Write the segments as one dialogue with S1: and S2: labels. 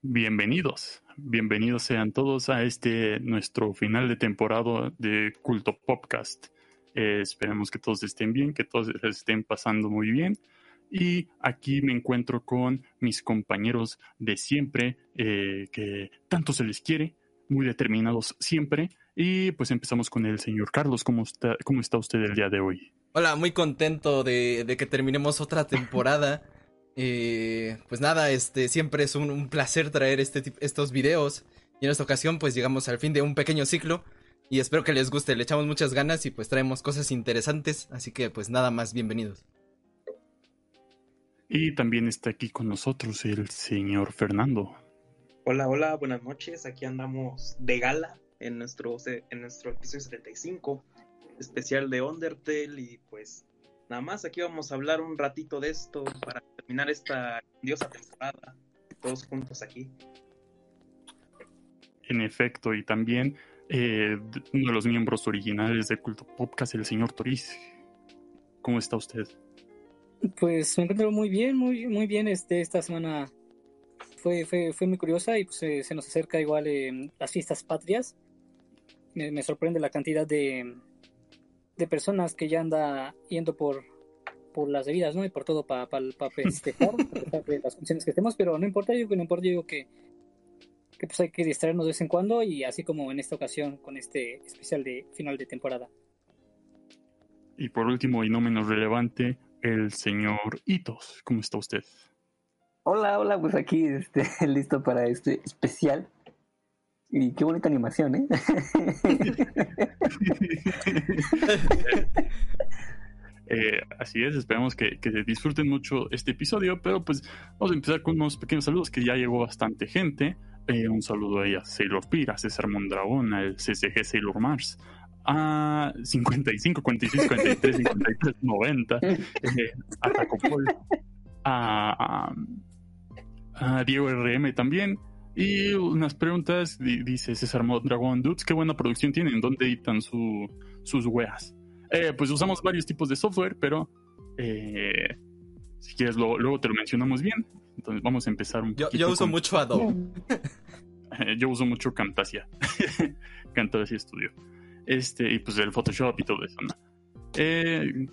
S1: Bienvenidos, bienvenidos sean todos a este nuestro final de temporada de Culto Podcast. Eh, esperemos que todos estén bien, que todos estén pasando muy bien. Y aquí me encuentro con mis compañeros de siempre, eh, que tanto se les quiere, muy determinados siempre. Y pues empezamos con el señor Carlos. ¿Cómo está, cómo está usted el día de hoy?
S2: Hola, muy contento de, de que terminemos otra temporada. Eh, pues nada, este siempre es un, placer traer este, estos videos. Y en esta ocasión, pues llegamos al fin de un pequeño ciclo. Y espero que les guste. Le echamos muchas ganas y pues traemos cosas interesantes. Así que pues nada más, bienvenidos.
S1: Y también está aquí con nosotros el señor Fernando.
S3: Hola, hola, buenas noches. Aquí andamos de gala en nuestro, en nuestro episodio 75, especial de Undertale. Y pues nada más aquí vamos a hablar un ratito de esto para terminar esta diosa temporada, todos juntos aquí.
S1: En efecto, y también eh, uno de los miembros originales de Culto Podcast, el señor Toriz. ¿Cómo está usted?
S4: Pues me encuentro muy bien, muy, muy bien. Este, esta semana fue, fue, fue muy curiosa y pues, eh, se nos acerca igual eh, las fiestas patrias. Me, sorprende la cantidad de, de personas que ya anda yendo por, por las bebidas, ¿no? Y por todo para pa, pa festejar, las condiciones que estemos, pero no importa, yo no importa, yo digo que, que pues hay que distraernos de vez en cuando y así como en esta ocasión con este especial de final de temporada.
S1: Y por último y no menos relevante, el señor Hitos. ¿Cómo está usted?
S5: Hola, hola, pues aquí este, listo para este especial. Y qué bonita animación, ¿eh?
S1: Eh, así es, esperamos que, disfruten mucho este episodio, pero pues vamos a empezar con unos pequeños saludos que ya llegó bastante gente. Eh, un saludo a Sailor Pira, César Mondragón, al CCG Sailor Mars, a 55, 46, 43, 53, 90, a Tacopol, a, a, Diego RM también. Y unas preguntas, dice César Mondragón, dudes, qué buena producción tienen, ¿dónde editan su, sus weas? Eh, pues usamos varios tipos de software, pero eh, si quieres luego te lo mencionamos bien. Entonces vamos a empezar un
S2: Yo, yo uso mucho Adobe.
S1: yo uso mucho Camtasia. Camtasia Studio. Este, y pues el Photoshop y todo eso, ¿no? Eh,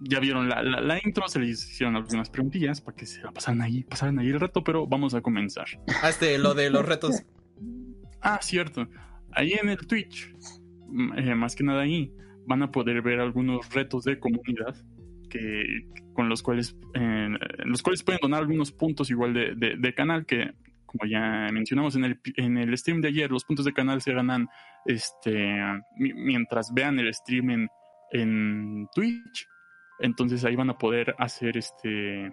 S1: ya vieron la, la, intro, se les hicieron algunas preguntillas para que se pasaran ahí, pasaran ahí el reto, pero vamos a comenzar.
S2: Ah, este, lo de los retos.
S1: ah, cierto. Ahí en el Twitch, más que nada ahí, van a poder ver algunos retos de comunidad que con los cuales los cuales pueden donar algunos puntos igual de, canal que como ya mencionamos en el, en el stream de ayer los puntos de canal se ganan este mientras vean el stream en, en Twitch. Entonces ahí van a poder hacer este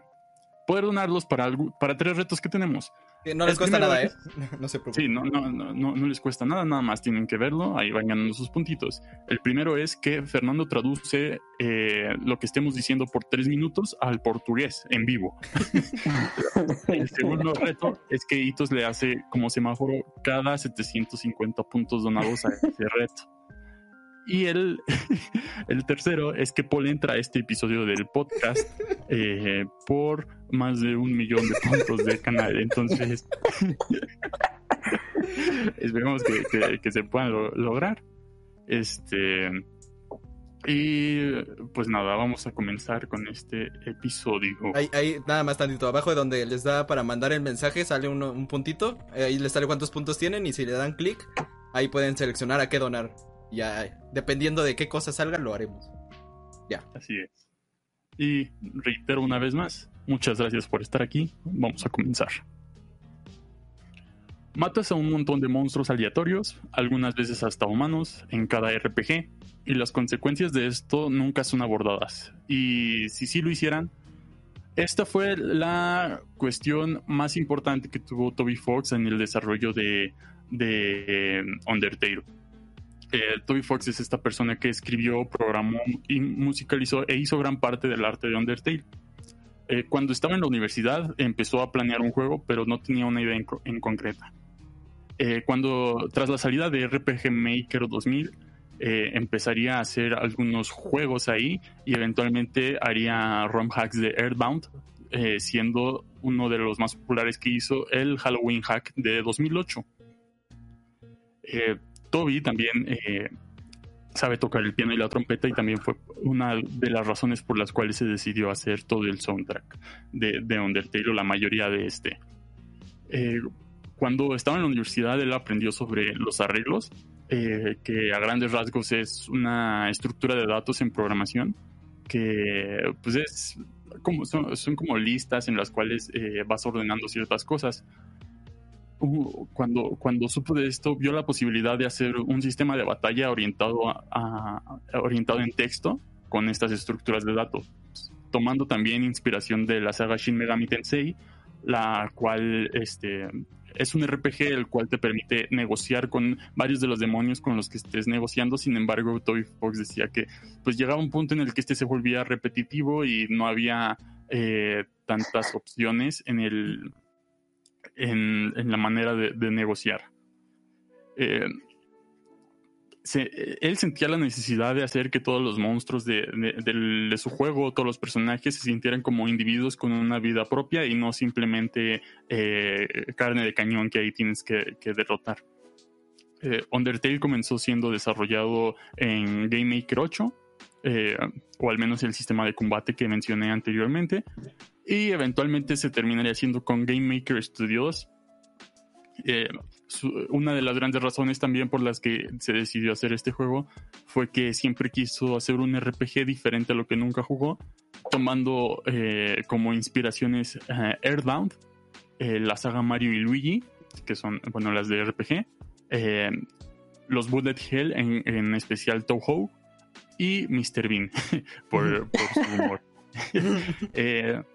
S1: poder donarlos para para tres retos que tenemos
S2: no les cuesta nada, ¿eh? No se preocupen.
S1: Sí, no, no, no, no, les cuesta nada, nada más tienen que verlo, ahí van ganando sus puntitos. El primero es que Fernando traduce eh, lo que estemos diciendo por tres minutos al portugués en vivo. el segundo reto es que Hitos le hace como semáforo cada 750 puntos donados a ese reto. Y el, el tercero es que Paul entra a este episodio del podcast eh, por más de un millón de puntos de canal. Entonces, esperemos que, se puedan lograr. Este. Y pues nada, vamos a comenzar con este episodio.
S2: Ahí, nada más tantito abajo de donde les da para mandar el mensaje, sale un puntito. Ahí les sale cuántos puntos tienen y si le dan clic, ahí pueden seleccionar a qué donar. Ya, dependiendo de qué cosas salgan, lo haremos. Ya.
S1: Así es. Y reitero una vez más, muchas gracias por estar aquí. Vamos a comenzar. Matas a un montón de monstruos aleatorios, algunas veces hasta humanos, en cada RPG, y las consecuencias de esto nunca son abordadas. Y si sí lo hicieran, esta fue la cuestión más importante que tuvo Toby Fox en el desarrollo de, de Undertale Toby Fox es esta persona que escribió, programó y musicalizó e hizo gran parte del arte de Undertale. Eh, cuando estaba en la universidad empezó a planear un juego, pero no tenía una idea en, concreta. Eh, cuando, tras la salida de RPG Maker 2000, eh, empezaría a hacer algunos juegos ahí y eventualmente haría ROM hacks de Earthbound, siendo uno de los más populares que hizo, el Halloween Hack de 2008. Toby también eh, sabe tocar el piano y la trompeta y también fue una de las razones por las cuales se decidió hacer todo el soundtrack de, de Undertale o la mayoría de este. Eh, cuando estaba en la universidad él aprendió sobre los arreglos, eh, que a grandes rasgos es una estructura de datos en programación que pues es como son, como listas en las cuales vas ordenando ciertas cosas cuando, cuando supo de esto, vio la posibilidad de hacer un sistema de batalla orientado, a, orientado en texto con estas estructuras de datos, tomando también inspiración de la saga Shin Megami Tensei, la cual este, es un RPG el cual te permite negociar con varios de los demonios con los que estés negociando. Sin embargo, Toby Fox decía que pues llegaba un punto en el que este se volvía repetitivo y no había eh, tantas opciones en el en, la manera de, negociar. Eh, él sentía la necesidad de hacer que todos los monstruos de, su juego, todos los personajes se sintieran como individuos con una vida propia y no simplemente eh, carne de cañón que ahí tienes que, derrotar. Eh, Undertale comenzó siendo desarrollado en Game Maker 8, o al menos el sistema de combate que mencioné anteriormente, y eventualmente se terminaría haciendo con Game Maker Studios. Eh, una de las grandes razones también por las que se decidió hacer este juego fue que siempre quiso hacer un RPG diferente a lo que nunca jugó, tomando eh, como inspiraciones uh, Earthbound, la saga Mario y Luigi, que son, bueno, las de RPG, los Bullet Hell, en, en especial Toho, y Mr. Bean, por, por su humor.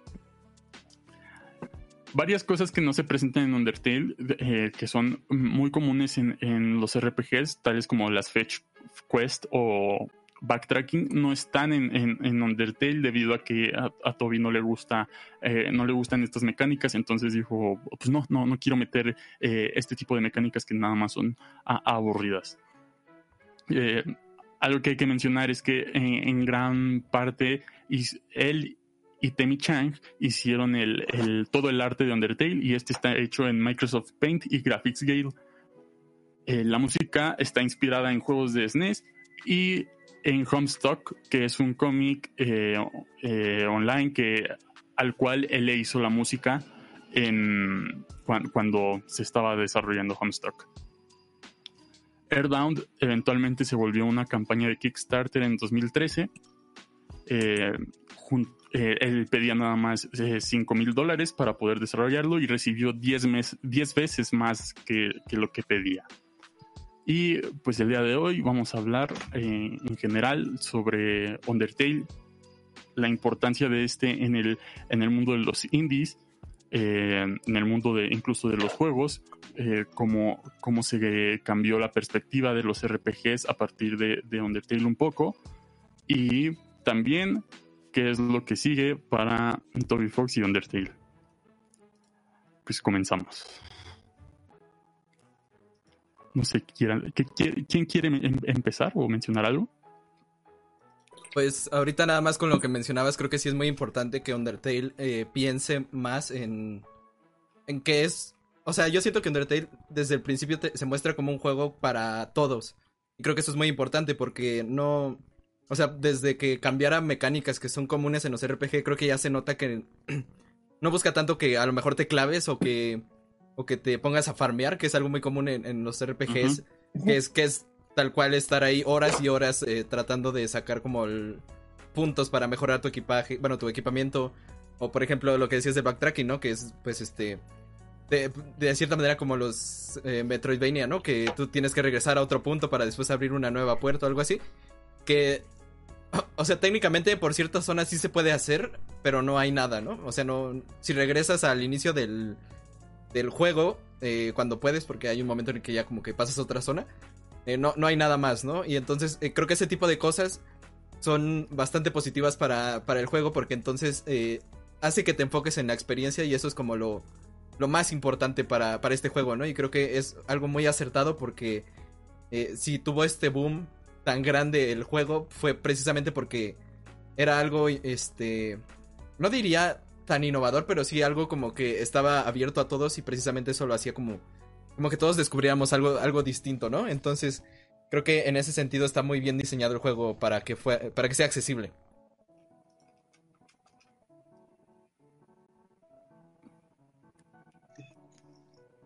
S1: varias cosas que no se presentan en Undertale, eh, que son muy comunes en, los RPGs, tales como las fetch quest o backtracking, no están en, Undertale debido a que a, Toby no le gusta, eh, no le gustan estas mecánicas, entonces dijo, pues no, no, no quiero meter eh, este tipo de mecánicas que nada más son aburridas. algo que hay que mencionar es que en, gran parte él y Temi Chang hicieron todo el arte de Undertale y este está hecho en Microsoft Paint y Graphics Gale. Eh, la música está inspirada en juegos de SNES e y en Homestock, que es un cómic eh, eh, online al cual él le hizo la música cuando, se estaba desarrollando Homestock. Airbound eventualmente se volvió una campaña de Kickstarter en 2013 eh, él pedía nada más 5 eh, mil dólares para poder desarrollarlo y recibió 10, veces más que, lo que pedía. Y pues el día de hoy vamos a hablar eh, en general sobre Undertale, la importancia de este en el, en el mundo de los indies, en el mundo de incluso de los juegos, cómo, cómo, se cambió la perspectiva de los RPGs a partir de, de Undertale un poco. Y también qué es lo que sigue para Toby Fox y Undertale. Pues comenzamos. No sé, ¿quién quiere em, empezar o mencionar algo?
S2: Pues ahorita nada más con lo que mencionabas, creo que sí es muy importante que Undertale eh, piense más en, en qué es... O sea, yo siento que Undertale desde el principio se muestra como un juego para todos. Y creo que eso es muy importante porque no, o sea, desde que cambiara mecánicas que son comunes en los RPG, creo que ya se nota que no busca tanto que a lo mejor te claves o que, o que te pongas a farmear, que es algo muy común en, los RPGs, que, es, que es tal cual estar ahí horas y horas eh, tratando de sacar como puntos para mejorar tu equipaje, bueno, tu equipamiento. O por ejemplo, lo que decías de backtracking, ¿no? Que es, pues, este... De, cierta manera como los eh, Metroidvania, ¿no? Que tú tienes que regresar a otro punto para después abrir una nueva puerta o algo así. Que o sea, técnicamente por ciertas zonas sí se puede hacer, pero no hay nada, ¿no? O sea, no. Si regresas al inicio del, del juego, eh, cuando puedes, porque hay un momento en el que ya como que pasas a otra zona, eh, no, no hay nada más, ¿no? Y entonces eh, creo que ese tipo de cosas son bastante positivas para, para el juego, porque entonces hace que te enfoques en la experiencia y eso es como lo, lo más importante para, para este juego, ¿no? Y creo que es algo muy acertado porque si tuvo este boom tan grande el juego fue precisamente porque era algo, este, no diría tan innovador, pero sí algo como que estaba abierto a todos y precisamente eso lo hacía como, como que todos descubriéramos algo, algo distinto, ¿no? Entonces, creo que en ese sentido está muy bien diseñado el juego para que, fue, para que sea accesible.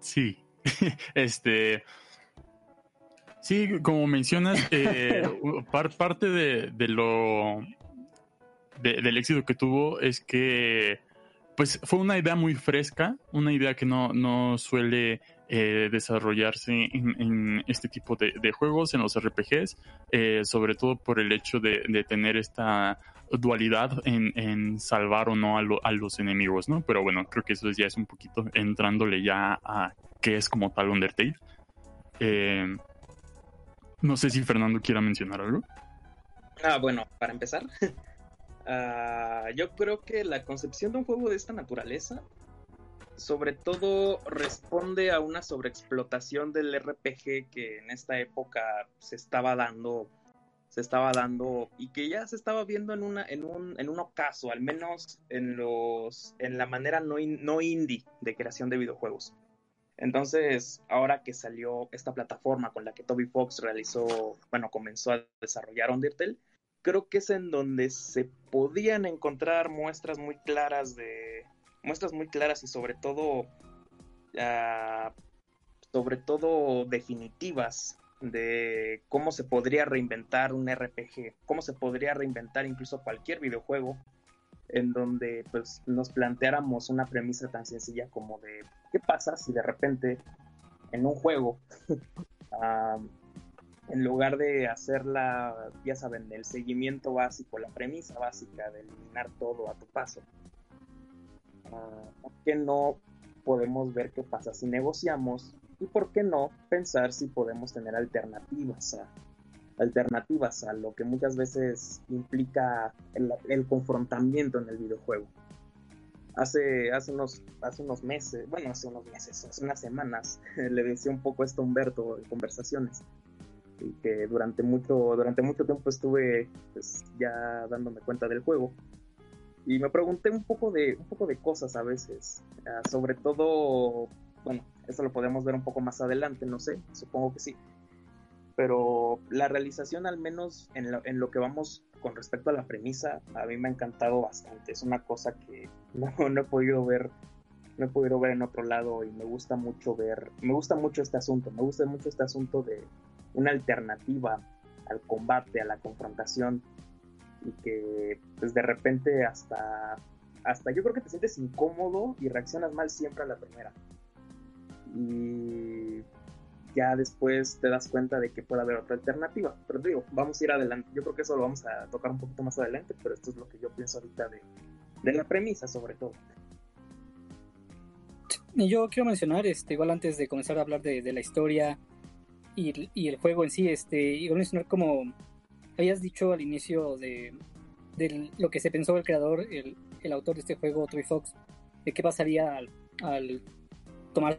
S1: Sí, este... Sí, como mencionas, eh, parte de, de lo del éxito que tuvo es que pues fue una idea muy fresca, una idea que no, no suele eh, desarrollarse en, este tipo de, juegos, en los RPGs, eh, sobre todo por el hecho de, tener esta dualidad en, salvar o no a, los enemigos, ¿no? Pero bueno, creo que eso ya es un poquito entrándole ya a qué es como tal Undertale. Eh, no sé si Fernando quiera mencionar algo.
S3: Ah, bueno, para empezar, Ah, yo creo que la concepción de un juego de esta naturaleza, sobre todo, responde a una sobreexplotación del RPG que en esta época se estaba dando, se estaba dando y que ya se estaba viendo en una, en un, en un ocaso, al menos en los, en la manera no, no indie de creación de videojuegos. Entonces, ahora que salió esta plataforma con la que Toby Fox realizó, bueno, comenzó a desarrollar Undertale, creo que es en donde se podían encontrar muestras muy claras de muestras muy claras y sobre todo uh, sobre todo definitivas de cómo se podría reinventar un RPG, cómo se podría reinventar incluso cualquier videojuego en donde pues nos planteáramos una premisa tan sencilla como de qué pasa si de repente en un juego uh, en lugar de hacerla, ya saben, el seguimiento básico, la premisa básica de eliminar todo a tu paso, ah, ¿por qué no podemos ver qué pasa si negociamos? Y por qué no pensar si podemos tener alternativas a, alternativas a lo que muchas veces implica el, confrontamiento en el videojuego. Hace, hace, unos, hace unos meses, bueno, hace unos meses, hace unas semanas, le decía un poco esto a Humberto en conversaciones y que durante mucho, durante mucho tiempo estuve pues, ya dándome cuenta del juego. Y me pregunté un poco de, un poco de cosas a veces, ah, sobre todo, bueno, eso lo podemos ver un poco más adelante, no sé, supongo que sí. Pero la realización, al menos en lo, en lo que vamos con respecto a la premisa, a mí me ha encantado bastante. Es una cosa que no, no he podido ver no he podido ver en otro lado y me gusta mucho ver, me gusta mucho este asunto, me gusta mucho este asunto de, una alternativa al combate, a la confrontación y que pues de repente hasta hasta yo creo que te sientes incómodo y reaccionas mal siempre a la primera. Y ya después te das cuenta de que puede haber otra alternativa. Pero digo, vamos a ir adelante. Yo creo que eso lo vamos a tocar un poquito más adelante, pero esto es lo que yo pienso ahorita de, de la premisa sobre todo.
S4: Y yo quiero mencionar, este, igual antes de comenzar a hablar de, de la historia y, el juego en sí, este, y mencionar como habías dicho al inicio de, lo que se pensó el creador, el, el autor de este juego, Troy Fox, de qué pasaría al, tomar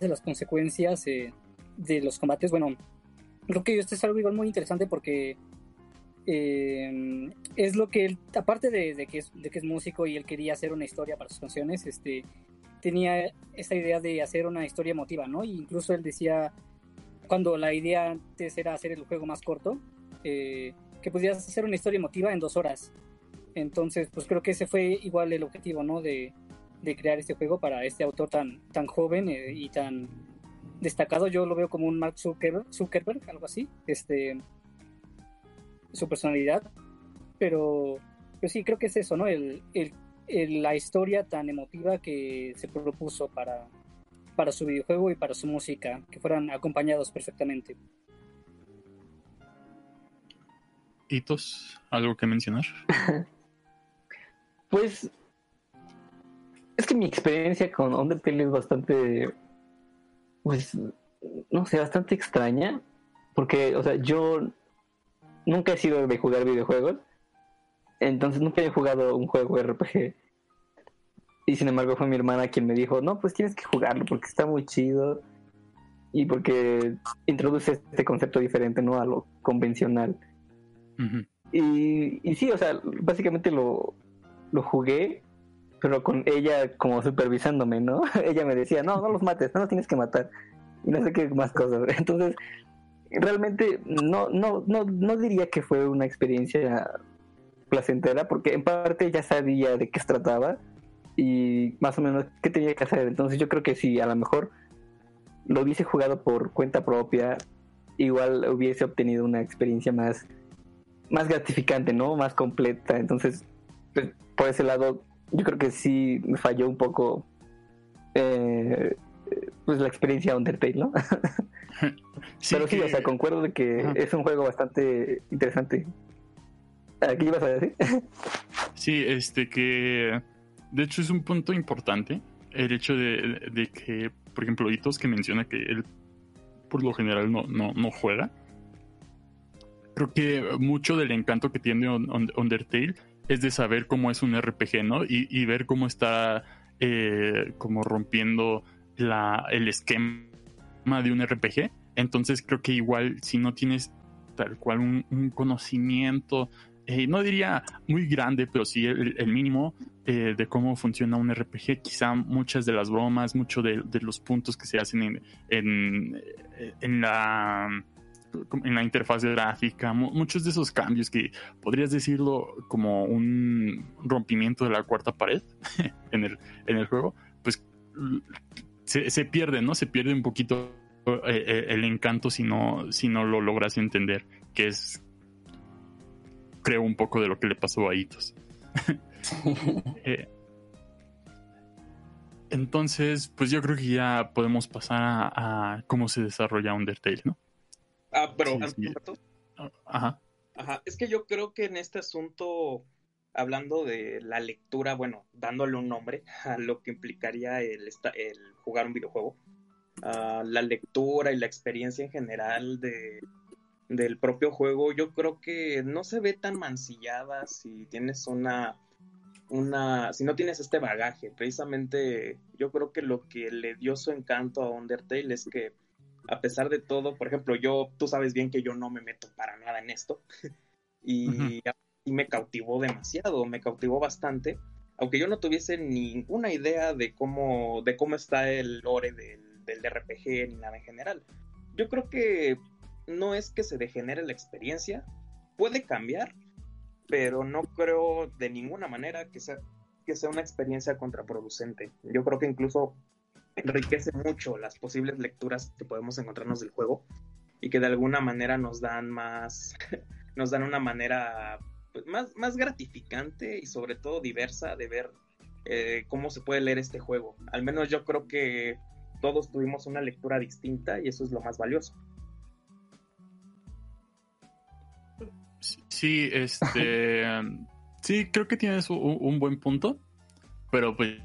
S4: las consecuencias eh, de los combates. Bueno, creo que esto es algo igual muy interesante porque eh, es lo que él, aparte de, que es, de que es músico y él quería hacer una historia para sus canciones, este, tenía esta idea de hacer una historia emotiva, ¿no? E incluso él decía cuando la idea antes era hacer el juego más corto, eh, que pudieras hacer una historia emotiva en dos horas. Entonces, pues creo que ese fue igual el objetivo, ¿no? De, crear este juego para este autor tan, tan joven eh, y tan destacado. Yo lo veo como un Mark Zuckerberg, algo así, este, su personalidad. Pero, pero sí, creo que es eso, ¿no? el, la historia tan emotiva que se propuso para, para su videojuego y para su música, que fueran acompañados perfectamente.
S1: ¿Hitos? ¿Algo que mencionar?
S5: pues es que mi experiencia con Undertale es bastante, pues, no sé, bastante extraña, porque, o sea, yo nunca he sido de jugar videojuegos, entonces nunca he jugado un juego RPG y sin embargo fue mi hermana quien me dijo, no, pues tienes que jugarlo porque está muy chido y porque introduce este concepto diferente, ¿no? A lo convencional. y, y, sí, o sea, básicamente lo, lo jugué, pero con ella como supervisándome, ¿no? ella me decía, no, no los mates, no los tienes que matar. Y no sé qué más cosas. Entonces, realmente no, no, no, no diría que fue una experiencia placentera, porque en parte ya sabía de qué se trataba y más o menos qué tenía que hacer. Entonces yo creo que si a lo mejor lo hubiese jugado por cuenta propia, igual hubiese obtenido una experiencia más, más gratificante, ¿no? Más completa. Entonces, pues, por ese lado, yo creo que sí me falló un poco eh, pues la experiencia Undertale, ¿no? Pero sí, o sea, concuerdo de que es un juego bastante interesante. ¿Qué ibas a decir?
S1: sí, este que de hecho es un punto importante el hecho de, que, por ejemplo, Hitos que menciona que él por lo general no, no, juega. Creo que mucho del encanto que tiene Undertale es de saber cómo es un RPG, ¿no? Y, ver cómo está eh, como rompiendo la, el esquema de un RPG. Entonces creo que igual si no tienes tal cual un, conocimiento, eh, no diría muy grande, pero sí el, mínimo eh, de cómo funciona un RPG, quizá muchas de las bromas, muchos de, los puntos que se hacen en, en, en la en la interfaz gráfica, muchos de esos cambios que podrías decirlo como un rompimiento de la cuarta pared en, el, en el juego, pues se, pierde, ¿no? Se pierde un poquito eh, eh, el encanto si no, si no lo logras entender, que es, creo, un poco de lo que le pasó a Itos. Eh, entonces, pues yo creo que ya podemos pasar a, cómo se desarrolla Undertale, ¿no?
S3: Ah, pero Ajá. Ajá. Es que yo creo que en este asunto, hablando de la lectura, bueno, dándole un nombre a lo que implicaría el, el jugar un videojuego, la lectura y la experiencia en general de, del propio juego, yo creo que no se ve tan mancillada si tienes una una si no tienes este bagaje precisamente yo creo que lo que le dio su encanto a Undertale es que a pesar de todo por ejemplo yo tú sabes bien que yo no me meto para nada en esto y, y me cautivó demasiado me cautivó bastante aunque yo no tuviese ninguna idea de cómo, de cómo está el lore del, del RPG ni nada en general. Yo creo que no es que se degenere la experiencia, puede cambiar, pero no creo de ninguna manera que sea, que sea una experiencia contraproducente. Yo creo que incluso enriquece mucho las posibles lecturas que podemos encontrarnos del juego y que de alguna manera nos dan más, nos dan una manera pues, más, más gratificante y sobre todo diversa de ver eh, cómo se puede leer este juego. Al menos yo creo que todos tuvimos una lectura distinta y eso es lo más valioso.
S1: Sí, este. sí, creo que tienes un, buen punto. Pero pues.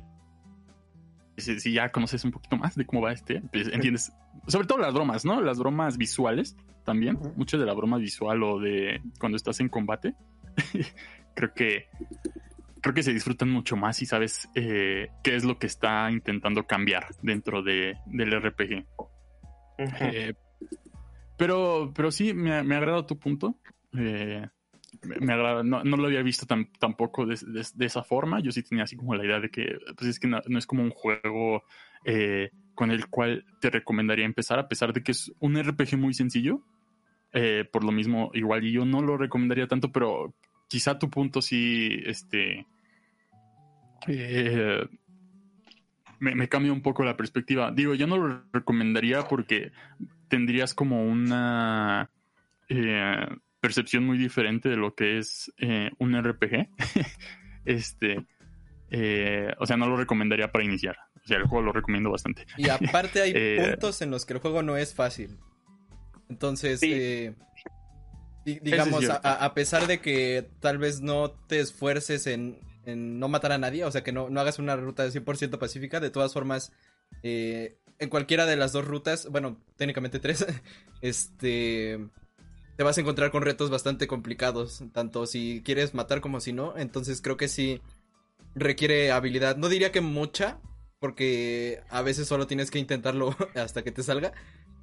S1: Si, ya conoces un poquito más de cómo va este, pues entiendes. Sobre todo las bromas, ¿no? Las bromas visuales también. Mucho de la broma visual o de cuando estás en combate. creo que creo que se disfrutan mucho más y sabes eh, qué es lo que está intentando cambiar dentro de, del RPG. Eh, pero, pero sí, me, ha agrada tu punto. Eh, me, agrada, no, lo había visto tampoco de, esa forma. Yo sí tenía así como la idea de que, pues es que no, es como un juego con el cual te recomendaría empezar, a pesar de que es un RPG muy sencillo. por lo mismo, igual y yo no lo recomendaría tanto, pero quizá tu punto sí, este, eh, me, cambia un poco la perspectiva. Digo, yo no lo recomendaría porque tendrías como una eh, percepción muy diferente de lo que es eh, un RPG. este, o sea, no lo recomendaría para iniciar. O sea, el juego lo recomiendo bastante.
S2: Y aparte hay puntos en los que el juego no es fácil. Entonces, digamos, a, pesar de que tal vez no te esfuerces en, no matar a nadie, o sea, que no, hagas una ruta de 100% pacífica, de todas formas, eh, en cualquiera de las dos rutas, bueno, técnicamente tres, este, te vas a encontrar con retos bastante complicados, tanto si quieres matar como si no, entonces creo que sí requiere habilidad, no diría que mucha, porque a veces solo tienes que intentarlo hasta que te salga,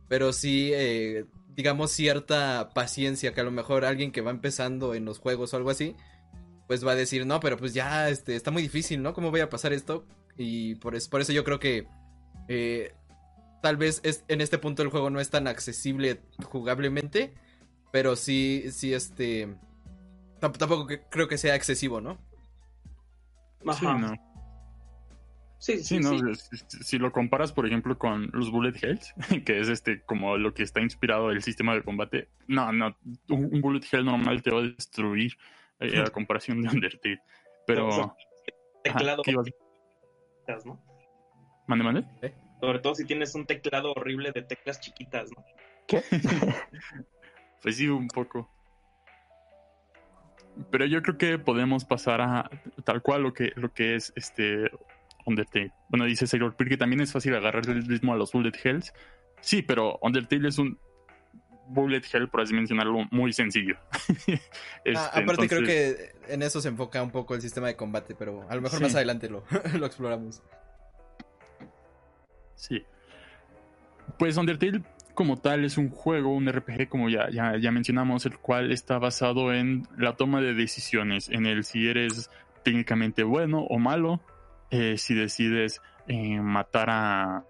S2: pero sí eh, digamos, cierta paciencia que a lo mejor alguien que va empezando en los juegos o algo así, pues va a decir, no, pero pues ya, este, está muy difícil, ¿no? ¿Cómo voy a pasar esto? Y por eso, por eso yo creo que eh, tal vez es, en este punto el juego no es tan accesible jugablemente, pero sí, sí, este, tampoco creo que sea excesivo, ¿no?
S1: Sí, no. Sí, sí, no, Si, lo comparas, por ejemplo, con los Bullet Hells, que es este como lo que está inspirado el sistema de combate, no, no, un, Bullet Hell normal te va a destruir eh, a comparación de Undertale. Pero.
S3: teclado. ¿no?
S1: Mande, mande.
S3: ¿Eh? Sobre todo si tienes un teclado horrible de teclas chiquitas, ¿no?
S5: ¿Qué?
S1: pues sí, un poco. Pero yo creo que podemos pasar a tal cual lo que, lo que es este Undertale. Bueno, dice Sailor Peer que también es fácil agarrar el ritmo a los Bullet Hells. Sí, pero Undertale es un Bullet Hell, por así mencionarlo, muy sencillo.
S2: Este, ah, aparte creo que en eso se enfoca un poco el sistema de combate, pero a lo mejor más adelante lo, lo exploramos.
S1: Sí. Pues Undertale como tal es un juego, un RPG, como ya, ya, ya mencionamos, el cual está basado en la toma de decisiones, en el si eres técnicamente bueno o malo, eh, si decides eh, matar a,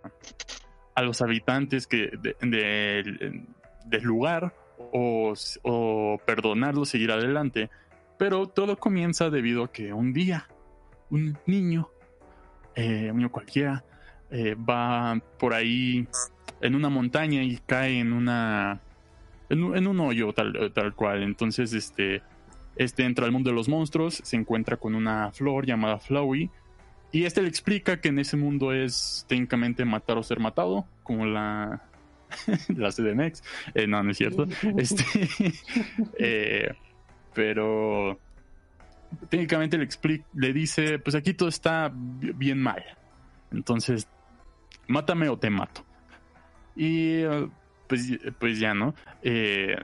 S1: a, los habitantes que del lugar o, o, perdonarlos, seguir adelante. Pero todo comienza debido a que un día un niño, eh, un niño cualquiera, va por ahí en una montaña y cae en una en, un hoyo tal, tal cual. Entonces, este, este entra al mundo de los monstruos, se encuentra con una flor llamada Flowey. Y este le explica que en ese mundo es técnicamente matar o ser matado, como la, la CDMX. Eh, no, no es cierto. Este, eh, pero técnicamente le, explica, le dice, pues aquí todo está bien mal. Entonces, mátame o te mato. Y pues, pues ya, ¿no? Eh,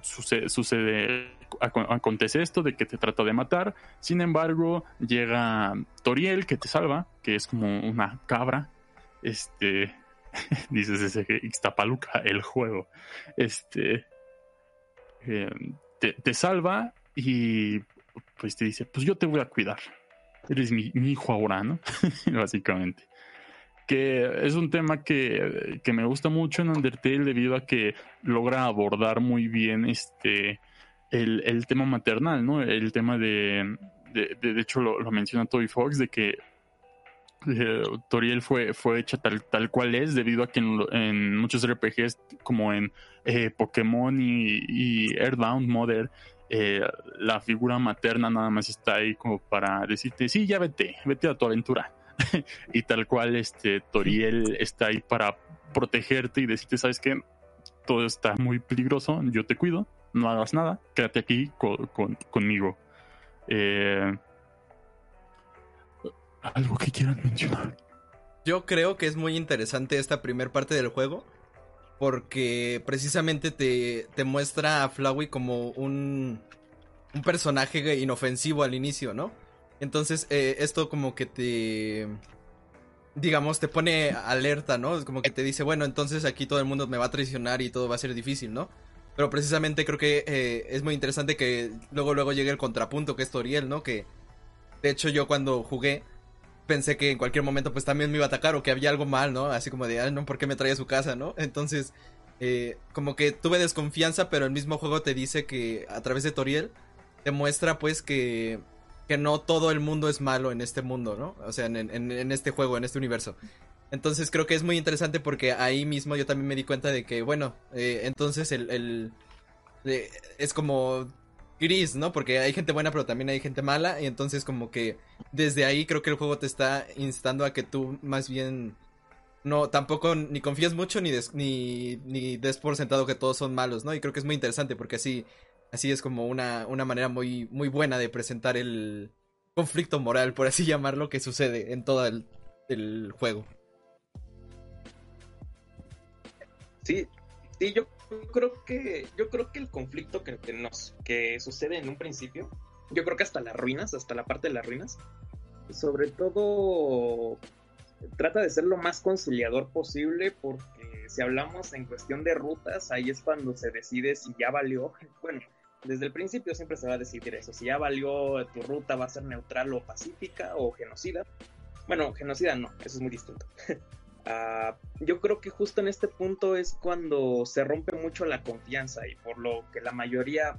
S1: sucede, sucede, acontece esto de que te trata de matar. Sin embargo, llega Toriel que te salva, que es como una cabra. Este, dices ese Ixtapaluca, el juego. Este, eh, te, salva y pues te dice, pues yo te voy a cuidar. Eres mi, mi hijo ahora, ¿no? Básicamente que es un tema que, me gusta mucho en Undertale debido a que logra abordar muy bien este el, tema maternal, ¿no? El tema de, de, hecho lo, menciona Toby Fox, de que eh, Toriel fue, fue hecha tal, tal cual es, debido a que en, muchos RPGs, como en eh, Pokémon y, y Earthbound Mother, eh, la figura materna nada más está ahí como para decirte, sí, ya vete, vete a tu aventura. y tal cual, este, Toriel está ahí para protegerte y decirte, ¿sabes qué? Todo está muy peligroso, yo te cuido, no hagas nada, quédate aquí conmigo. Eh, ¿Algo que quieran mencionar?
S2: Yo creo que es muy interesante esta primera parte del juego. Porque precisamente te, te muestra a Flowey como un, un personaje inofensivo al inicio, ¿no? Entonces, eh, esto como que te. Digamos, te pone alerta, ¿no? Como que te dice, bueno, entonces aquí todo el mundo me va a traicionar y todo va a ser difícil, ¿no? Pero precisamente creo que eh, es muy interesante que luego, luego llegue el contrapunto, que es Toriel, ¿no? Que de hecho yo cuando jugué pensé que en cualquier momento pues también me iba a atacar o que había algo mal, ¿no? Así como de, ah, no, ¿por qué me trae a su casa, ¿no? Entonces, eh, como que tuve desconfianza, pero el mismo juego te dice que a través de Toriel te muestra pues que que no todo el mundo es malo en este mundo, ¿no? O sea, en, este juego, en este universo. Entonces creo que es muy interesante porque ahí mismo yo también me di cuenta de que, bueno, eh, entonces el... Eh, es como gris, ¿no? Porque hay gente buena pero también hay gente mala y entonces como que desde ahí creo que el juego te está instando a que tú más bien no tampoco ni confíes mucho ni ni, ni des por sentado que todos son malos, ¿no? Y creo que es muy interesante porque así Así es como una, una manera muy, muy buena de presentar el conflicto moral, por así llamarlo, que sucede en todo el, juego.
S3: Sí, sí, yo creo que, yo creo que el conflicto que, nos, que sucede en un principio, yo creo que hasta las ruinas, hasta la parte de las ruinas, sobre todo trata de ser lo más conciliador posible porque si hablamos en cuestión de rutas, ahí es cuando se decide si ya valió, bueno, Desde el principio siempre se va a decidir eso. Si ya valió tu ruta, va a ser neutral o pacífica o genocida. Bueno, genocida no, eso es muy distinto. Uh, yo creo que justo en este punto es cuando se rompe mucho la confianza y por lo que la mayoría,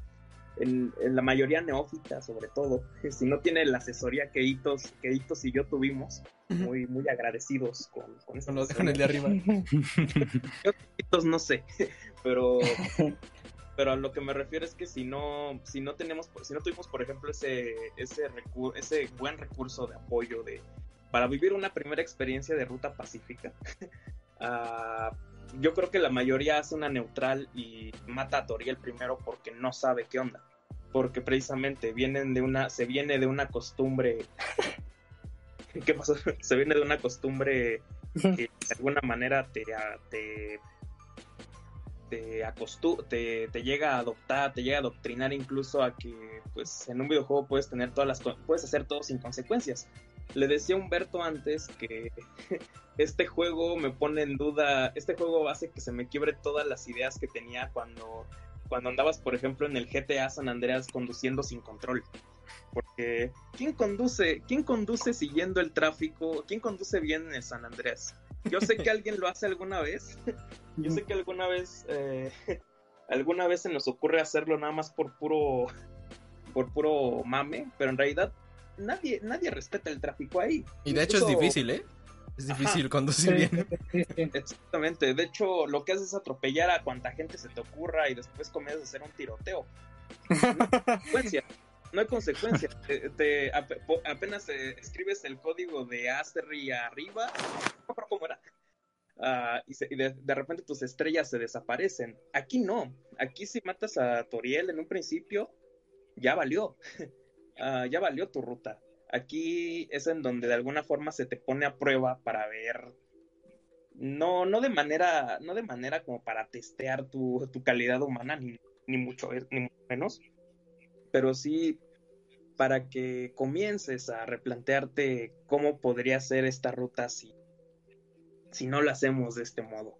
S3: en, en la mayoría neófita sobre todo, si no tiene la asesoría que Hitos, que Hitos y yo tuvimos, muy, muy agradecidos con, con
S2: eso. Nos dejan el de arriba.
S3: yo, Hitos no sé, pero pero a lo que me refiero es que si no si no tenemos si no tuvimos por ejemplo ese ese recur ese buen recurso de apoyo de para vivir una primera experiencia de ruta pacífica, uh, yo creo que la mayoría hace una neutral y mata a Toriel primero porque no sabe qué onda. Porque precisamente vienen de una, se viene de una costumbre. ¿Qué pasó? Se viene de una costumbre que de alguna manera te, te te, acostu te, te, llega a adoptar, te llega a adoctrinar incluso a que pues en un videojuego puedes tener todas las puedes hacer todo sin consecuencias. Le decía a Humberto antes que este juego me pone en duda, este juego hace que se me quiebre todas las ideas que tenía cuando, cuando andabas, por ejemplo, en el GTA San Andreas conduciendo sin control. Porque, ¿quién conduce, quién conduce siguiendo el tráfico? ¿Quién conduce bien en el San Andreas? Yo sé que alguien lo hace alguna vez. Yo sé que alguna vez, eh, alguna vez se nos ocurre hacerlo nada más por puro, por puro mame, pero en realidad nadie, nadie respeta el tráfico ahí.
S2: Y de hecho es difícil, ¿eh? Es difícil conducir bien.
S3: Exactamente. De hecho, lo que haces es atropellar a cuanta gente se te ocurra y después comienzas a hacer un tiroteo. No hay consecuencia. Te, apenas eh, escribes el código de Asterry arriba. ¿Cómo era? Uh, y, de, de, repente tus estrellas se desaparecen. Aquí no. Aquí si matas a Toriel en un principio, ya valió. uh, ya valió tu ruta. Aquí es en donde de alguna forma se te pone a prueba para ver, no, no de manera, no de manera como para testear tu, tu calidad humana, ni, ni, mucho, ni menos, pero sí para que comiences a replantearte cómo podría ser esta ruta si, si no la hacemos de este modo.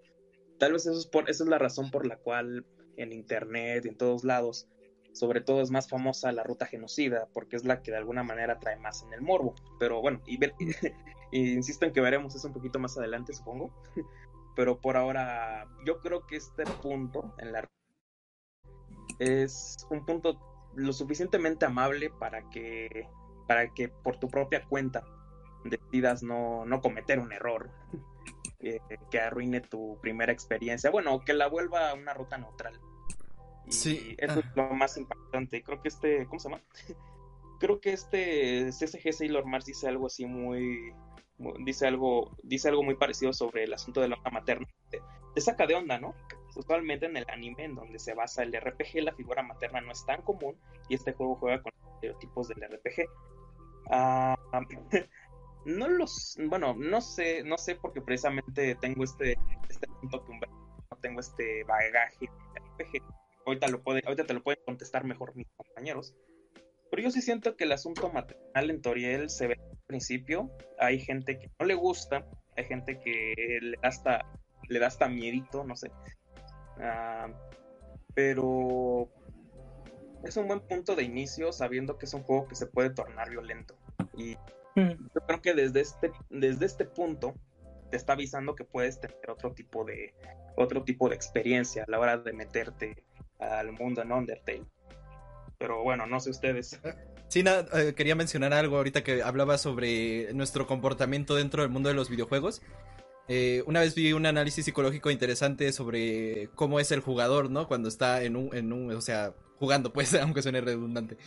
S3: Tal vez eso es por, esa es la razón por la cual en internet y en todos lados sobre todo es más famosa la ruta genocida, porque es la que de alguna manera trae más en el morbo. Pero bueno, y, insisto en que veremos eso un poquito más adelante, supongo. Pero por ahora, yo creo que este punto en la es un punto lo suficientemente amable para que para que por tu propia cuenta decidas no, no cometer un error que, que arruine tu primera experiencia, bueno, que la vuelva una ruta neutral. Y
S2: sí.
S3: eso es lo más impactante. Creo que este, ¿cómo se llama? Creo que este CSG Sailor Mars dice algo así muy, dice algo, dice algo muy parecido sobre el asunto de la onda materna. Te, saca de onda, ¿no? Usualmente en el anime en donde se basa el RPG, la figura materna no es tan común y este juego juega con estereotipos del RPG. Uh, no los, bueno, no sé, no sé porque precisamente tengo este, este punto que no tengo este bagaje de RPG Ahorita, lo puede, ahorita te lo pueden contestar mejor mis compañeros. Pero yo sí siento que el asunto maternal en Toriel se ve al principio. Hay gente que no le gusta, hay gente que le da hasta, le da hasta miedito, no sé. Uh, pero es un buen punto de inicio sabiendo que es un juego que se puede tornar violento. Y mm. yo creo que desde este, desde este punto te está avisando que puedes tener otro tipo de otro tipo de experiencia a la hora de meterte al mundo en Undertale. Pero bueno, no sé ustedes.
S2: Sí, nada, eh, quería mencionar algo ahorita que hablaba sobre nuestro comportamiento dentro del mundo de los videojuegos. Eh, una vez vi un análisis psicológico interesante sobre cómo es el jugador, ¿no? Cuando está en un, en un o sea, jugando, pues, aunque suene redundante.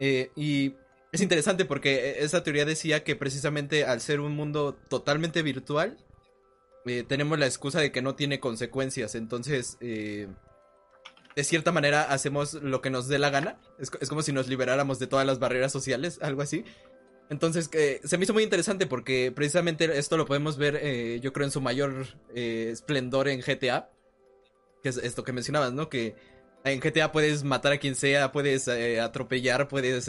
S2: Eh, y es interesante porque esa teoría decía que precisamente al ser un mundo totalmente virtual, tenemos la excusa de que no tiene consecuencias. Entonces, de cierta manera hacemos lo que nos dé la gana. Es, como si nos liberáramos de todas las barreras sociales, algo así. Entonces, eh, se me hizo muy interesante porque precisamente esto lo podemos ver, eh, yo creo, en su mayor eh, esplendor en GTA. Que es esto que mencionabas, ¿no? Que en GTA puedes matar a quien sea, puedes atropellar, puedes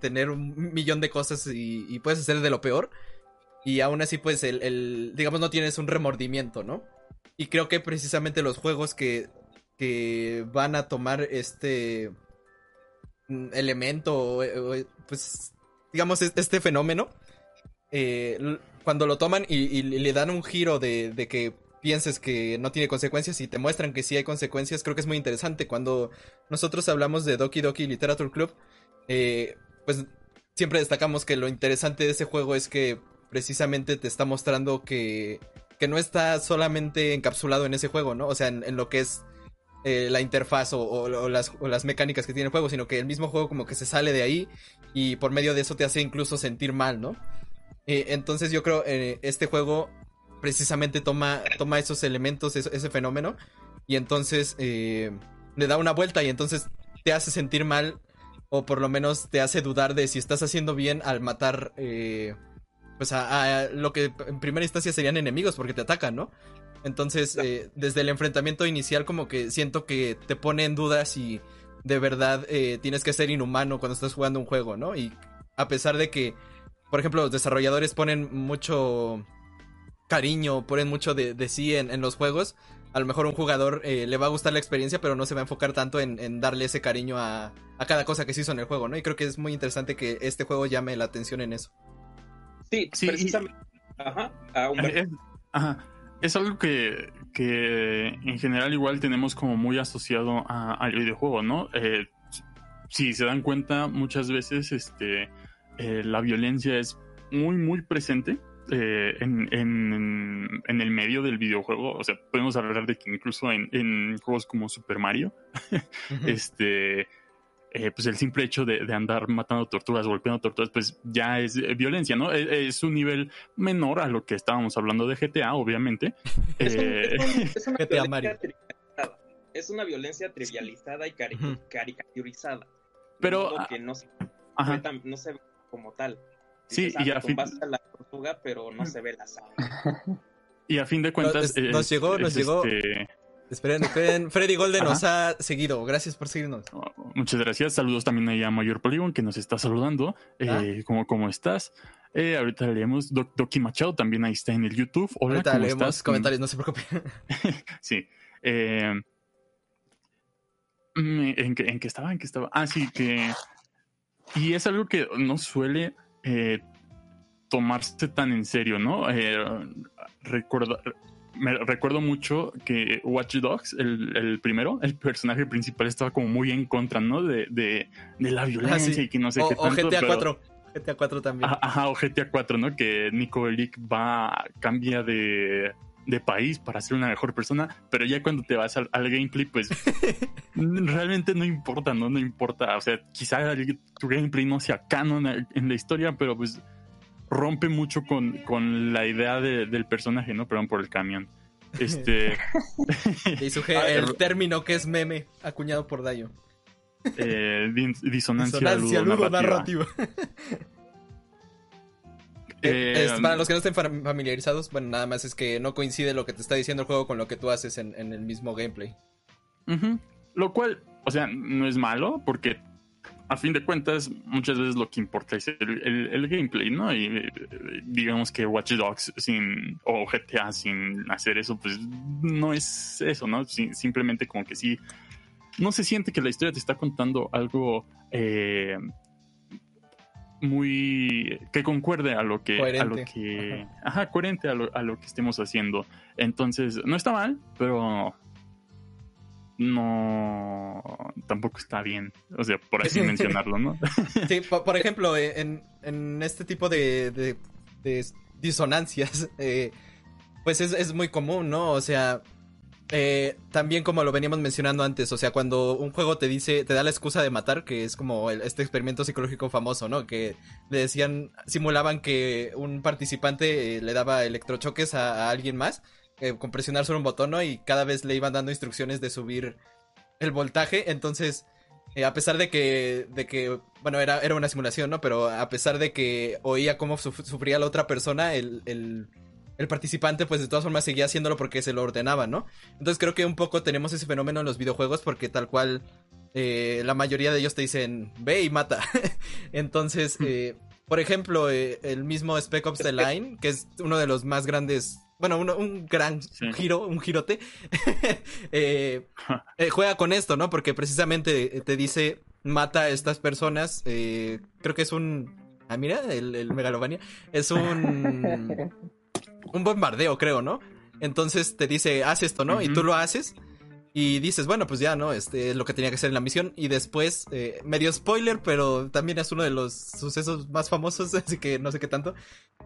S2: tener un millón de cosas y, puedes hacer de lo peor. Y aún así, pues, el, el, digamos, no tienes un remordimiento, ¿no? Y creo que precisamente los juegos que que van a tomar este mm, elemento, pues, digamos, este fenómeno, eh, cuando lo toman y, le dan un giro de, de, que pienses que no tiene consecuencias y te muestran que sí hay consecuencias, creo que es muy interesante. Cuando nosotros hablamos de Doki Doki Literature Club, eh, pues siempre destacamos que lo interesante de ese juego es que precisamente te está mostrando que, que no está solamente encapsulado en ese juego, ¿no? O sea, en, lo que es eh, la interfaz o, las, mecánicas que tiene el juego, sino que el mismo juego como que se sale de ahí y por medio de eso te hace incluso sentir mal, ¿no? Eh, entonces yo creo eh, este juego precisamente toma, toma esos elementos, ese, fenómeno, y entonces eh, le da una vuelta y entonces te hace sentir mal o por lo menos te hace dudar de si estás haciendo bien al matar pues a, lo que en primera instancia serían enemigos porque te atacan, ¿no? Entonces, eh, desde el enfrentamiento inicial como que siento que te pone en duda si de verdad tienes que ser inhumano cuando estás jugando un juego, ¿no? Y a pesar de que por ejemplo, los desarrolladores ponen mucho cariño, ponen mucho de, sí en, los juegos. A lo mejor un jugador eh, le va a gustar la experiencia, pero no se va a enfocar tanto en, darle ese cariño a, cada cosa que se hizo en el juego, ¿no? Y creo que es muy interesante que este juego llame la atención en eso.
S3: Sí, sí precisamente. Ajá,
S1: ajá. Es algo que, que en general igual tenemos como muy asociado al videojuego, ¿no? Eh, si se dan cuenta, muchas veces este eh, la violencia es muy, muy presente eh, en, en, el medio del videojuego. O sea, podemos hablar de que incluso en, juegos como Super Mario, este, eh, pues el simple hecho de, andar matando tortugas, golpeando tortugas, pues ya es violencia, ¿no? E, es, un nivel menor a lo que estábamos hablando de GTA, obviamente.
S3: Es, una, violencia es una violencia trivializada y caricaturizada.
S1: Pero...
S3: Que no, no se como tal.
S1: Sí, y
S3: a fin... la tortuga, pero no se ve la sangre.
S1: Y a fin de cuentas...
S2: nos llegó, nos llegó... Este, esperen, esperen. Freddy Golden nos ha seguido. Gracias por seguirnos.
S1: Muchas gracias. Saludos también ahí a Mayor Polygon que nos está saludando. Eh, ¿cómo, ¿Cómo estás? Eh, ahorita leemos Doki Machado también ahí está en el YouTube. Hola, ahorita ¿cómo leemos estás?
S2: comentarios, no se preocupe.
S1: sí. Eh, mm, ¿en, qué, ¿En qué estaba? ¿En qué estaba? Ah, sí, que y es algo que no suele eh, tomarse tan en serio, ¿no? Eh, me recuerdo mucho que Watch Dogs, el, primero, el personaje principal estaba como muy en contra, ¿no? De, de, la ah, violencia y que no sé qué
S2: tanto. O GTA 4. GTA 4 también.
S1: Ajá, o GTA 4, ¿no? Que Nico Bellic va, cambia de, de país para ser una mejor persona, pero ya cuando te vas al, gameplay, pues realmente no importa, ¿no? No importa. O sea, quizá tu gameplay no sea canon en la historia, pero pues rompe mucho con, con la idea del personaje, ¿no? Perdón por el camión. Este.
S2: el término que es meme, acuñado por Dayo.
S1: Eh, disonancia, disonancia narrativa.
S2: Eh, para los que no estén familiarizados, bueno, nada más es que no coincide lo que te está diciendo el juego con lo que tú haces en, el mismo gameplay.
S1: Lo cual, o sea, no es malo, porque a fin de cuentas, muchas veces lo que importa es el, gameplay, ¿no? Y eh, digamos que Watch Dogs sin, o GTA sin hacer eso, pues no es eso, ¿no? simplemente como que sí, no se siente que la historia te está contando algo eh, muy que concuerde a lo que a lo que ajá, coherente a lo, a lo, que estemos haciendo entonces no está mal pero no tampoco está bien o sea por así mencionarlo no
S2: sí por, ejemplo eh, en, en, este tipo de, de, disonancias eh, pues es, es muy común no o sea eh, también como lo veníamos mencionando antes, o sea, cuando un juego te dice, te da la excusa de matar, que es como este experimento psicológico famoso, ¿no? Que le decían, simulaban que un participante eh, le daba electrochoques a, alguien más, eh, con presionar sobre un botón, ¿no? Y cada vez le iban dando instrucciones de subir el voltaje, entonces... a pesar de que, de que, bueno, era, era una simulación, ¿no? Pero a pesar de que oía cómo sufría la otra persona, el, el el participante pues de todas formas seguía haciéndolo porque se lo ordenaba, ¿no? Entonces creo que un poco tenemos ese fenómeno en los videojuegos porque tal cual eh, la mayoría de ellos te dicen ve y mata. Entonces, hmm. eh, por ejemplo, eh, el mismo Spec Ops The Line, que es uno de los más grandes, bueno, un gran giro, un girote, juega con esto, ¿no? Porque precisamente te dice mata a estas personas. Eh, creo que es un. Ah, mira, el, el Megalovania. Es un. un bombardeo, creo, ¿no? Entonces te dice, haz esto, ¿no? Y tú lo haces. Y dices, bueno, pues ya, ¿no? Este es lo que tenía que hacer en la misión. Y después, eh, medio spoiler, pero también es uno de los sucesos más famosos, así que no sé qué tanto.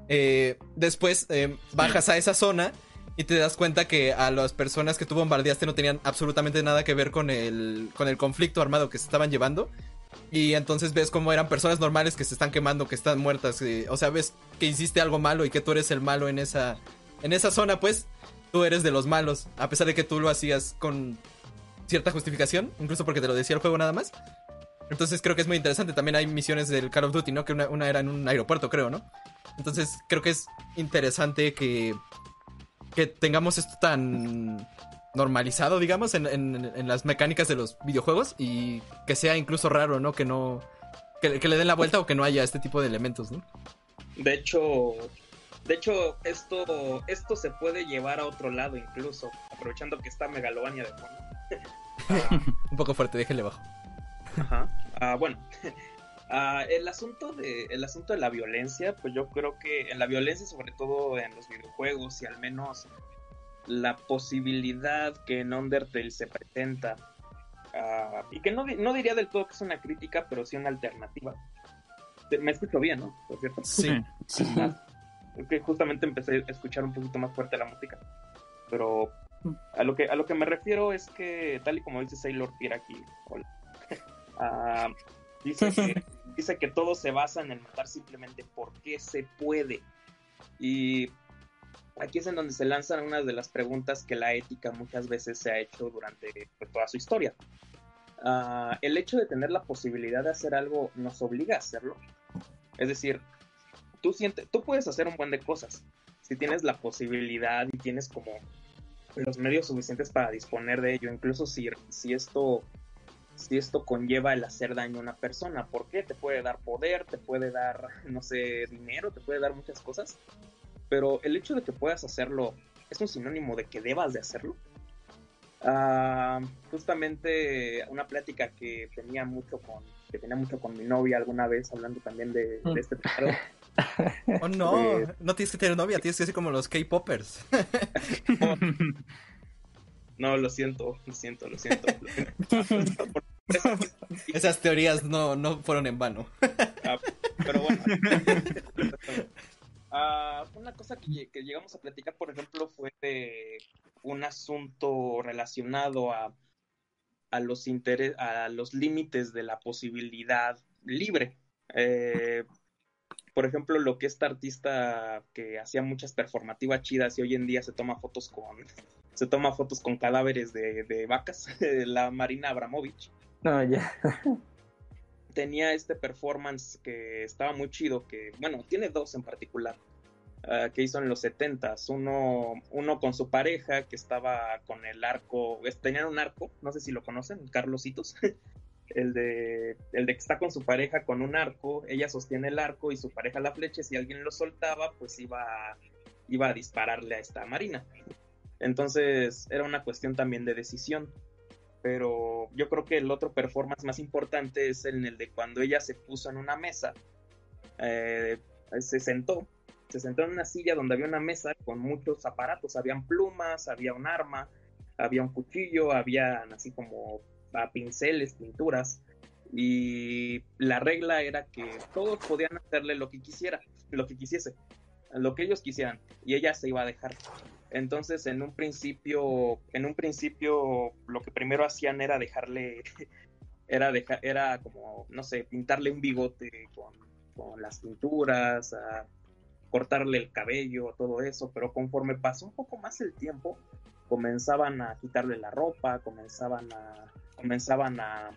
S2: Eh, después eh, bajas a esa zona y te das cuenta que a las personas que tú bombardeaste no tenían absolutamente nada que ver con el, con el conflicto armado que se estaban llevando. Y entonces ves cómo eran personas normales que se están quemando, que están muertas. o sea, ves que hiciste algo malo y que tú eres el malo en esa, en esa zona, pues tú eres de los malos, a pesar de que tú lo hacías con cierta justificación, incluso porque te lo decía el juego nada más. Entonces creo que es muy interesante. También hay misiones del Call of Duty, ¿no? Que una, era en un aeropuerto, creo, ¿no? Entonces creo que es interesante que, que tengamos esto tan normalizado, digamos, en, en, las mecánicas de los videojuegos y que sea incluso raro, ¿no? Que no... Que, le den la vuelta o que no haya este tipo de elementos, ¿no?
S3: De hecho, de hecho, esto, esto se puede llevar a otro lado incluso, aprovechando que está Megalovania de fondo.
S2: Un poco fuerte, déjale bajo.
S3: Ajá. Ah, bueno, ah, el, asunto de, el asunto de la violencia, pues yo creo que en la violencia, sobre todo en los videojuegos, y al menos la posibilidad que en Undertale se presenta, ah, y que no, no diría del todo que es una crítica, pero sí una alternativa. Me escucho bien, ¿no?
S2: Por cierto. Sí. sí
S3: que justamente empecé a escuchar un poquito más fuerte la música. Pero a lo que, a lo que me refiero es que, tal y como dice Sailor Piraki, ah, dice, que, dice que todo se basa en el matar simplemente porque se puede. Y aquí es en donde se lanzan una de las preguntas que la ética muchas veces se ha hecho durante pues, toda su historia. Ah, el hecho de tener la posibilidad de hacer algo nos obliga a hacerlo. Es decir, tú sientes, tú puedes hacer un buen de cosas. Si tienes la posibilidad y tienes como los medios suficientes para disponer de ello, incluso si, si esto si esto conlleva el hacer daño a una persona, ¿por qué? Te puede dar poder, te puede dar, no sé, dinero, te puede dar muchas cosas, pero el hecho de que puedas hacerlo es un sinónimo de que debas de hacerlo. Ah, justamente una plática que tenía mucho con que tenía mucho con mi novia alguna vez hablando también de, de este tema
S2: Oh no, no tienes que tener novia, tienes que ser como los K-Poppers.
S3: no, lo siento, lo siento, lo siento.
S2: Esas teorías no, no fueron en vano.
S3: Ah, pero bueno. Ah, una cosa que, llegamos a platicar, por ejemplo, fue de un asunto relacionado a, a los a los límites de la posibilidad libre. Eh, por ejemplo, lo que esta artista que hacía muchas performativas chidas y hoy en día se toma fotos con se toma fotos con cadáveres de, vacas, la Marina Abramovich.
S5: No, ya.
S3: Tenía este performance que estaba muy chido, que, bueno, tiene dos en particular, ah, que hizo en los 70 uno, uno con su pareja, que estaba con el arco, tenían un arco, no sé si lo conocen, Carlositos, el de, el de que está con su pareja con un arco, ella sostiene el arco y su pareja la flecha, si alguien lo soltaba, pues iba, iba a dispararle a esta marina. Entonces era una cuestión también de decisión. Pero yo creo que el otro performance más importante es en el de cuando ella se puso en una mesa, eh, se sentó, se sentó en una silla donde había una mesa con muchos aparatos, habían plumas, había un arma, había un cuchillo, había así como a pinceles, pinturas, y la regla era que todos podían hacerle lo que quisiera, lo que quisiese, lo que ellos quisieran, y ella se iba a dejar. Entonces, en un principio, en un principio, lo que primero hacían era dejarle, era dejar, era como, no sé, pintarle un bigote con, con las pinturas, a cortarle el cabello, todo eso, pero conforme pasó un poco más el tiempo, comenzaban a quitarle la ropa, comenzaban a comenzaban a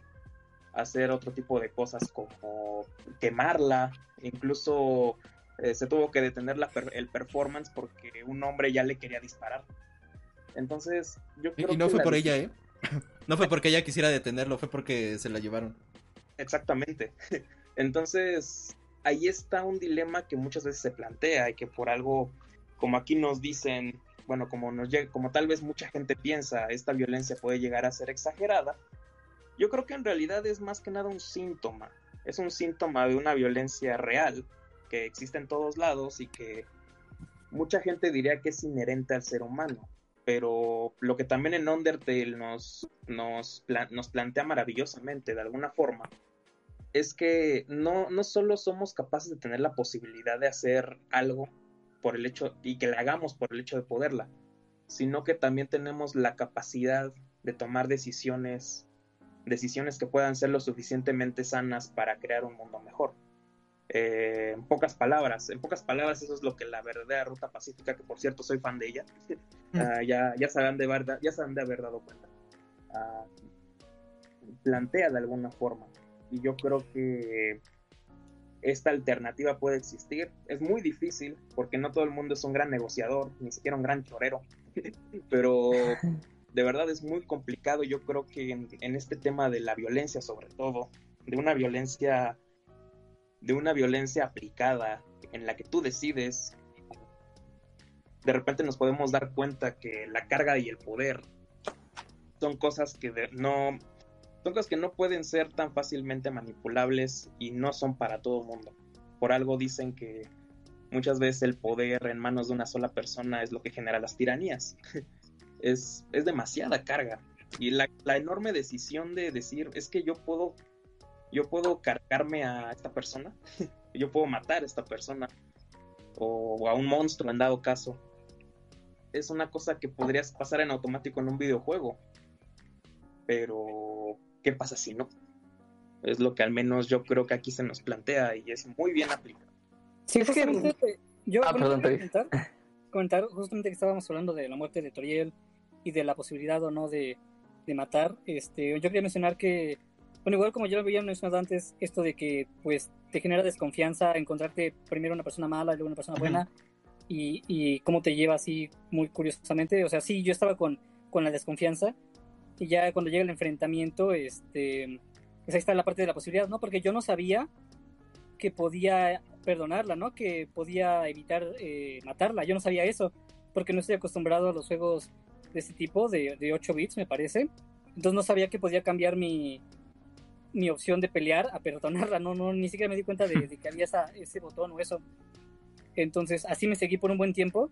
S3: hacer otro tipo de cosas como quemarla, incluso eh, se tuvo que detener la el performance porque un hombre ya le quería disparar. Entonces, yo creo
S2: y, no fue por ella, ¿eh? No fue porque ella quisiera detenerlo, fue porque se la llevaron.
S3: Exactamente. Entonces, ahí está un dilema que muchas veces se plantea y que por algo, como aquí nos dicen, bueno, como, tal vez mucha gente piensa, esta violencia puede llegar a ser exagerada, yo creo que en realidad es más que nada un síntoma. Es un síntoma de una violencia real que existe en todos lados y que mucha gente diría que es inherente al ser humano. Pero lo que también en Undertale nos, plantea maravillosamente, de alguna forma, es que no solo somos capaces de tener la posibilidad de hacer algo por el hecho y que le hagamos por el hecho de poderla, sino que también tenemos la capacidad de tomar decisiones, decisiones que puedan ser lo suficientemente sanas para crear un mundo mejor. Eh, en pocas palabras, en pocas palabras eso es lo que la verdadera ruta pacífica, que por cierto soy fan de ella, uh, ya, ya, sabrán de verdad, ya sabrán de haber dado cuenta, uh, plantea de alguna forma y yo creo que esta alternativa puede existir. Es muy difícil porque no todo el mundo es un gran negociador, ni siquiera un gran chorero, pero de verdad es muy complicado. Yo creo que en, este tema de la violencia, sobre todo, de una violencia, de una violencia aplicada en la que tú decides, de repente nos podemos dar cuenta que la carga y el poder son cosas que no son cosas que no pueden ser tan fácilmente manipulables y no son para todo mundo. Por algo dicen que muchas veces el poder en manos de una sola persona es lo que genera las tiranías. es, es demasiada carga. Y la, enorme decisión de decir, es que yo puedo, yo puedo cargarme a esta persona, yo puedo matar a esta persona, o a un monstruo en dado caso, es una cosa que podrías pasar en automático en un videojuego. Pero ¿qué pasa si no? Es lo que al menos yo creo que aquí se nos plantea y es muy bien aplicado.
S4: Sí, es que... Yo ah, perdón, comentar, comentar, justamente que estábamos hablando de la muerte de Toriel y de la posibilidad o no de, de matar. Este, yo quería mencionar que, bueno, igual como ya lo había mencionado antes, esto de que pues te genera desconfianza encontrarte primero una persona mala y luego una persona buena y, y cómo te lleva así muy curiosamente. O sea, sí, yo estaba con, con la desconfianza, y ya cuando llega el enfrentamiento, este, pues ahí está la parte de la posibilidad, ¿no? Porque yo no sabía que podía perdonarla, ¿no? Que podía evitar eh, matarla. Yo no sabía eso, porque no estoy acostumbrado a los juegos de este tipo, de, de 8 bits, me parece. Entonces no sabía que podía cambiar mi, mi opción de pelear a perdonarla, no, no, ni siquiera me di cuenta de, de que había esa, ese botón o eso. Entonces así me seguí por un buen tiempo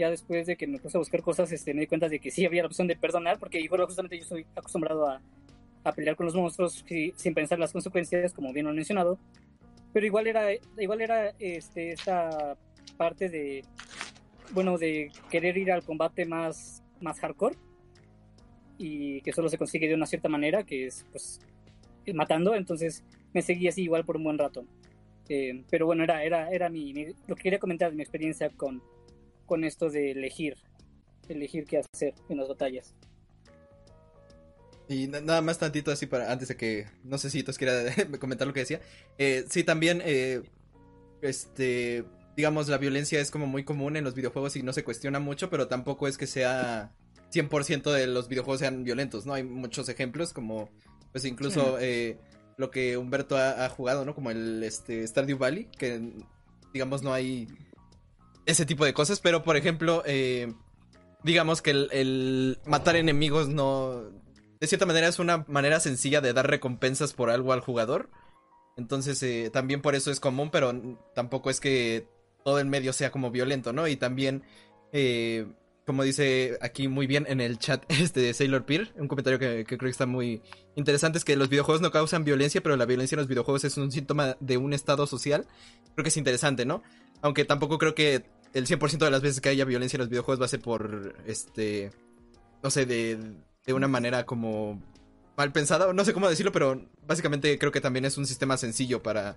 S4: ya después de que me puse a buscar cosas, este, me di cuenta de que sí había la opción de perdonar, porque igual justamente yo estoy acostumbrado a, a pelear con los monstruos sin pensar las consecuencias, como bien lo he mencionado. Pero igual era, igual era este, esta parte de, bueno, de querer ir al combate más, más hardcore y que solo se consigue de una cierta manera, que es pues matando, entonces me seguí así igual por un buen rato. Eh, pero bueno, era, era, era mi, lo que quería comentar de mi experiencia con, con esto de elegir, elegir qué hacer en las batallas.
S2: Y nada más tantito así para antes de que no sé si tú quieras comentar lo que decía. Eh, sí, también eh, este digamos la violencia es como muy común en los videojuegos y no se cuestiona mucho, pero tampoco es que sea 100% de los videojuegos sean violentos, ¿no? Hay muchos ejemplos como pues incluso eh, lo que Humberto ha, ha, jugado, ¿no? Como el este Stardew Valley, que digamos no hay ese tipo de cosas, pero por ejemplo, eh, digamos que el, matar enemigos no... De cierta manera es una manera sencilla de dar recompensas por algo al jugador. Entonces eh, también por eso es común, pero tampoco es que todo el medio sea como violento, ¿no? Y también, eh, como dice aquí muy bien en el chat este de Sailor Peer, un comentario que, que, creo que está muy interesante, es que los videojuegos no causan violencia, pero la violencia en los videojuegos es un síntoma de un estado social. Creo que es interesante, ¿no? Aunque tampoco creo que el 100% de las veces que haya violencia en los videojuegos va a ser por, este, no sé, de, de una manera como mal pensada, no sé cómo decirlo, pero básicamente creo que también es un sistema sencillo para,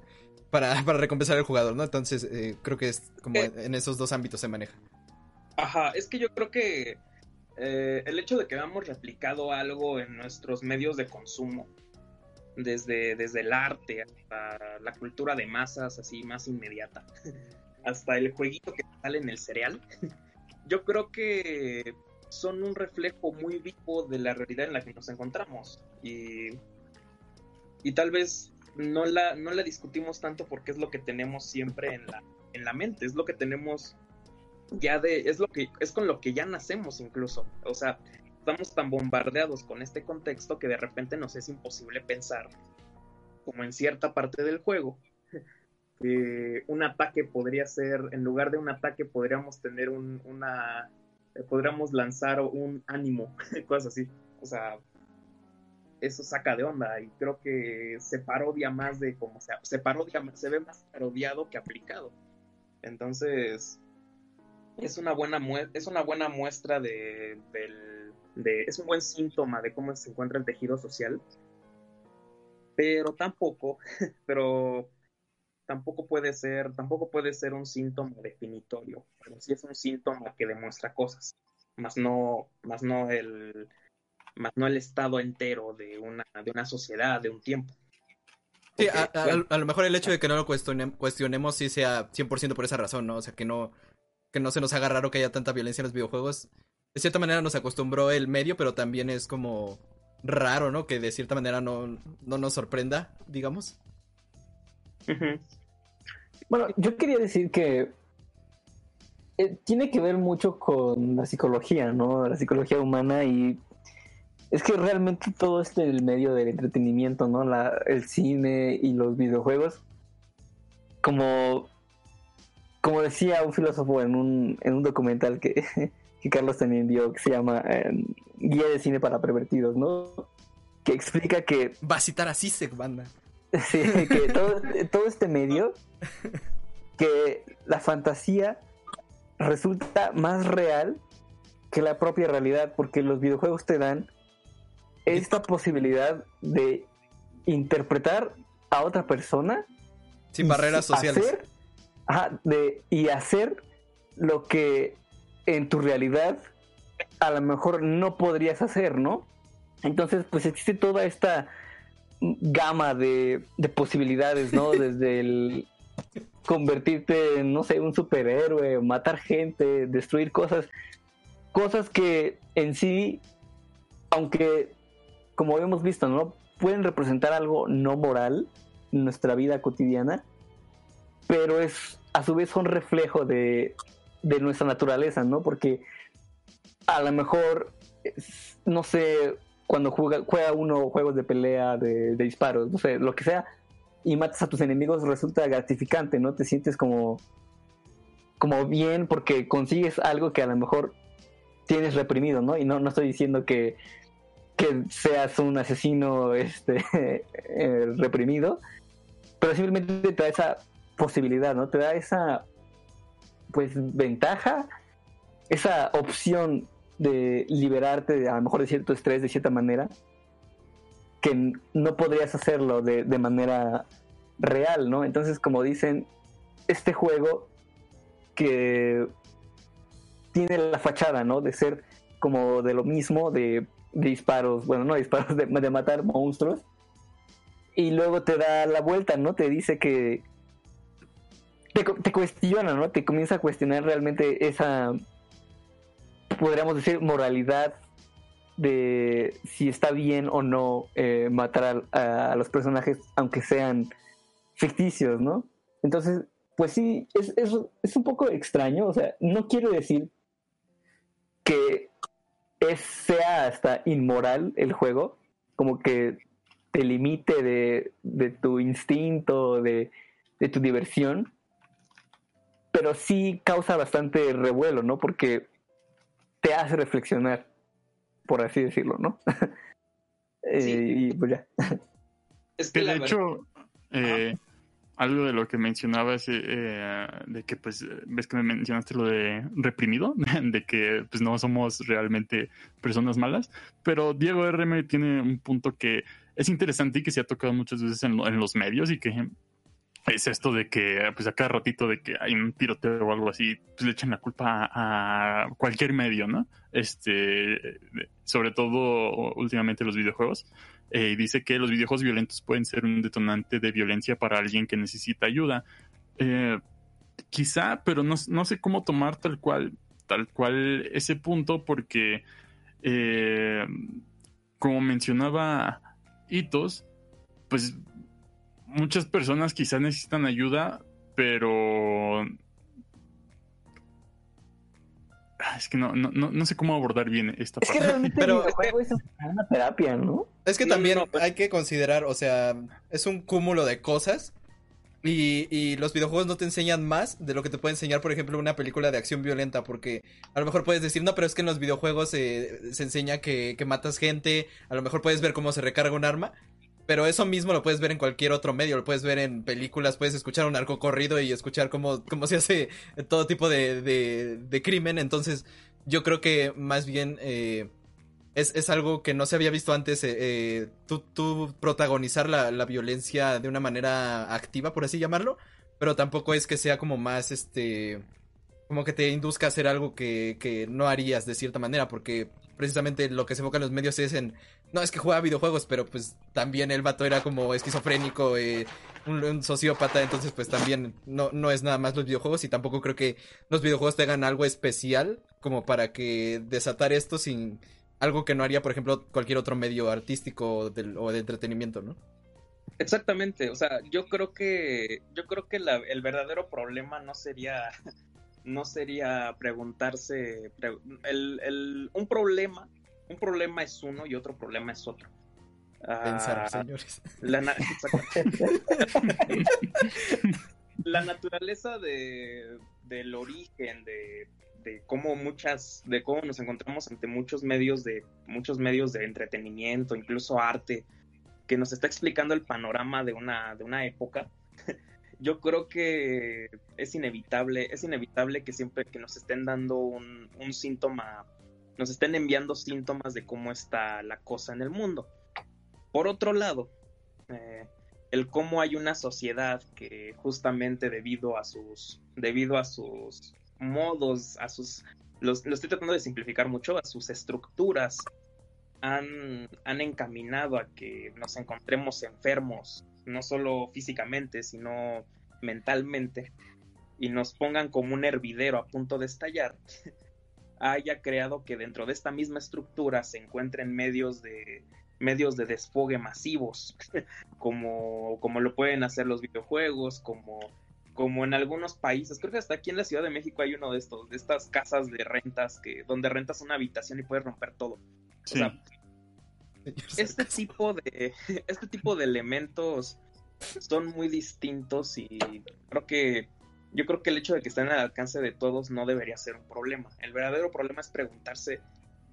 S2: para, para recompensar al jugador, ¿no? Entonces eh, creo que es como eh. en esos dos ámbitos se maneja.
S3: Ajá, es que yo creo que eh, el hecho de que hayamos replicado algo en nuestros medios de consumo, desde, desde el arte hasta la cultura de masas así más inmediata, hasta el jueguito que sale en el cereal, yo creo que son un reflejo muy vivo de la realidad en la que nos encontramos. Y, y tal vez no la, no la discutimos tanto porque es lo que tenemos siempre en la, en la mente, es lo que tenemos ya de, es lo que, es con lo que ya nacemos incluso. O sea, estamos tan bombardeados con este contexto que de repente nos es imposible pensar, como en cierta parte del juego, que un ataque podría ser, en lugar de un ataque podríamos tener un, una, eh, podríamos lanzar un ánimo, cosas así. O sea, eso saca de onda y creo que se parodia más de como sea, se parodia, se ve más parodiado que aplicado. Entonces, es una buena es una buena muestra de, de, es un buen síntoma de cómo se encuentra el tejido social. Pero tampoco, pero tampoco puede ser, tampoco puede ser un síntoma definitorio, pero sí es un síntoma que demuestra cosas, más no, más no el, más no el estado entero de una, de una sociedad, de un tiempo.
S2: Sí, a, lo mejor el hecho de que no lo cuestionemos sí sea 100% por esa razón, ¿no? O sea, que no, que no se nos haga raro que haya tanta violencia en los videojuegos. De cierta manera nos acostumbró el medio, pero también es como raro, ¿no? Que de cierta manera no, no nos sorprenda, digamos.
S5: Bueno, yo quería decir que eh, tiene que ver mucho con la psicología, ¿no? La psicología humana y es que realmente todo este el medio del entretenimiento, ¿no? La, el cine y los videojuegos, como, como decía un filósofo en un, en un documental que, que Carlos también vio, que se llama em, Guía de Cine para Pervertidos, ¿no? Que explica que...
S2: Va a citar a Sisek, banda.
S5: Sí, que todo, todo este medio, que la fantasía resulta más real que la propia realidad, porque los videojuegos te dan esta posibilidad de interpretar a otra persona
S2: sin barreras sociales
S5: de, y hacer lo que en tu realidad a lo mejor no podrías hacer, ¿no? Entonces, pues existe toda esta gama de, de posibilidades, ¿no? Desde el convertirte en, no sé, un superhéroe, matar gente, destruir cosas, cosas que en sí, aunque como hemos visto, ¿no? Pueden representar algo no moral en nuestra vida cotidiana, pero es a su vez son reflejo de, de nuestra naturaleza, ¿no? Porque a lo mejor, no sé, cuando juega, juega uno juegos de pelea, de, de, disparos, no sé, lo que sea, y matas a tus enemigos, resulta gratificante, ¿no? Te sientes como, como bien porque consigues algo que a lo mejor tienes reprimido, ¿no? Y no, no estoy diciendo que que seas un asesino este, eh, reprimido, pero simplemente te da posibilidad, ¿no? Te da esa, pues, ventaja, esa opción de liberarte a lo mejor de cierto estrés de cierta manera, que no podrías hacerlo de, de manera real, ¿no? Entonces, como dicen, este juego que tiene la fachada, ¿no? De ser como de lo mismo, de disparos, bueno, no disparos, de, matar monstruos. Y luego te da la vuelta, ¿no? Te dice que... Te, cuestiona, ¿no? Te comienza a cuestionar realmente esa, podríamos decir, moralidad de si está bien o no eh, matar a, los personajes, aunque sean ficticios, ¿no? Entonces, pues sí, es, es, es, un poco extraño, o sea, no quiero decir que sea hasta inmoral el juego, como que te limite de, tu instinto, de, tu diversión, pero sí causa bastante revuelo, ¿no? Porque te hace reflexionar, por así decirlo, ¿no? Eh, y pues ya.
S1: Es que, de hecho, eh, algo de lo que mencionabas, eh, eh, de que pues ves que me mencionaste lo de reprimido, de que pues no somos realmente personas malas, pero Diego RM tiene un punto que es interesante y que se ha tocado muchas veces en, los medios y que es esto de que pues a cada ratito de que hay un tiroteo o algo así, pues le echan la culpa a, cualquier medio, ¿no? Este, sobre todo últimamente los videojuegos. Eh, y dice que los videojuegos violentos pueden ser un detonante de violencia para alguien que necesita ayuda. Eh, quizá, pero no, sé cómo tomar tal cual, tal cual ese punto, porque eh, como mencionaba Hitos, pues muchas personas quizás necesitan ayuda, pero ah, es que no, no, no, no sé cómo abordar bien esta
S5: Es que
S1: parte.
S5: realmente
S2: Pero-
S5: el es una terapia, ¿no?
S2: Es que
S3: No,
S2: también
S3: no, pues-
S2: hay que considerar, o sea, es un cúmulo de cosas. Y, y los videojuegos no te enseñan más de lo que te puede enseñar, por ejemplo, una película de acción violenta. Porque a lo mejor puedes decir, no, pero es que en los videojuegos eh, se enseña que, que matas gente. A lo mejor puedes ver cómo se recarga un arma. Pero eso mismo lo puedes ver en cualquier otro medio. Lo puedes ver en películas, puedes escuchar un arco corrido y escuchar cómo, cómo se hace todo tipo de, de, de crimen. Entonces, yo creo que más bien. eh, es, es algo que no se había visto antes, eh, eh, tú, tú protagonizar la, la violencia de una manera activa, por así llamarlo, pero tampoco es que sea como más, este, como que te induzca a hacer algo que, que no harías de cierta manera, porque precisamente lo que se enfoca en los medios es en, no, es que juega videojuegos, pero pues también el vato era como esquizofrénico, eh, un, sociópata, entonces pues también no, no es nada más los videojuegos y tampoco creo que los videojuegos tengan algo especial como para que desatar esto sin algo que no haría, por ejemplo, cualquier otro medio artístico o de entretenimiento, ¿no?
S3: Exactamente, o sea, yo creo que yo creo que el verdadero problema no sería no sería preguntarse pre- el, el- un problema un problema es uno y otro problema es otro. Ah,
S2: Pensar, señores.
S3: la, na- la naturaleza de, del origen de, de cómo muchas de cómo nos encontramos ante muchos medios de muchos medios de entretenimiento incluso arte que nos está explicando el panorama de una de una época yo creo que es inevitable es inevitable que siempre que nos estén dando un, síntoma nos estén enviando síntomas de cómo está la cosa en el mundo. Por otro lado eh, el cómo hay una sociedad que justamente debido a sus debido a sus modos a sus lo estoy tratando de simplificar mucho a sus estructuras han, han encaminado a que nos encontremos enfermos no solo físicamente sino mentalmente y nos pongan como un hervidero a punto de estallar haya creado que dentro de esta misma estructura se encuentren medios de medios de desfogue masivos como, como lo pueden hacer los videojuegos, como, como en algunos países. Creo que hasta aquí en la Ciudad de México hay uno de estos, de estas casas de rentas que, donde rentas una habitación y puedes romper todo.
S1: Sí.
S3: sea, Este tipo de, este tipo de elementos son muy distintos y creo que yo creo que el hecho de que estén al alcance de todos no debería ser un problema. El verdadero problema es preguntarse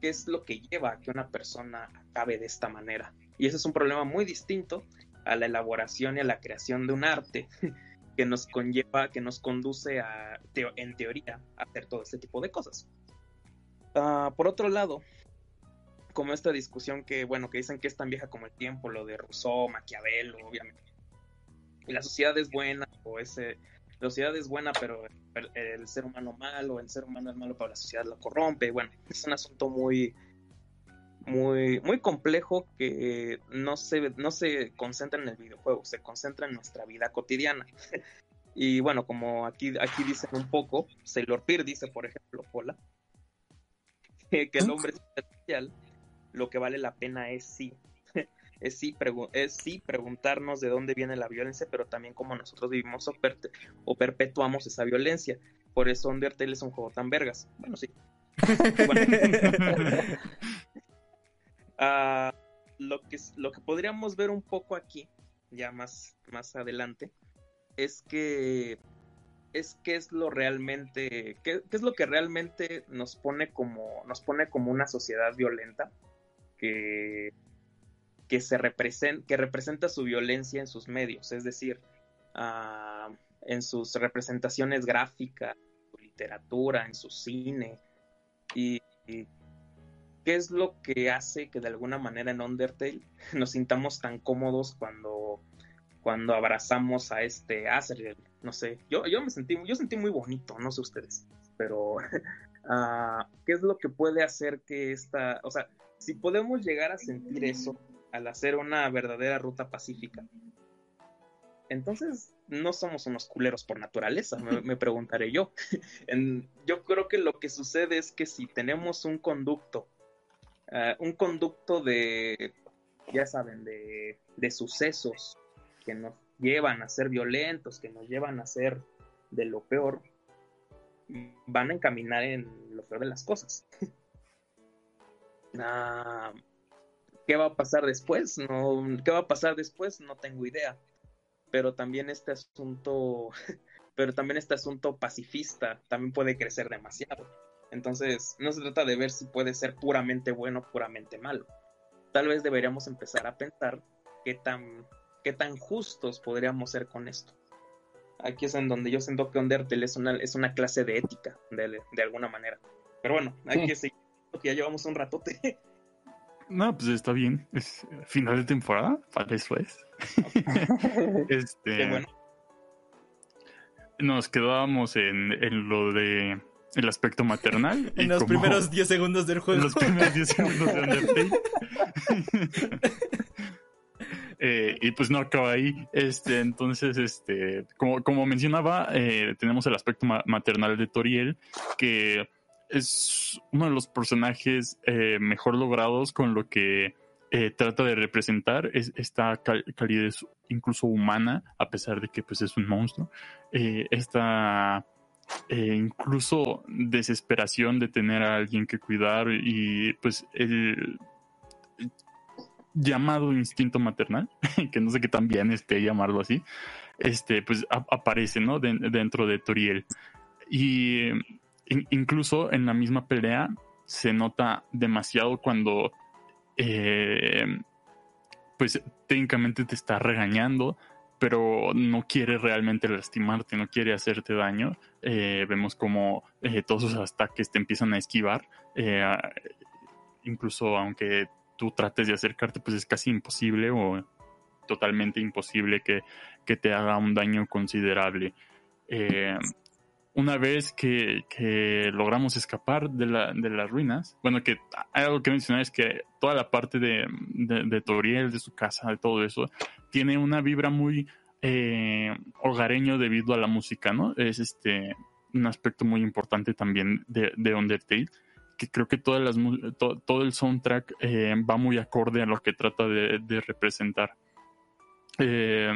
S3: qué es lo que lleva a que una persona acabe de esta manera. Y ese es un problema muy distinto a la elaboración y a la creación de un arte que nos conlleva, que nos conduce a, teo- en teoría, a hacer todo este tipo de cosas. Ah, por otro lado, como esta discusión que, bueno, que dicen que es tan vieja como el tiempo, lo de Rousseau, Maquiavelo, obviamente. La sociedad es buena, o ese, la sociedad es buena, pero el, el ser humano malo, el ser humano es malo, pero la sociedad lo corrompe. Bueno, es un asunto muy, muy, muy complejo que no se, no se concentra en el videojuego, se concentra en nuestra vida cotidiana. y bueno, como aquí, aquí dicen un poco, Sailor Peer dice, por ejemplo, Pola, que, que el hombre es especial, lo que vale la pena es sí. Es sí, es sí preguntarnos de dónde viene la violencia, pero también cómo nosotros vivimos o perpetuamos esa violencia. Por eso Undertale es un juego tan vergas. Bueno, sí. Bueno. Ah, lo, que, lo que podríamos ver un poco aquí, ya más, más adelante, es que es que es lo realmente, qué, es lo que realmente nos pone como, nos pone como una sociedad violenta que, que se representa, que representa su violencia en sus medios, es decir, ah, en sus representaciones gráficas, en su literatura, en su cine, y qué es lo que hace que de alguna manera en Undertale nos sintamos tan cómodos cuando, cuando abrazamos a este Azrael. No sé, yo, yo me sentí, yo sentí muy bonito, no sé ustedes, pero ah, ¿qué es lo que puede hacer que esta, o sea, si podemos llegar a sentir eso al hacer una verdadera ruta pacífica, entonces no somos unos culeros por naturaleza, me, preguntaré yo. Yo creo que lo que sucede es que si tenemos un conducto, ah, un conducto de, ya saben, de, de sucesos que nos llevan a ser violentos, que nos llevan a ser de lo peor, van a encaminar en lo peor de las cosas. Ah, ¿Qué va a pasar después? No, ¿Qué va a pasar después? No tengo idea. Pero también este asunto, pero también este asunto pacifista también puede crecer demasiado. Entonces, no se trata de ver si puede ser puramente bueno o puramente malo. Tal vez deberíamos empezar a pensar qué tan, qué tan justos podríamos ser con esto. Aquí es en donde yo siento que Undertale es una, es una clase de ética, de, de alguna manera. Pero bueno, hay que seguir, porque ya llevamos un ratote.
S1: No, pues está bien. Es final de temporada, para eso es. este,
S3: Qué bueno.
S1: Nos quedábamos en, en lo de el aspecto maternal. y
S2: En los primeros 10 segundos del
S1: en
S2: juego.
S1: los primeros 10 segundos de Undertale. Eh, y pues no acaba ahí. Este, entonces, este, como, como mencionaba, eh, tenemos el aspecto ma- maternal de Toriel, que es uno de los personajes eh, mejor logrados con lo que trata de representar es esta cal- calidez incluso humana, a pesar de que pues es un monstruo. Esta eh, incluso desesperación de tener a alguien que cuidar y pues el llamado instinto maternal, que no sé qué tan bien esté llamarlo así, este pues aparece, ¿no? Den- dentro de Toriel. Y in- incluso en la misma pelea se nota demasiado cuando eh, pues técnicamente te está regañando, pero no quiere realmente lastimarte, no quiere hacerte daño. Eh, vemos como eh, todos sus ataques te empiezan a esquivar. eh, incluso aunque tú trates de acercarte, pues es casi imposible o totalmente imposible que, que te haga un daño considerable. Una vez que, que logramos escapar de, la, de las ruinas, bueno, que algo que mencionar es que toda la parte de, de, de Toriel, de su casa, de todo eso, tiene una vibra muy eh, hogareño debido a la música, ¿no? Es este un aspecto muy importante también de, de Undertale, que creo que todas las, to- todo el soundtrack eh, va muy acorde a lo que trata de, de representar. Eh,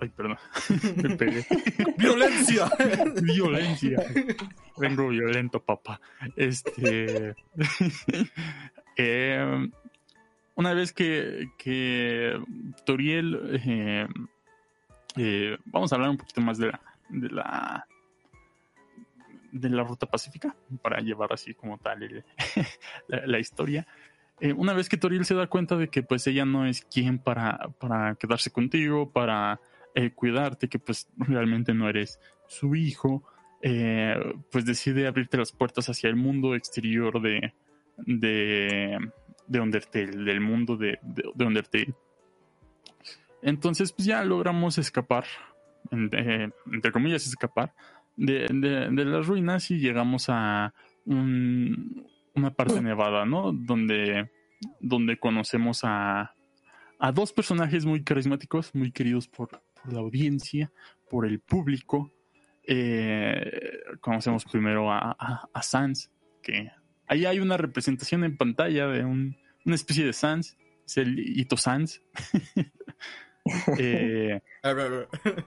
S1: ay, perdón, me pegué.
S2: ¡Violencia!
S1: Violencia. Vengo violento, papá. Este. eh, una vez que, que Toriel. eh, eh, vamos a hablar un poquito más de la, de la. de la ruta pacífica. Para llevar así como tal la, historia. Eh, una vez que Toriel se da cuenta de que pues ella no es quien para, para quedarse contigo, para cuidarte, que pues realmente no eres su hijo, pues decide abrirte las puertas hacia el mundo exterior de, de, de Undertale, del mundo de, de, de Undertale. Entonces, pues ya logramos escapar, eh, entre comillas, escapar de, de- de las ruinas y llegamos a un- una parte nevada, ¿no? Donde, donde conocemos a, a dos personajes muy carismáticos, muy queridos por, por la audiencia, por el público. Eh, conocemos primero a, a, a Sans, que ahí hay una representación en pantalla de un- una especie de Sans, es el Ito Sans. Eh,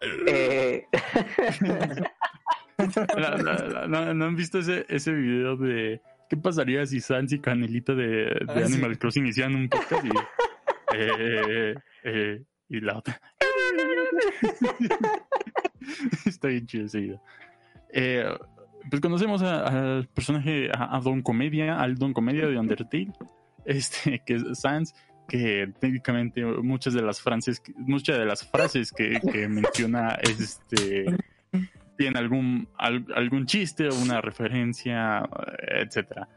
S5: Eh,
S1: la- la- la- la- ¿No han visto ese, ese video de qué pasaría si Sans y Canelita de, de
S2: Ah, sí.
S1: Animal Crossing hicieran un podcast? Y, eh, eh, y la otra. Está bien chido ese video. Eh, pues conocemos al personaje, a, Don Comedia, al Don Comedia de Undertale, este, que es Sans, que técnicamente muchas de las frases, muchas de las frases que, menciona es este tiene algún al- algún chiste o una referencia, etcétera.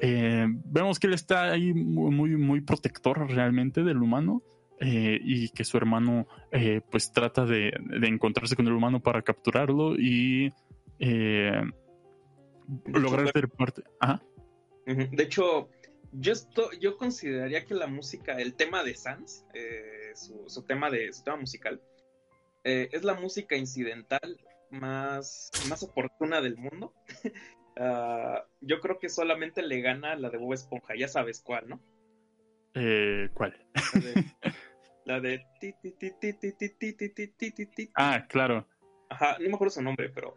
S1: Eh, vemos que él está ahí muy, muy protector realmente del humano eh, y que su hermano eh, pues trata de, de encontrarse con el humano para capturarlo y eh, lograr ser parte.
S3: De hecho, yo, esto, yo consideraría que la música, el tema de Sans, eh, su, tema de, su tema musical, es la música incidental más, más oportuna del mundo. yo creo que solamente le gana la de Bob Esponja, ya sabes cuál, ¿no?
S1: Eh, ¿Cuál?
S3: La de...
S1: Ah, claro.
S3: Ajá, no me acuerdo su nombre, pero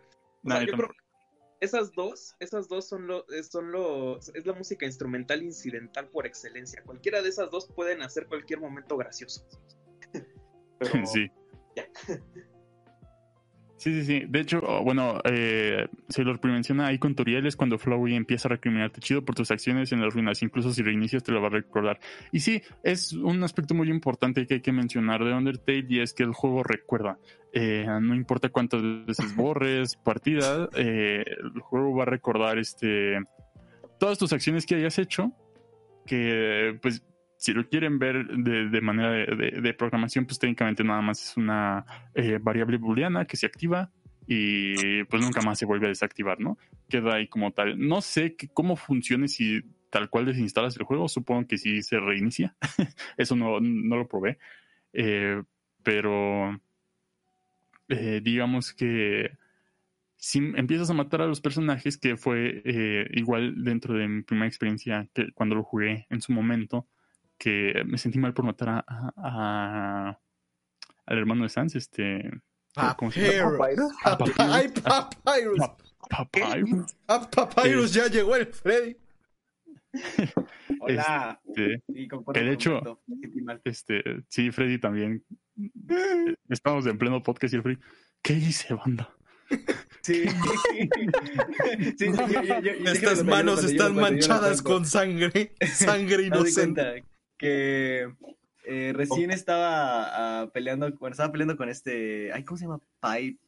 S3: esas dos, esas dos son lo, son los, es la música instrumental incidental por excelencia. Cualquiera de esas dos pueden hacer cualquier momento gracioso. Pero,
S1: Sí.
S3: ya.
S1: Sí, sí, sí. De hecho, oh, bueno, eh, Sailor Pri menciona ahí con Toriel es cuando Flowey empieza a recriminarte chido por tus acciones en las ruinas. Incluso si reinicias te lo va a recordar. Y sí, es un aspecto muy importante que hay que mencionar de Undertale y es que el juego recuerda. Eh, no importa cuántas veces borres partida, eh, el juego va a recordar este todas tus acciones que hayas hecho. Que pues si lo quieren ver de, de manera de, de- programación, pues técnicamente nada más es una eh, variable booleana que se activa y pues nunca más se vuelve a desactivar, ¿no? Queda ahí como tal. No sé cómo funcione si tal cual desinstalas el juego, supongo que sí se reinicia. Eso no, no lo probé. Eh, pero eh, digamos que si empiezas a matar a los personajes, que fue eh, igual dentro de mi primera experiencia que cuando lo jugué en su momento, que me sentí mal por matar a, a- a- al hermano de Sans, este ¿cómo se llama?
S2: Papyrus.
S5: Papyrus.
S1: Ah, Papyrus.
S2: Ay, Papyrus.
S1: Papyrus.
S2: Ah, Papyrus, ya llegó el Freddy.
S6: Hola.
S1: Este, que de hecho- este, sí, Freddy también. Estamos en pleno podcast y el Freddy, ¿qué hice, banda?
S6: Sí. Sí, yo- yo- yo- yo- yo-
S2: Estas manos están manchadas
S6: yo-
S2: con sangre. Sangre inocente.
S6: Que eh, recién estaba ah, peleando, bueno, estaba peleando con este, ay, ¿cómo se llama? Pipe,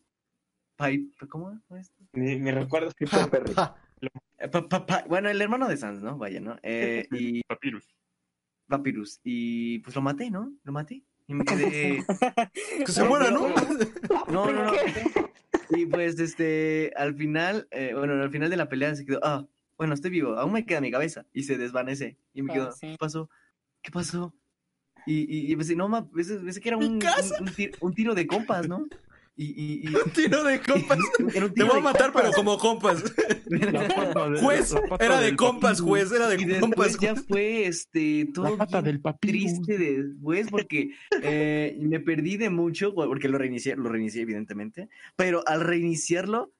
S6: Pipe, ¿cómo es?
S3: Ni, ni recuerdo.
S2: Ja,
S5: Perry.
S6: Eh, pa- pa- pa- bueno, el hermano de Sans, ¿no? Vaya, ¿no? Eh, y
S1: Papyrus.
S6: Papyrus, y pues lo maté, ¿no? Lo maté. Y me quedé,
S2: Que se muera, ¿no?
S6: no, no, no. Y pues, este, al final, eh, bueno, al final de la pelea se quedó, ah, bueno, estoy vivo, aún me queda mi cabeza. Y se desvanece. Y me
S4: Ah,
S6: quedo,
S4: sí.
S6: ¿qué pasó? ¿Qué pasó? Y, y, y pensé, no, ma, pensé, pensé que era un,
S2: casa.
S6: un, un tir- un tiro de compas, ¿no? Y, y, y-
S2: Tiro de compas.
S6: un
S2: Te
S6: tiro
S2: voy a matar, pero
S6: compas.
S2: como compas.
S1: De-
S2: Juez, era de compas, juez, era
S6: Y
S2: de compas.
S6: después ya fue, este, todo
S1: del
S6: triste después porque eh, me perdí de mucho porque lo reinicié, lo reinicié evidentemente, pero al reiniciarlo,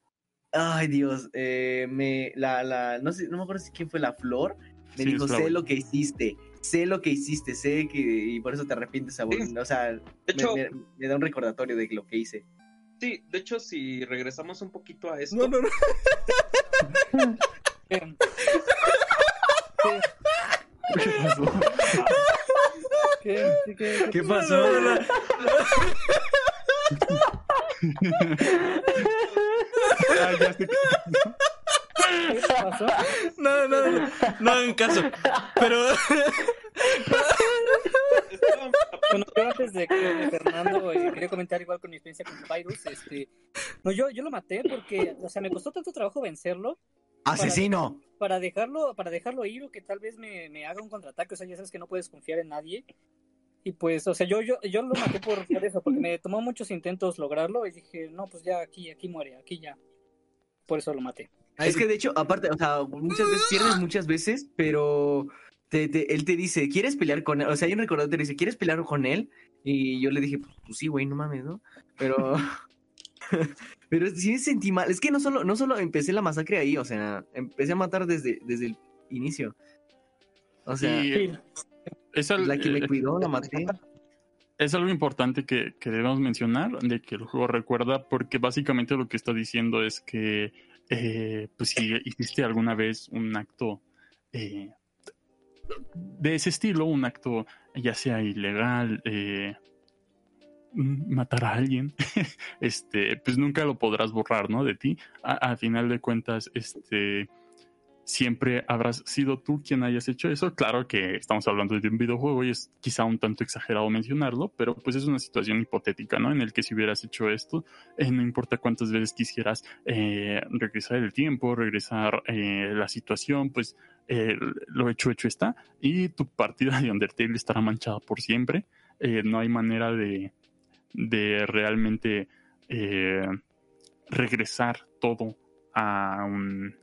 S6: ay Dios, eh, me la la no sé, no me acuerdo si quién fue la flor, me
S1: Sí,
S6: dijo sé lo que hiciste, sé lo que hiciste, sé que y por eso te arrepientes, Saúl".
S3: Sí.
S6: o sea,
S3: De
S6: me,
S3: hecho,
S6: me- me da un recordatorio de lo que hice.
S3: sí, de hecho, si regresamos un poquito a esto,
S2: No, no, no.
S4: Eh,
S1: ¿Qué pasó?
S4: ¿Qué, qué, qué-
S6: ¿Qué pasó?
S2: no, no, no.
S1: Ah, ya que-
S4: qué pasó?
S2: No, no, no, no hagan caso. Pero
S4: Bueno, yo antes de que Fernando eh, quería comentar igual con mi experiencia con Papyrus, este, no, yo, yo lo maté porque, o sea, me costó tanto trabajo vencerlo
S6: ¡Asesino!
S4: para dejarlo, para dejarlo ir o que tal vez me, me haga un contraataque, o sea, ya sabes que no puedes confiar en nadie. Y pues, o sea, yo, yo, yo lo maté por, por eso, porque me tomó muchos intentos lograrlo y dije, no, pues ya aquí, aquí muere, aquí ya. Por eso lo maté.
S6: Es que de hecho, aparte, o sea, muchas veces pierdes muchas veces, pero te, te- él te dice, ¿quieres pelear con él? O sea, hay un recordatorio que dice, ¿quieres pelear con él? Y yo le dije, pues, pues sí, güey, no mames, ¿no? Pero, pero sí me sentí mal. Es que no solo, no solo empecé la masacre ahí, o sea, empecé a matar desde, desde el inicio. O sea,
S1: Y es, al-
S6: la que me
S1: eh,
S6: cuidó la maté.
S1: es algo importante que, que debemos mencionar, de que el juego recuerda, porque básicamente lo que está diciendo es que, eh, pues si hiciste alguna vez un acto eh, de ese estilo, un acto ya sea ilegal, eh, matar a alguien, este, pues nunca lo podrás borrar, ¿no? De ti. A, a final de cuentas, este, siempre habrás sido tú quien hayas hecho eso. Claro que estamos hablando de un videojuego y es quizá un tanto exagerado mencionarlo, pero pues es una situación hipotética, ¿no? En el que si hubieras hecho esto, eh, no importa cuántas veces quisieras eh, regresar el tiempo, regresar eh, la situación, pues lo hecho, hecho está. Y tu partida de Undertale estará manchada por siempre. No hay manera de, de realmente regresar todo a un,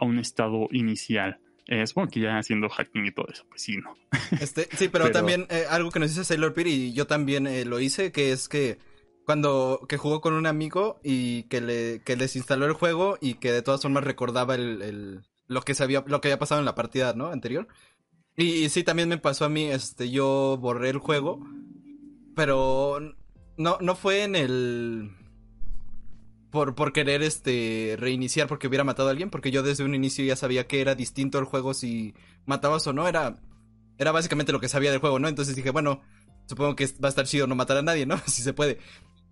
S1: a un estado inicial. Eh, supongo que ya haciendo hacking y todo eso, pues sí, ¿no?
S2: Este, sí, pero,
S1: Pero-
S2: también eh, algo que nos dice Sailor Piri y yo también eh, lo hice, que es que cuando que jugó con un amigo y que le que desinstaló el juego y que de todas formas recordaba el, el lo que sabía lo que había pasado en la partida, ¿no? anterior. Y, y, sí también me pasó a mí, este yo borré el juego, pero no no fue en el por, por querer este reiniciar porque hubiera matado a alguien, porque yo desde un inicio ya sabía que era distinto el juego si matabas o no, era era básicamente lo que sabía del juego, ¿no? Entonces dije, bueno, supongo que va a estar chido no matar a nadie, ¿no? Si se puede.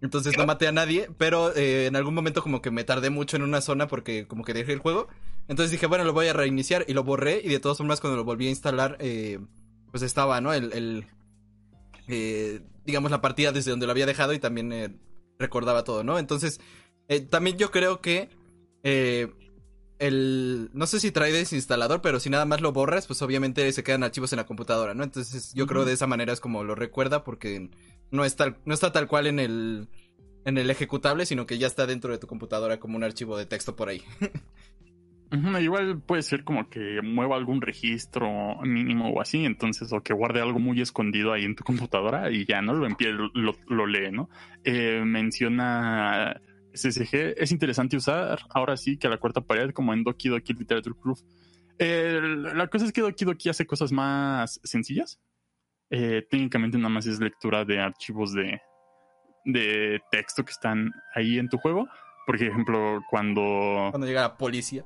S2: Entonces no maté a nadie, pero eh, en algún momento como que me tardé mucho en una zona porque como que dejé el juego. Entonces dije, bueno, lo voy a reiniciar y lo borré y de todas formas cuando lo volví a instalar, eh, pues estaba, ¿no? El, el eh, digamos, la partida desde donde lo había dejado y también recordaba todo, ¿no? Entonces, eh, también yo creo que eh, el no sé si trae desinstalador, pero si nada más lo borras, pues obviamente se quedan archivos en la computadora, ¿no? Entonces yo creo de esa manera es como lo recuerda porque no está no está tal cual en el en el ejecutable, sino que ya está dentro de tu computadora como un archivo de texto por ahí.
S1: Igual puede ser como que mueva algún registro mínimo o así, entonces, o que guarde algo muy escondido ahí en tu computadora y ya no lo lo, lo lee, ¿no? Eh, menciona SSG, es interesante usar ahora sí que a la cuarta pared como en Doki Doki Literature Proof. Eh, la cosa es que Doki Doki hace cosas más sencillas. Eh, técnicamente nada más es lectura de archivos de, de texto que están ahí en tu juego. Por ejemplo, cuando
S2: Cuando llega la policía.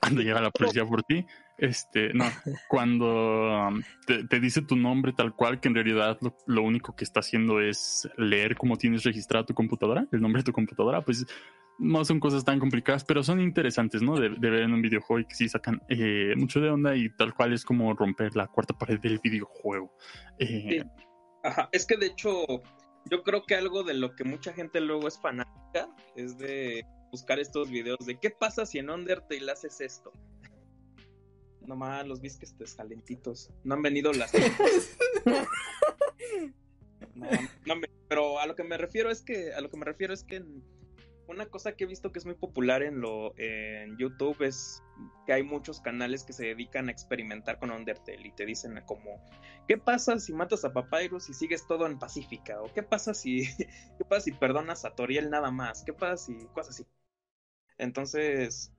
S1: cuando llega la policía por ti, este, no, cuando um, te, te dice tu nombre tal cual, que en realidad lo, lo único que está haciendo es leer cómo tienes registrada tu computadora, el nombre de tu computadora, pues no son cosas tan complicadas, pero son interesantes, ¿no? De, de ver en un videojuego y que sí sacan eh, mucho de onda y tal cual es como romper la cuarta pared del videojuego. Eh,
S3: Sí. Ajá, es que de hecho, yo creo que algo de lo que mucha gente luego es fanática es de buscar estos videos de qué pasa si en Undertale haces esto. Nomás los visques calentitos. No han venido las. No, no venido, pero a lo que me refiero es que a lo que me refiero es que una cosa que he visto que es muy popular en lo en YouTube es que hay muchos canales que se dedican a experimentar con Undertale y te dicen como ¿qué pasa si matas a Papyrus y sigues todo en Pacífica? ¿O qué pasa si qué pasa si perdonas a Toriel nada más? ¿Qué pasa si cosas así? Entonces,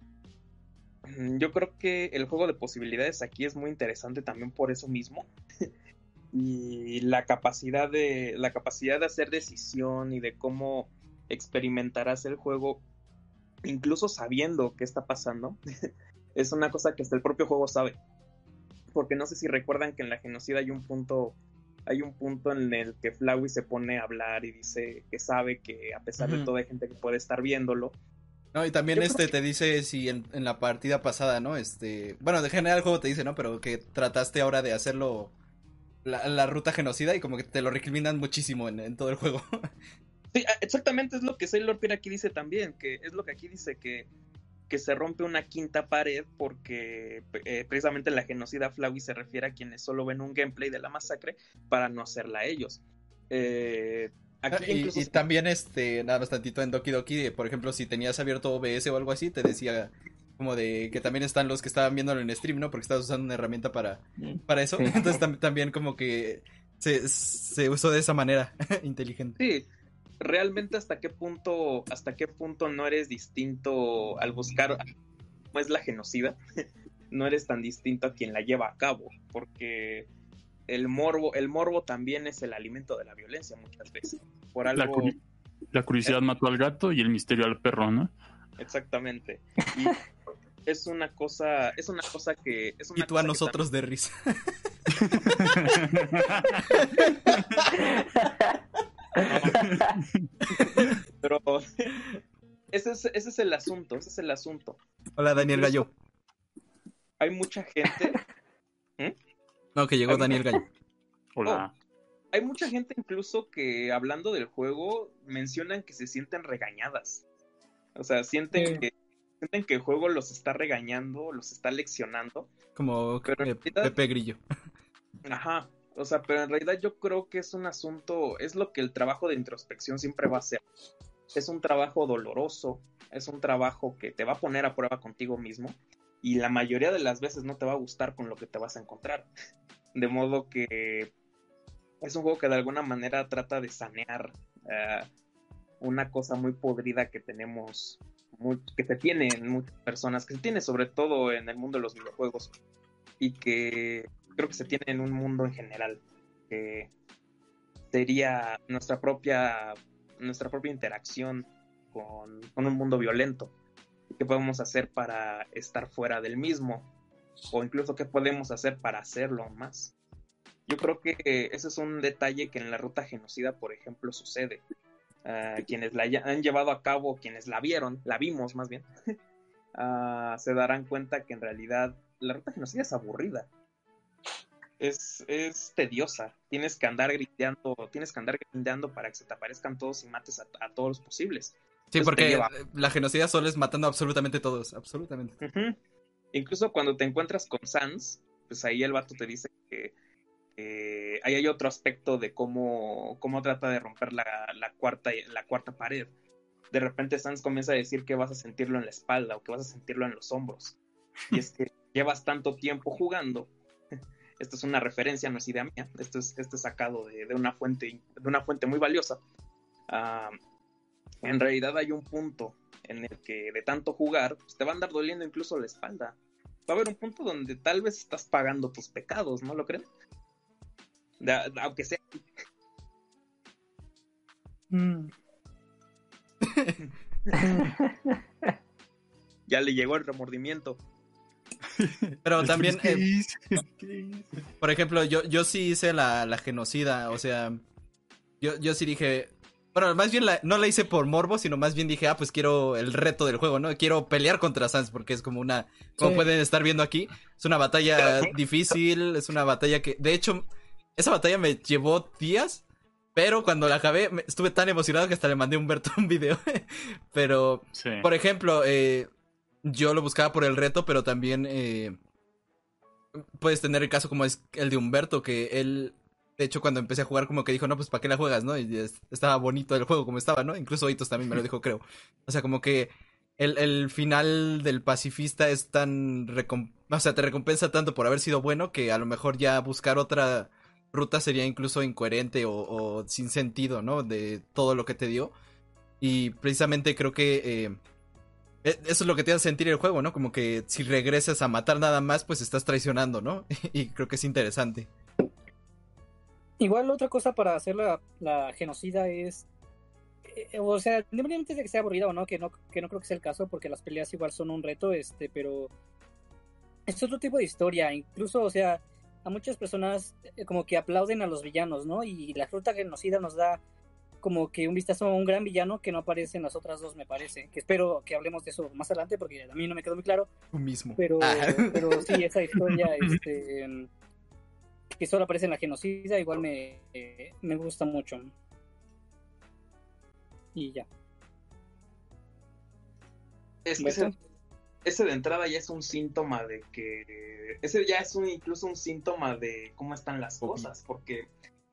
S3: yo creo que el juego de posibilidades aquí es muy interesante también por eso mismo. y la capacidad de la capacidad de hacer decisión y de cómo experimentarás el juego incluso sabiendo qué está pasando es una cosa que hasta el propio juego sabe. Porque no sé si recuerdan que en la genocida hay un punto hay un punto en el que Flowey se pone a hablar y dice que sabe que a pesar de todo hay gente que puede estar viéndolo
S2: No, y también
S3: Yo
S2: este
S3: que-
S2: te dice si en, en la partida pasada, ¿no? Este, bueno, de general el juego te dice, ¿no? Pero que trataste ahora de hacerlo la, la ruta genocida y como que te lo recriminan muchísimo en, en todo el juego.
S3: Sí, ah, exactamente es lo que Sailor Pierre aquí dice también, que es lo que aquí dice que, que se rompe una quinta pared porque eh, precisamente la genocida Flowey se refiere a quienes solo ven un gameplay de la masacre para no hacerla ellos. Eh, aquí
S2: y,
S3: incluso
S2: y también este, nada más tantito en Doki Doki, por ejemplo, si tenías abierto OBS o algo así, te decía como de que también están los que estaban viéndolo en stream, ¿no? Porque estabas usando una herramienta para, para eso.
S5: Sí.
S2: Entonces tam- también como que se, se usó de esa manera inteligente.
S3: Sí, realmente hasta qué punto, hasta qué punto no eres distinto al buscar cómo es la genocida, no eres tan distinto a quien la lleva a cabo, porque el morbo, el morbo también es el alimento de la violencia muchas veces. Por
S1: la,
S3: algo,
S1: la curiosidad mató al gato y el misterio al perro, ¿no?
S3: exactamente. Y es una cosa, es una cosa que es una
S2: Y tú a nosotros de risa.
S3: Pero ese es, ese es el asunto, ese es el asunto.
S2: Hola Daniel Gallo.
S3: Hay mucha gente,
S2: No, que llegó Daniel Gallo.
S1: Hola.
S3: hay mucha gente incluso que hablando del juego mencionan que se sienten regañadas. O sea, sienten
S4: Sí.
S3: que sienten que el juego los está regañando, los está leccionando.
S2: Como
S3: Pero
S2: eh,
S3: realidad-
S2: Pepe Grillo.
S3: Ajá. O sea, pero en realidad yo creo que es un asunto, es lo que el trabajo de introspección siempre va a ser. Es un trabajo doloroso, es un trabajo que te va a poner a prueba contigo mismo y la mayoría de las veces no te va a gustar con lo que te vas a encontrar. De modo que es un juego que de alguna manera trata de sanear eh, una cosa muy podrida que tenemos, que se tiene en muchas personas, que se tiene sobre todo en el mundo de los videojuegos y que creo que se tiene en un mundo en general, que sería nuestra propia, nuestra propia interacción con, con un mundo violento. ¿Qué podemos hacer para estar fuera del mismo? O incluso qué podemos hacer para hacerlo más. Yo creo que ese es un detalle que en la ruta genocida, por ejemplo, sucede. Ah, quienes la han llevado a cabo, quienes la vieron, la vimos más bien, ah, se darán cuenta que en realidad la ruta genocida es aburrida. Es, es tediosa. Tienes que andar gritando, tienes que andar gritando para que se te aparezcan todos y mates a, a todos los posibles.
S2: Sí,
S3: Entonces te
S2: porque la genocida solo es matando absolutamente todos, absolutamente.
S3: Ujú. Incluso cuando te encuentras con Sans, pues ahí el vato te dice que eh, ahí hay otro aspecto de cómo, cómo trata de romper la, la cuarta, la cuarta pared. De repente Sans comienza a decir que vas a sentirlo en la espalda o que vas a sentirlo en los hombros. Y es que llevas tanto tiempo jugando. Esto es una referencia, no es idea mía. Esto es, esto es sacado de, de una fuente, de una fuente muy valiosa. Ah, en realidad hay un punto en el que de tanto jugar, pues te va a andar doliendo incluso la espalda. Va a haber un punto donde tal vez estás pagando tus pecados, ¿no lo creen? De- de- aunque sea.
S4: Mm.
S3: Ya le llegó el remordimiento.
S2: Pero también,
S1: ¿Qué
S2: eh, por ejemplo, yo, yo sí hice la, la genocida, o sea, yo, yo sí dije, bueno, más bien la- no la hice por morbo, sino más bien dije, ah, pues quiero el reto del juego, ¿no? Quiero pelear contra Sans, porque es como una, como
S4: Sí.
S2: pueden estar viendo aquí, es una batalla difícil, es una batalla que, de hecho, esa batalla me llevó días, pero cuando la acabé, me- estuve tan emocionado que hasta le mandé a Humberto un video, pero...
S1: Sí.
S2: Por ejemplo, eh, yo lo buscaba por el reto, pero también eh, puedes tener el caso como es el de Humberto, que él, de hecho, cuando empecé a jugar, como que dijo, no, pues ¿para qué la juegas, no? Y es- estaba bonito el juego como estaba, ¿no? Incluso Hitos también me lo dijo, creo. O sea, como que el, el final del pacifista es tan... o sea, te recompensa tanto por haber sido bueno que a lo mejor ya buscar otra ruta sería incluso incoherente o, o sin sentido, ¿no? De todo lo que te dio. Y precisamente creo que eh, e- eso es lo que te hace sentir el juego, ¿no? Como que si regresas a matar nada más, pues estás traicionando, ¿no? y creo que es interesante.
S4: Igual otra cosa para hacer la, la genocida es, eh, o sea, independientemente de que sea aburrida o no, que no, que no creo que sea el caso, porque las peleas igual son un reto, este, pero es otro tipo de historia, incluso, o sea, a muchas personas eh, como que aplauden a los villanos, ¿no? Y la fruta genocida nos da como que un vistazo a un gran villano que no aparece en las otras dos, me parece, que espero que hablemos de eso más adelante, porque a mí no me quedó muy claro,
S2: Tú mismo.
S4: pero,
S2: Ah.
S4: pero sí, esa historia este, que solo aparece en la genocida, igual me, eh, me gusta mucho. Y ya.
S3: Es que
S4: ¿Beto?
S3: ese, ese de entrada ya es un síntoma de que. Ese ya es un, incluso un síntoma de cómo están las cosas. Porque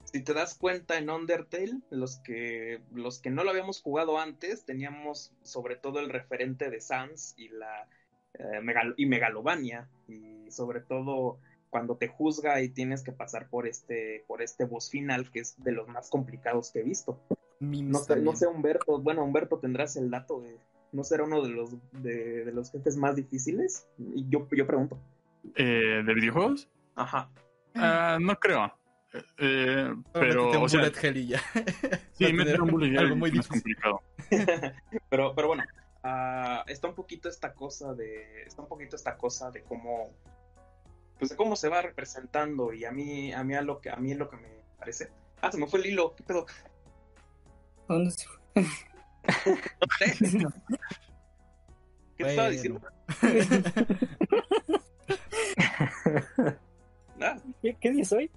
S3: si te das cuenta en Undertale, los que, los que no lo habíamos jugado antes, teníamos sobre todo el referente de Sans y la eh, Megal- y Megalovania. Y sobre todo cuando te juzga y tienes que pasar por este, por este boss final, que es de los más complicados que he visto. No no sé, Humberto. Bueno, Humberto tendrás el dato de. ¿No será uno de los de, de los jefes más difíciles? Y yo, yo pregunto.
S1: Eh, ¿De videojuegos?
S3: Ajá.
S1: Ah, no creo. Eh, pero,
S2: un
S1: o sea,
S2: bullet hell y ya.
S1: sí, meter un bullet hell
S2: algo muy
S1: más
S2: difícil.
S1: complicado.
S3: Pero, pero bueno, ah, está un poquito esta cosa de. Está un poquito esta cosa de cómo. Pues de cómo se va representando. Y a mí, a mí a lo que a mí lo que me parece. Ah, se me fue el hilo. ¿Qué pedo?
S4: ¿Dónde se fue?
S3: No sé. ¿Qué te estaba diciendo?
S4: ¿Qué, qué día soy?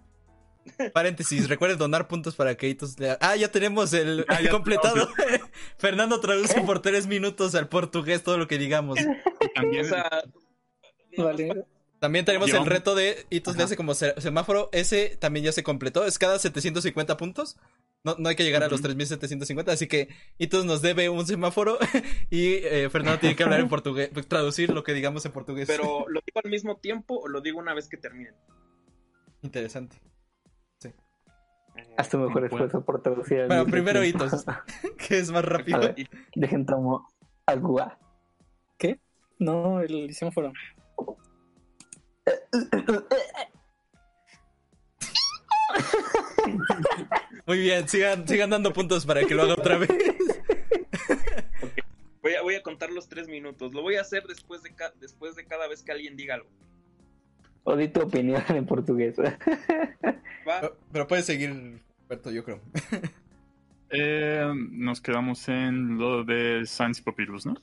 S2: Paréntesis, recuerden donar puntos para que lea. Ah, ya tenemos el,
S1: Ah,
S2: el
S1: ya
S2: completado. Fernando traduce por tres minutos al portugués todo lo que digamos.
S1: También,
S3: o sea,
S4: Vale.
S2: También tenemos el reto de Hitos le
S1: Ajá.
S2: hace como se- semáforo. Ese también ya se completó. Es cada 750 puntos. No, no hay que llegar a los
S1: Ujú.
S2: 3750. Así que Hitos nos debe un semáforo. y eh, Fernando tiene que hablar en portugués. Traducir lo que digamos en portugués.
S3: pero ¿lo digo al mismo tiempo o lo digo una vez que terminen?
S2: Interesante.
S3: Eh,
S5: Haz tu mejor
S1: Bueno.
S5: esfuerzo por traducir.
S2: Bueno, primero
S5: tiempo.
S2: hitos. que es más rápido.
S5: Ver. Dejen tomo agua.
S4: No, el semáforo.
S2: Muy bien, sigan, sigan dando puntos para que lo haga otra vez.
S3: Voy a, voy a contar los tres minutos. Lo voy a hacer después de, ca- después de cada vez que alguien diga algo.
S5: O di tu opinión en portugués.
S3: ¿Va?
S2: Pero puedes seguir, Roberto, yo creo.
S1: Eh, nos quedamos en lo de Sans y Papyrus, ¿no?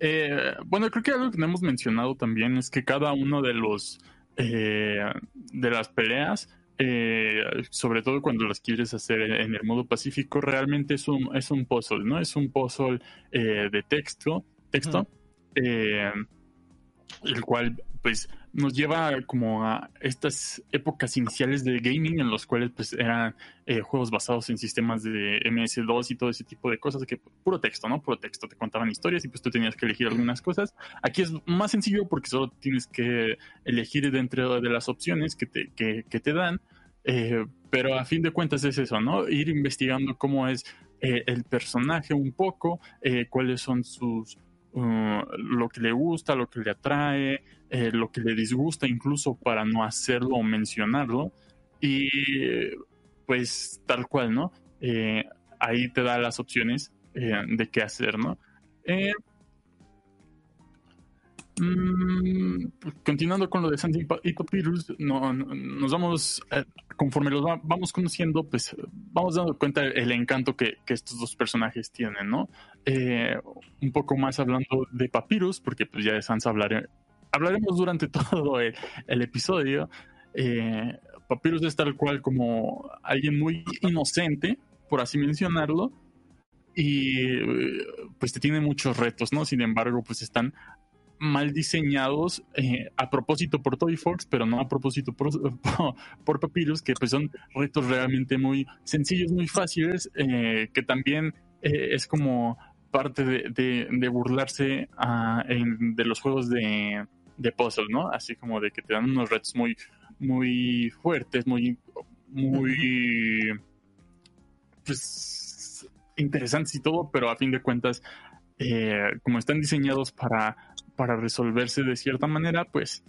S1: Eh, bueno, creo que algo que no hemos mencionado también es que cada uno de los eh, de las peleas, eh, sobre todo cuando las quieres hacer en el modo pacífico, realmente es un, es un puzzle, ¿no? Es un puzzle eh, de texto, texto, eh, el cual pues nos lleva como a estas épocas iniciales de gaming en los cuales pues eran eh, juegos basados en sistemas de MS2 y todo ese tipo de cosas que puro texto, ¿no? Puro texto, te contaban historias y pues tú tenías que elegir algunas cosas. Aquí es más sencillo porque solo tienes que elegir dentro de las opciones que te, que, que te dan, eh, pero a fin de cuentas es eso, ¿no? Ir investigando cómo es eh, el personaje un poco, eh, cuáles son sus... uh, lo que le gusta, lo que le atrae, eh, lo que le disgusta incluso para no hacerlo o mencionarlo. Y pues tal cual, ¿no? Eh, ahí te da las opciones eh, de qué hacer, ¿no? Mm, continuando con lo de Santi y Pa- y Papyrus, no, no- nos vamos, conforme los va- vamos conociendo, pues vamos dando cuenta el encanto que, estos dos personajes tienen, ¿no? Un poco más hablando de Papyrus, porque pues ya de Sansa hablaré, hablaremos durante todo el, episodio. Eh, Papyrus es tal cual como alguien muy inocente, por así mencionarlo, y eh, pues te tiene muchos retos, ¿no? Sin embargo, pues están mal diseñados eh, a propósito por Toy Fox, pero no a propósito por, por, Papyrus, que pues son retos realmente muy sencillos, muy fáciles, eh, que también es como parte de, burlarse ah, de los juegos de, de puzzle, ¿no? Así como de que te dan unos retos muy, muy fuertes, muy, muy, pues, interesantes y todo, pero a fin de cuentas, eh, como están diseñados para, para resolverse de cierta manera, pues,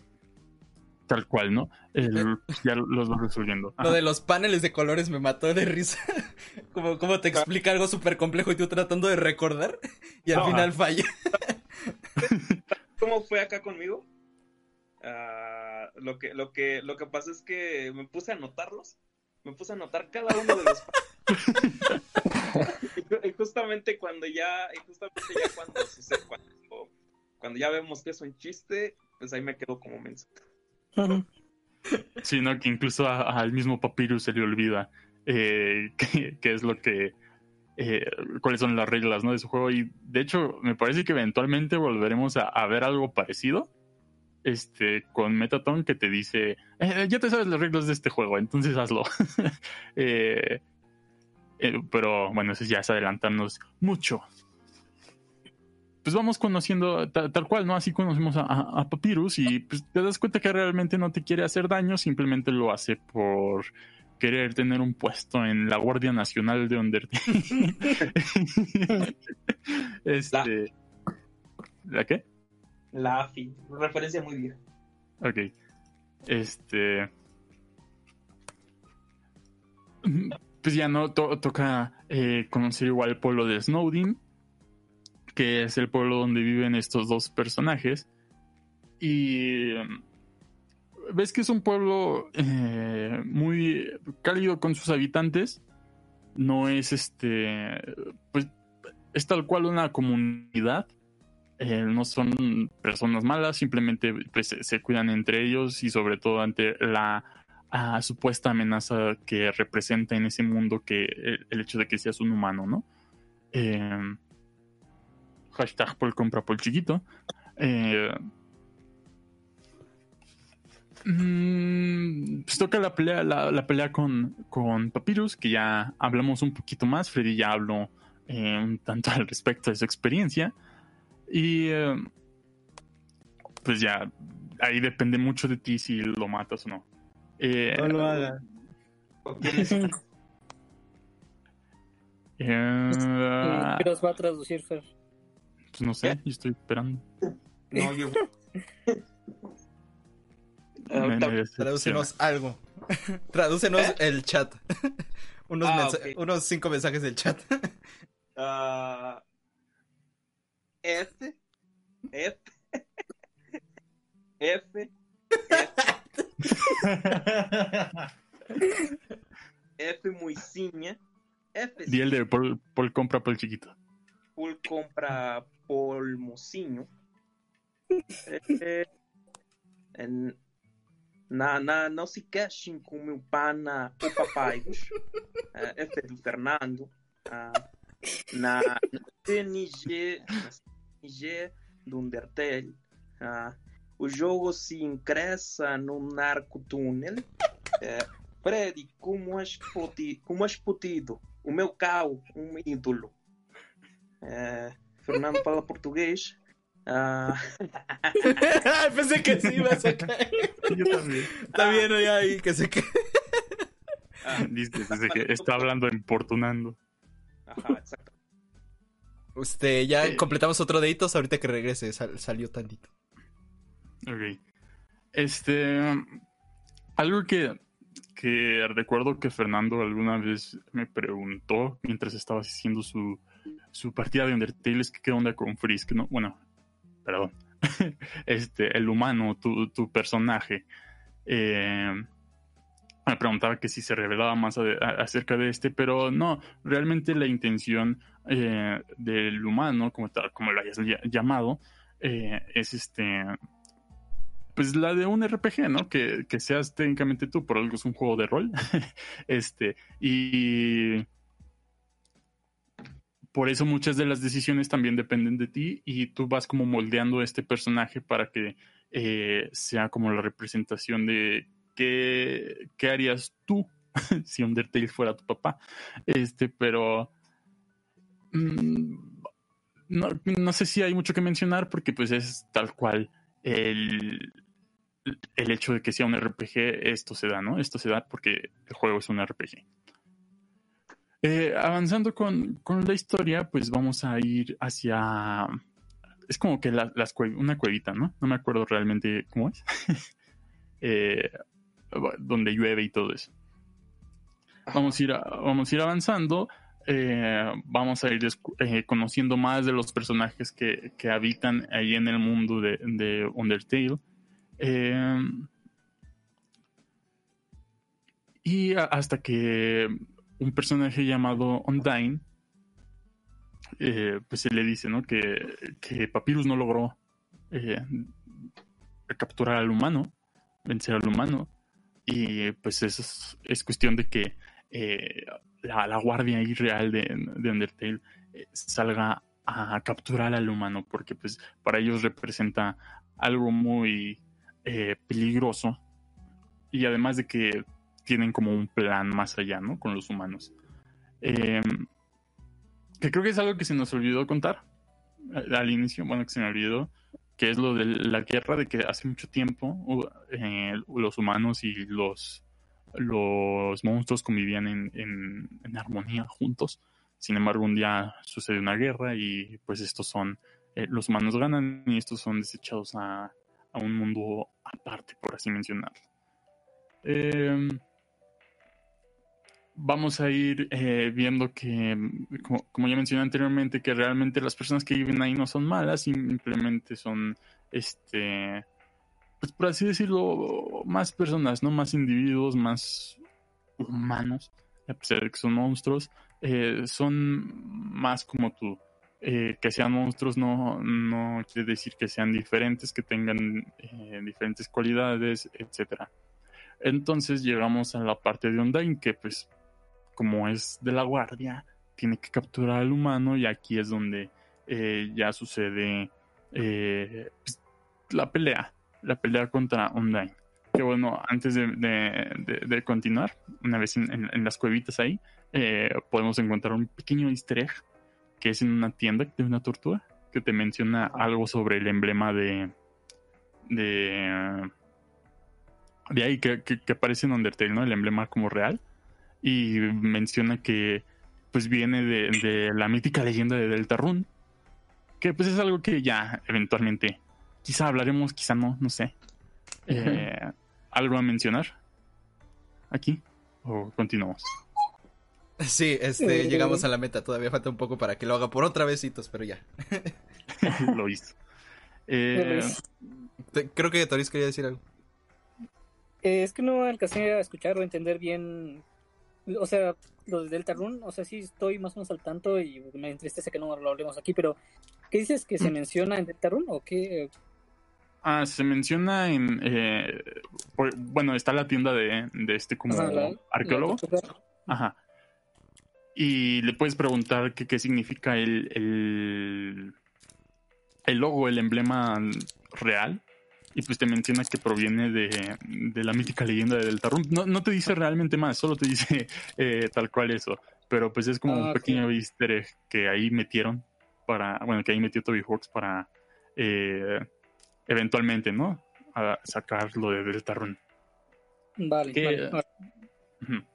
S1: tal cual, ¿no? El- ya los vas resolviendo.
S2: Lo de los paneles de colores me mató de risa. como, como te explica algo súper complejo y tú tratando de recordar y al
S1: Ajá.
S2: final falla.
S3: ¿Cómo fue acá conmigo? Ah, lo que, lo que, lo que pasa es que me puse a anotarlos. Me puse a anotar cada uno de los y, ju- y justamente cuando ya, y justamente ya cuando cuando, ya vemos que es un chiste, pues ahí me quedo como menso.
S1: Sí, ¿no? Que incluso al mismo Papyrus se le olvida eh, qué es lo que... eh, cuáles son las reglas, ¿no? De su juego. Y de hecho, me parece que eventualmente volveremos a, a ver algo parecido. Este, con Metaton que te dice, "Eh, ya te sabes las reglas de este juego, entonces hazlo. Eh, eh, pero bueno, eso ya es adelantarnos mucho. Pues vamos conociendo ta- tal cual, ¿no? Así conocemos a, a- a Papyrus y pues te das cuenta que realmente no te quiere hacer daño, simplemente lo hace por querer tener un puesto en la Guardia Nacional de Undertale. este, ¿La qué?
S3: La AFI, referencia muy vieja.
S1: Ok. Este. Pues ya no to- toca eh, conocer igual el pueblo de Snowdin, que es el pueblo donde viven estos dos personajes. Y ves que es un pueblo eh, muy cálido con sus habitantes. No es este. Pues es tal cual una comunidad. Eh, no son personas malas, simplemente pues, se, cuidan entre ellos y sobre todo ante la ah, supuesta amenaza que representa en ese mundo que el, hecho de que seas un humano, ¿no? Eh, hashtag Paul compra Paul chiquito. Eh, mm, pues toca la pelea, la pelea con, con Papyrus, que ya hablamos un poquito más. Freddy ya habló eh, un tanto al respecto de su experiencia. Y eh, pues ya, ahí depende mucho de ti si lo matas o no. Eh,
S6: No lo haga.
S3: ¿Quién es?
S1: Eh,
S4: ¿Qué nos va a traducir, Fer?
S1: pues no sé, yo estoy esperando.
S3: No, yo.
S2: Tradúcenos algo. Tradúcenos el chat. unos,
S3: Ah,
S2: unos cinco mensajes del chat.
S3: Ah, F, F, F, F. F
S1: Di el de Paul, Paul compra Paul chiquito.
S3: full compra por mocinho, eh, en- na, na, não se queixem com meu pana o papai, eh, F do Fernando, ah, na, na CNG, CNG do Undertale, ah, o jogo se ingressa no narco-túnel. É, Freddy, como és, como és putido? O meu carro, um ídolo. É, Fernando fala português. Ah,
S2: Pensé que sí ibas a.
S1: Yo también.
S2: Está bien, ya ahí que se quede.
S3: ah,
S1: dice que está hablando importunando.
S3: ajá, exacto.
S2: Este, ya
S1: Eh.
S2: completamos otro deditos ahorita que regrese. sal- salió tantito.
S1: Ok. Este. Algo que, que recuerdo que Fernando alguna vez me preguntó mientras estaba haciendo su, su partida de Undertale es que qué onda con Frisk, ¿no? Bueno, perdón. este, el humano, tu, tu personaje. Eh, me preguntaba que si se revelaba más acerca de este, pero no, realmente la intención eh, del humano, como, tal, como lo hayas ll- llamado, eh, es este pues la de un RPG, ¿no? Que, que seas técnicamente tú, por algo es un juego de rol. este, y por eso muchas de las decisiones también dependen de ti y tú vas como moldeando este personaje para que eh, sea como la representación de qué, qué harías tú si Undertale fuera tu papá. Este, pero mm, no, no sé si hay mucho que mencionar porque pues es tal cual el, el hecho de que sea un RPG, esto se da, ¿no? Esto se da porque el juego es un RPG. Eh, avanzando con, con la historia, pues vamos a ir hacia... Es como que la- las cue- una cuevita, ¿no? No me acuerdo realmente cómo es. Eh, donde llueve y todo eso. Vamos a ir, a- vamos a ir avanzando. eh, vamos a ir eh, conociendo más de los personajes que, que habitan ahí en el mundo de, de Undertale. Eh, y hasta que un personaje llamado Undyne, pues se le dice, ¿no? Que, que Papyrus no logró capturar al humano, vencer al humano. Y pues eso es, es cuestión de que eh, la, guardia ahí real de, de Undertale eh, salga a capturar al humano, porque pues para ellos representa algo muy eh, peligroso. Y además de que tienen como un plan más allá, ¿no? Con los humanos. Que creo que es algo que se nos olvidó contar al inicio, bueno, que se me olvidó, que es lo de la guerra, de que hace mucho tiempo uh, eh, los humanos y los, los monstruos convivían en, en- armonía juntos. Sin embargo, un día sucede una guerra y pues estos son, eh, los humanos ganan y estos son desechados a, a un mundo aparte, por así mencionarlo. Eh, vamos a ir eh, viendo que, mm, como, ya mencioné anteriormente, que realmente las personas que viven ahí no son malas, simplemente son, este, pues por así decirlo, más personas, ¿no? Más individuos, más humanos, a pesar de que son monstruos, eh, son más como tú. Eh, que sean monstruos no, no quiere decir que sean diferentes, que tengan diferentes cualidades, etcétera. Entonces llegamos a la parte de Undyne, que pues como es de la guardia, tiene que capturar al humano y aquí es donde eh, ya sucede eh, pues, la pelea, la pelea contra Undyne. Que bueno, antes de, de- continuar, una vez en las cuevitas ahí, eh, podemos encontrar un pequeño easter egg que es en una tienda de una tortuga que te menciona algo sobre el emblema de de de ahí que, que, que aparece en Undertale, ¿no? El emblema como real. Y menciona que pues viene de, de la mítica leyenda de Deltarune, que pues es algo que ya eventualmente quizá hablaremos, quizá no, no sé. Eh, ¿Algo a mencionar aquí? ¿O continuamos?
S2: Sí, este,
S4: Eh,
S2: llegamos a la meta. Todavía falta un poco para que lo haga por otra vez, pero ya.
S1: Lo hizo. Eh,
S2: Te- Creo que Toris quería decir algo.
S4: Eh, es que no alcancé a escuchar o entender bien, o sea, lo de Deltarune, o sea, sí estoy más o menos al tanto y me entristece que no lo hablemos aquí, pero ¿qué dices que se menciona en Deltarune o qué?
S1: ah, se menciona en... eh, por- bueno, está la tienda de, de este como
S4: Ajá, la-
S1: arqueólogo.
S4: la-
S1: Ajá. Y le puedes preguntar qué, qué significa el, el, el logo, el emblema real. Y pues te menciona que proviene de, de la mítica leyenda de Deltarune. No, no te dice realmente más, solo te dice eh, tal cual eso. Pero pues es como
S4: Ah,
S1: un
S4: ok.
S1: pequeño easter egg que ahí metieron para, bueno, que ahí metió Toby Hawks para eh, eventualmente, ¿no? A sacar lo de Deltarune.
S4: Vale,
S1: ¿Qué?
S4: vale, vale.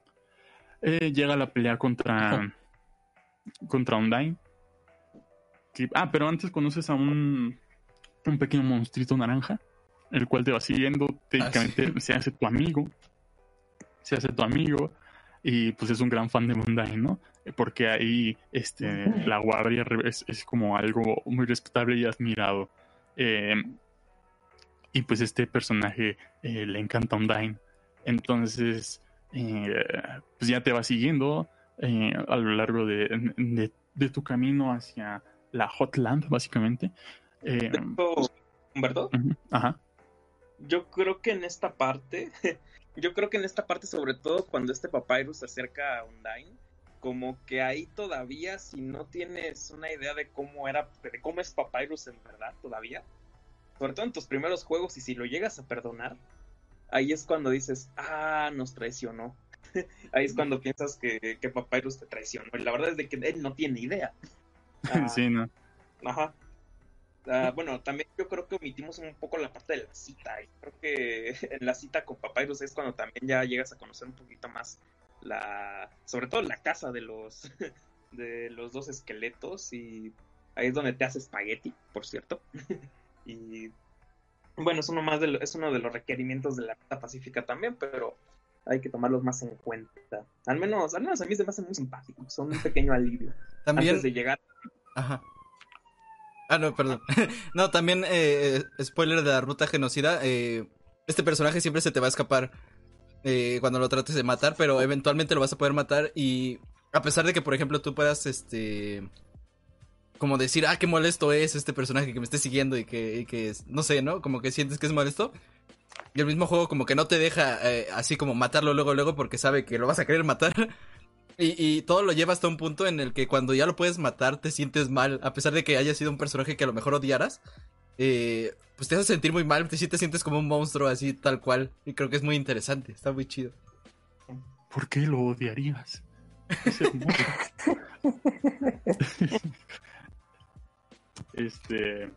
S1: Eh, llega la pelea contra contra Undyne. Que- ah, pero antes conoces a un un pequeño monstruito naranja, el cual te va siguiendo, técnicamente se hace tu amigo. Se hace tu amigo y pues es un gran fan de Undyne, ¿no? Porque ahí este la guardia es, es como algo muy respetable y admirado. Eh, y pues este personaje eh, le encanta Undyne. Entonces, eh, pues ya te va siguiendo eh, a lo largo de, de- de tu camino hacia la Hotland, básicamente. Eh,
S3: hecho, Humberto,
S1: ajá.
S3: Yo creo que en esta parte, yo creo que en esta parte, sobre todo cuando este Papyrus se acerca a Undyne, como que ahí todavía, si no tienes una idea de cómo era, de cómo es Papyrus en verdad todavía, sobre todo en tus primeros juegos, y si lo llegas a perdonar, ahí es cuando dices, ah, nos traicionó. ahí es cuando piensas que, que Papyrus te traicionó. Y la verdad es de que él no tiene idea. Ah,
S1: sí, no.
S3: Ajá. Ah, bueno, también yo creo que omitimos un poco la parte de la cita. Y creo que en la cita con Papyrus es cuando también ya llegas a conocer un poquito más la, sobre todo la casa de los de los dos esqueletos y ahí es donde te hace espagueti, por cierto. y bueno, es uno más de lo- es uno de los requerimientos de la meta pacífica también, pero hay que tomarlos más en cuenta. Al menos, al menos a mí se me hacen muy simpáticos, son un pequeño alivio.
S2: También.
S3: Antes de llegar
S2: Ajá. Ah, no, perdón. no, también, eh, spoiler de la ruta genocida. eh, este personaje siempre se te va a escapar eh, cuando lo trates de matar, pero eventualmente lo vas a poder matar. Y a pesar de que, por ejemplo, tú puedas, este. Como decir, ah, qué molesto es este personaje que me esté siguiendo y que, que no sé, ¿no? Como que sientes que es molesto. Y el mismo juego como que no te deja eh, así como matarlo luego, luego porque sabe que lo vas a querer matar. Y, todo lo lleva hasta un punto en el que cuando ya lo puedes matar te sientes mal, a pesar de que haya sido un personaje que a lo mejor odiaras, eh, pues te hace sentir muy mal, te, sí te sientes como un monstruo así tal cual. Y creo que es muy interesante, está muy chido.
S1: ¿Por qué lo odiarías? Este.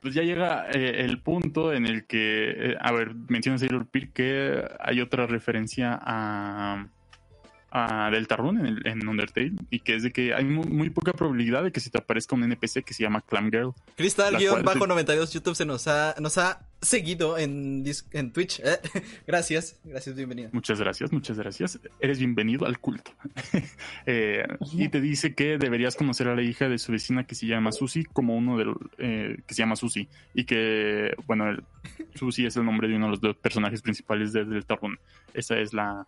S1: Pues ya llega eh, el punto en el que. eh, a ver, menciona Sailor Peak que hay otra referencia a. a Deltarune en, el- en Undertale. Y que es de que hay mu- muy, poca probabilidad de que se te aparezca un NPC que se llama Clam Girl. La
S2: Cristal-92
S1: cual-
S2: YouTube se nos ha, nos ha seguido en, en Twitch. eh. Gracias, gracias, bienvenida.
S1: Muchas gracias, muchas gracias. Eres bienvenido al culto. Eh, y te dice que deberías conocer a la hija de su vecina que se llama Susie como uno de los eh, que se llama Susie y que bueno, el- Susie es el nombre de uno de los dos personajes principales de Deltarune. Esa es la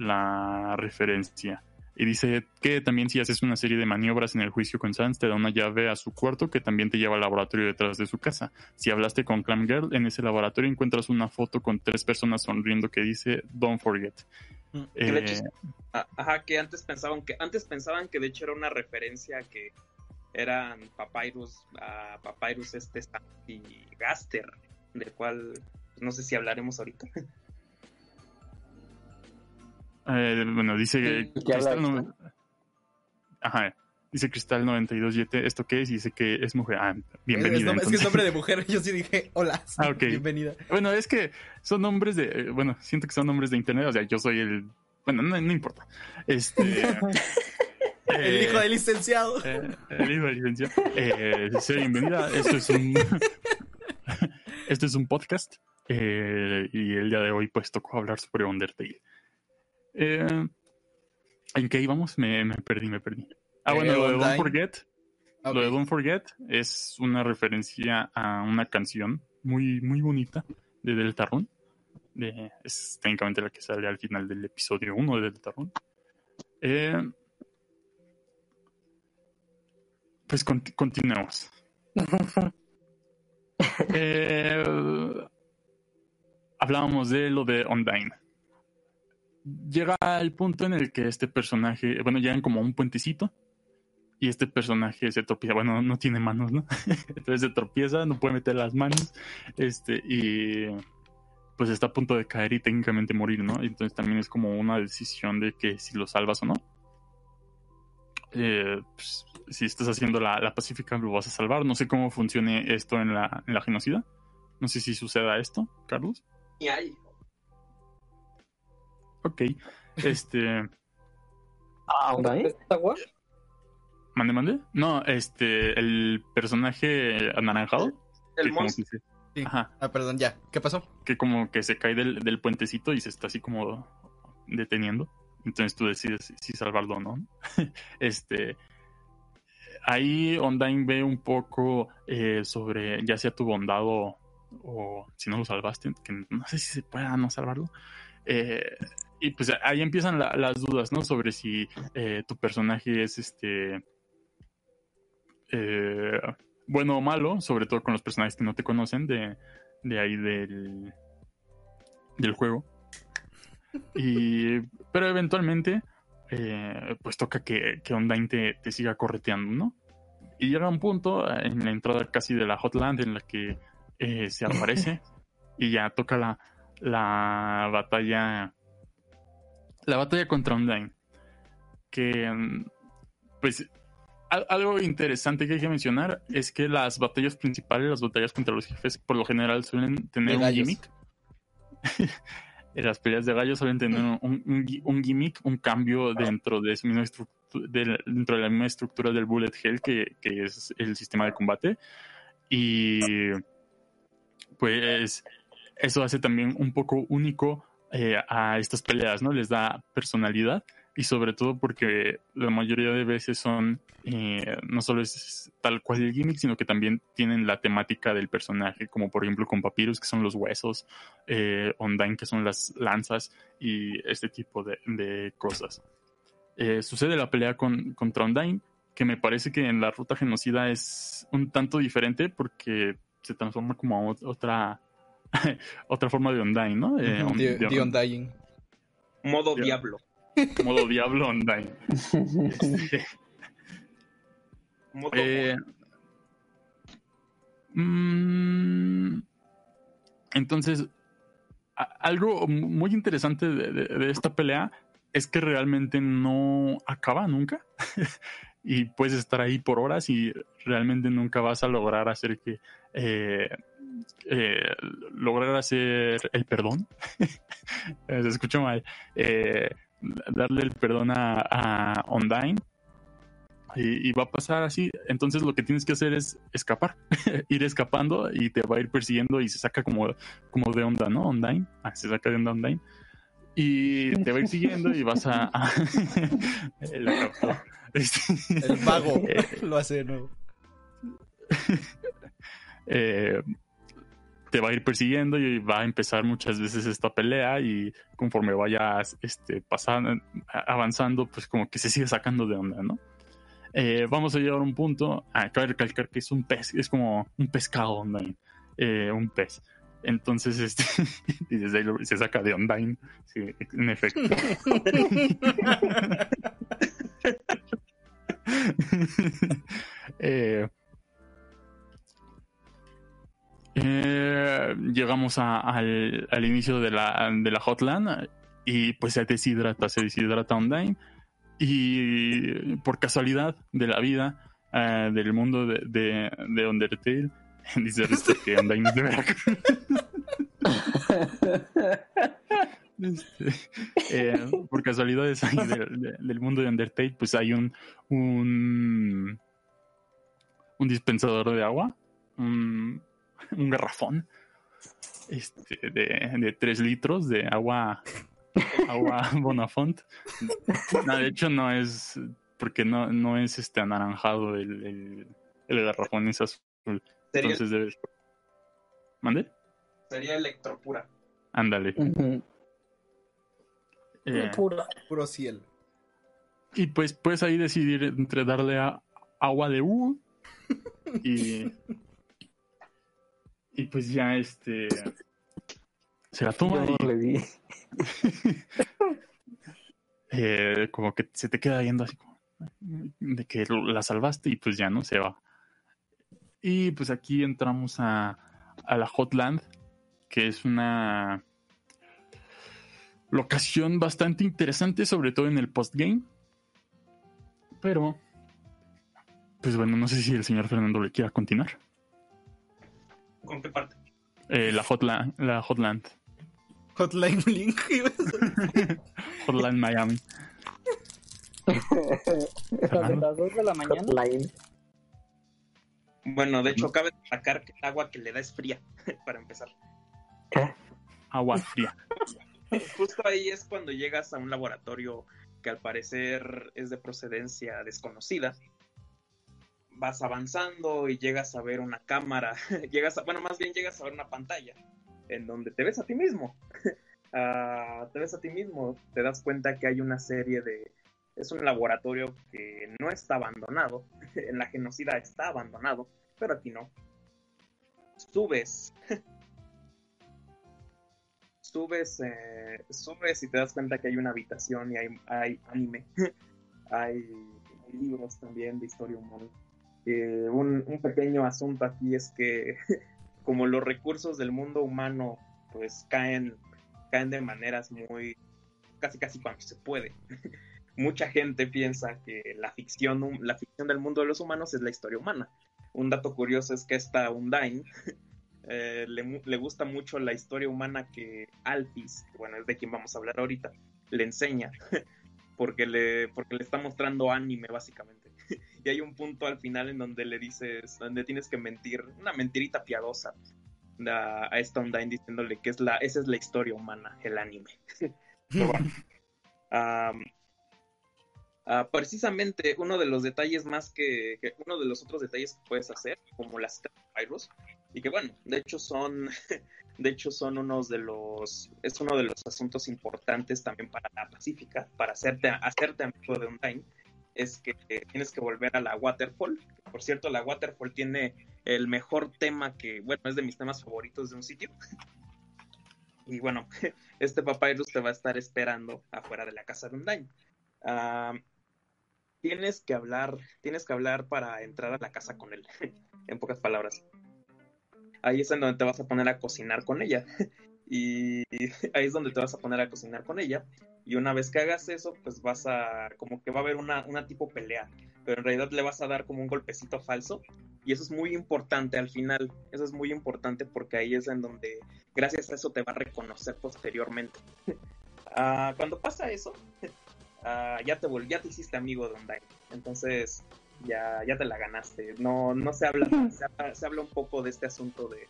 S1: la referencia. Y dice que también si haces una serie de maniobras en el juicio con Sans, te da una llave a su cuarto que también te lleva al laboratorio detrás de su casa. Si hablaste con Clam Girl, en ese laboratorio encuentras una foto con tres personas sonriendo que dice Don't forget.
S2: Mm.
S3: Que de hecho
S1: Eh,
S3: Ajá, que antes pensaban que antes pensaban que de hecho era una referencia a que eran Papyrus, a Papyrus este y Gaster, del cual pues, no sé si hablaremos ahorita.
S1: eh, bueno, dice
S5: ¿Qué
S1: Cristal
S5: habla
S1: no- Ajá. Dice Cristal 92 Yete, ¿esto qué es? Y dice que es mujer. Ah,
S2: Es,
S1: bienvenida.
S2: es que es
S1: entonces.
S2: nombre de mujer, yo sí dije, hola,
S1: Ah,
S2: bienvenida.
S1: Bueno, es que son nombres de. eh, Bueno, siento que son nombres de internet. O sea, yo soy el Bueno, no, no importa. Este.
S2: El
S1: eh,
S2: hijo del licenciado.
S1: eh, el hijo del licenciado. Eh, bienvenida. Esto es un. Esto es un podcast. eh, y el día de hoy, pues, tocó hablar sobre Undertale. Eh, ¿En qué íbamos? Me, me perdí, me perdí. Ah,
S2: Eh,
S1: bueno, lo de. Don't Forget. Lo de Don't Forget es una referencia a una canción muy, muy bonita de Deltarune. De, es técnicamente la que sale al final del episodio 1 de Deltarune. Eh, pues conti- continuemos. Eh, hablábamos de lo de Undyne. Llega el punto en el que este personaje, bueno, llegan como a un puentecito y este personaje se tropieza, bueno, no tiene manos, ¿no? Entonces se tropieza, no puede meter las manos, este, y pues está a punto de caer y técnicamente morir, ¿no? Entonces también es como una decisión de que si lo salvas o no. Eh, pues, si estás haciendo la, la pacífica, lo vas a salvar. No sé cómo funcione esto en la, en la genocida. No sé si suceda esto, Carlos.
S3: Y hay.
S1: Ok. Este.
S5: Ah.
S4: ¿Está guay?
S1: ¿Mande, mande? No, este. El personaje anaranjado.
S3: El monstruo.
S2: Sí.
S1: Ajá.
S2: Ah, perdón, ya. ¿Qué pasó?
S1: que como que se cae del, del puentecito y se está así como deteniendo. Entonces tú decides si- salvarlo o no. este. Ahí Undyne ve un poco eh, sobre ya sea tu bondad o, o si no lo salvaste, que no sé si se pueda no salvarlo. Eh, y pues ahí empiezan la- las dudas, ¿no? Sobre si eh, tu personaje es este. eh, bueno o malo, sobre todo con los personajes que no te conocen de, de ahí del, del juego. Y, pero eventualmente, eh, pues toca que, que te, te siga correteando, ¿no? Y llega un punto eh, en la entrada casi de la Hotland en la que se aparece y ya toca la, la batalla. La batalla contra Undyne. Que, mm, pues, al- algo interesante que hay que mencionar es que las batallas principales, las batallas contra los jefes, por lo general suelen tener
S2: De
S1: un gimmick. Las peleas de gallos suelen tener un, un un gimmick, un cambio dentro de, su misma del- dentro de la misma estructura del bullet hell que, que es el sistema de combate. Y pues eso hace también un poco único eh, a estas peleas, ¿no? Les da personalidad y sobre todo porque la mayoría de veces son, eh, no solo es tal cual el gimmick, sino que también tienen la temática del personaje, como por ejemplo con Papyrus, que son los huesos, eh, que son las lanzas y este tipo de, cosas. Eh, sucede la pelea con, contra Undyne, que me parece que en la ruta genocida es un tanto diferente porque se transforma como a ot- otra, otra forma de Undyne, ¿no? Eh, un-
S2: The,
S1: de-
S2: The Undying.
S3: Modo diablo.
S1: modo diablo Undyne. Este,
S3: Modo
S1: Eh, mm, entonces, a- algo mu- muy interesante de, de- de esta pelea es que realmente no acaba nunca. y puedes estar ahí por horas y realmente nunca vas a lograr hacer que... eh, eh, lograr hacer el perdón. Se escucha mal. Eh, darle el perdón a, a y, y va a pasar así. Entonces lo que tienes que hacer es escapar, ir escapando y te va a ir persiguiendo y se saca como, como de onda, ¿no? Undyne. Ah, se saca de onda Undyne. Y te va a ir siguiendo y vas a... Este-
S2: El vago
S1: Eh,
S2: lo hace de nuevo.
S1: eh, te va a ir persiguiendo y va a empezar muchas veces esta pelea y conforme vayas este, pasando, avanzando, pues como que se sigue sacando de onda, ¿no? Eh, vamos a llegar a un punto, ah, cabe recalcar que es un pez, es como un pescado online, eh, un pez. Entonces, este, y desde ahí lo- se saca de Undyne, sí, en efecto. Eh, eh, llegamos a- al, al inicio de la, de la hotline y pues se deshidrata, se deshidrata Undyne y por casualidad de la vida eh, del mundo de, de, de Undertale dice Risto que Undyne es de Veracruz Este, eh, por casualidades ahí del, de- del mundo de Undertale, pues hay un, un, un dispensador de agua, un, un garrafón este, de, de 3 litros de agua, agua Bonafont. No, de hecho, no es, porque no, no es este anaranjado el, el, el garrafón, es azul.
S3: Sería,
S1: Entonces debe. ¿Mande?
S3: sería electropura.
S1: Ándale. Eh,
S4: Puro.
S2: Puro cielo.
S1: y pues puedes ahí decidir entre darle a- agua de U y. Y pues ya este. Se la toma
S5: Yo
S1: y
S5: le di.
S1: eh, como que se te queda yendo así como de que la salvaste y pues ya no se va. Y pues aquí entramos a, a la Hotland, que es una locación bastante interesante, sobre todo en el postgame. Pero, pues bueno, no sé si el señor Fernando le quiera continuar.
S3: ¿Con qué parte?
S1: Eh, la Hotland, la Hotland,
S2: Hotline Link.
S1: Hotland Miami.
S4: Las, las dos de la mañana.
S5: Hotline.
S3: Bueno, de hecho, cabe destacar que el agua que le da es fría, para empezar.
S5: ¿Qué?
S1: Agua fría.
S3: Justo ahí es cuando llegas a un laboratorio que al parecer es de procedencia desconocida. Vas avanzando y llegas a ver una cámara, llegas a, bueno, más bien llegas a ver una pantalla en donde te ves a ti mismo. Ah, te ves a ti mismo, te das cuenta que hay una serie de... Es un laboratorio que no está abandonado, en la genocida está abandonado, pero aquí no. Subes subes, eh, subes y te das cuenta que hay una habitación y hay, hay anime, hay libros también de historia humana. Eh, un, pequeño asunto aquí es que como los recursos del mundo humano pues caen, caen de maneras muy, casi casi cuando se puede. Mucha gente piensa que la ficción, la ficción del mundo de los humanos es la historia humana. Un dato curioso es que esta Undyne eh, le, le gusta mucho la historia humana que que bueno, es de quien vamos a hablar ahorita, le enseña, porque le, porque le está mostrando anime básicamente. Y hay un punto al final en donde le dices, donde tienes que mentir, una mentirita piadosa a, a esta Undyne diciéndole que es la, esa es la historia humana, el anime. Pero bueno, am, ah, precisamente uno de los detalles más que, que- uno de los otros detalles que puedes hacer, como las virus, y que bueno, de hecho son, de hecho son unos de los, es uno de los asuntos importantes también para la Pacífica, para hacerte, hacerte amigo de Undyne, es que tienes que volver a la Waterfall. Por cierto, la Waterfall tiene el mejor tema que, bueno, es de mis temas favoritos de un sitio. Y bueno, este Papyrus te va a estar esperando afuera de la casa de Undyne. Ah, tienes que hablar, tienes que hablar para entrar a la casa con él, en pocas palabras. Ahí es en donde te vas a poner a cocinar con ella. Y ahí es donde te vas a poner a cocinar con ella. Y una vez que hagas eso, pues vas a, como que va a haber una, una tipo pelea. Pero en realidad le vas a dar como un golpecito falso. Y eso es muy importante al final. Eso es muy importante porque ahí es en donde, gracias a eso, te va a reconocer posteriormente. Ah, cuando pasa eso, ah, ya, te ya te hiciste amigo de Undyne. Entonces, ya, ya te la ganaste. No, no se habla, se habla, se habla un poco de este asunto de,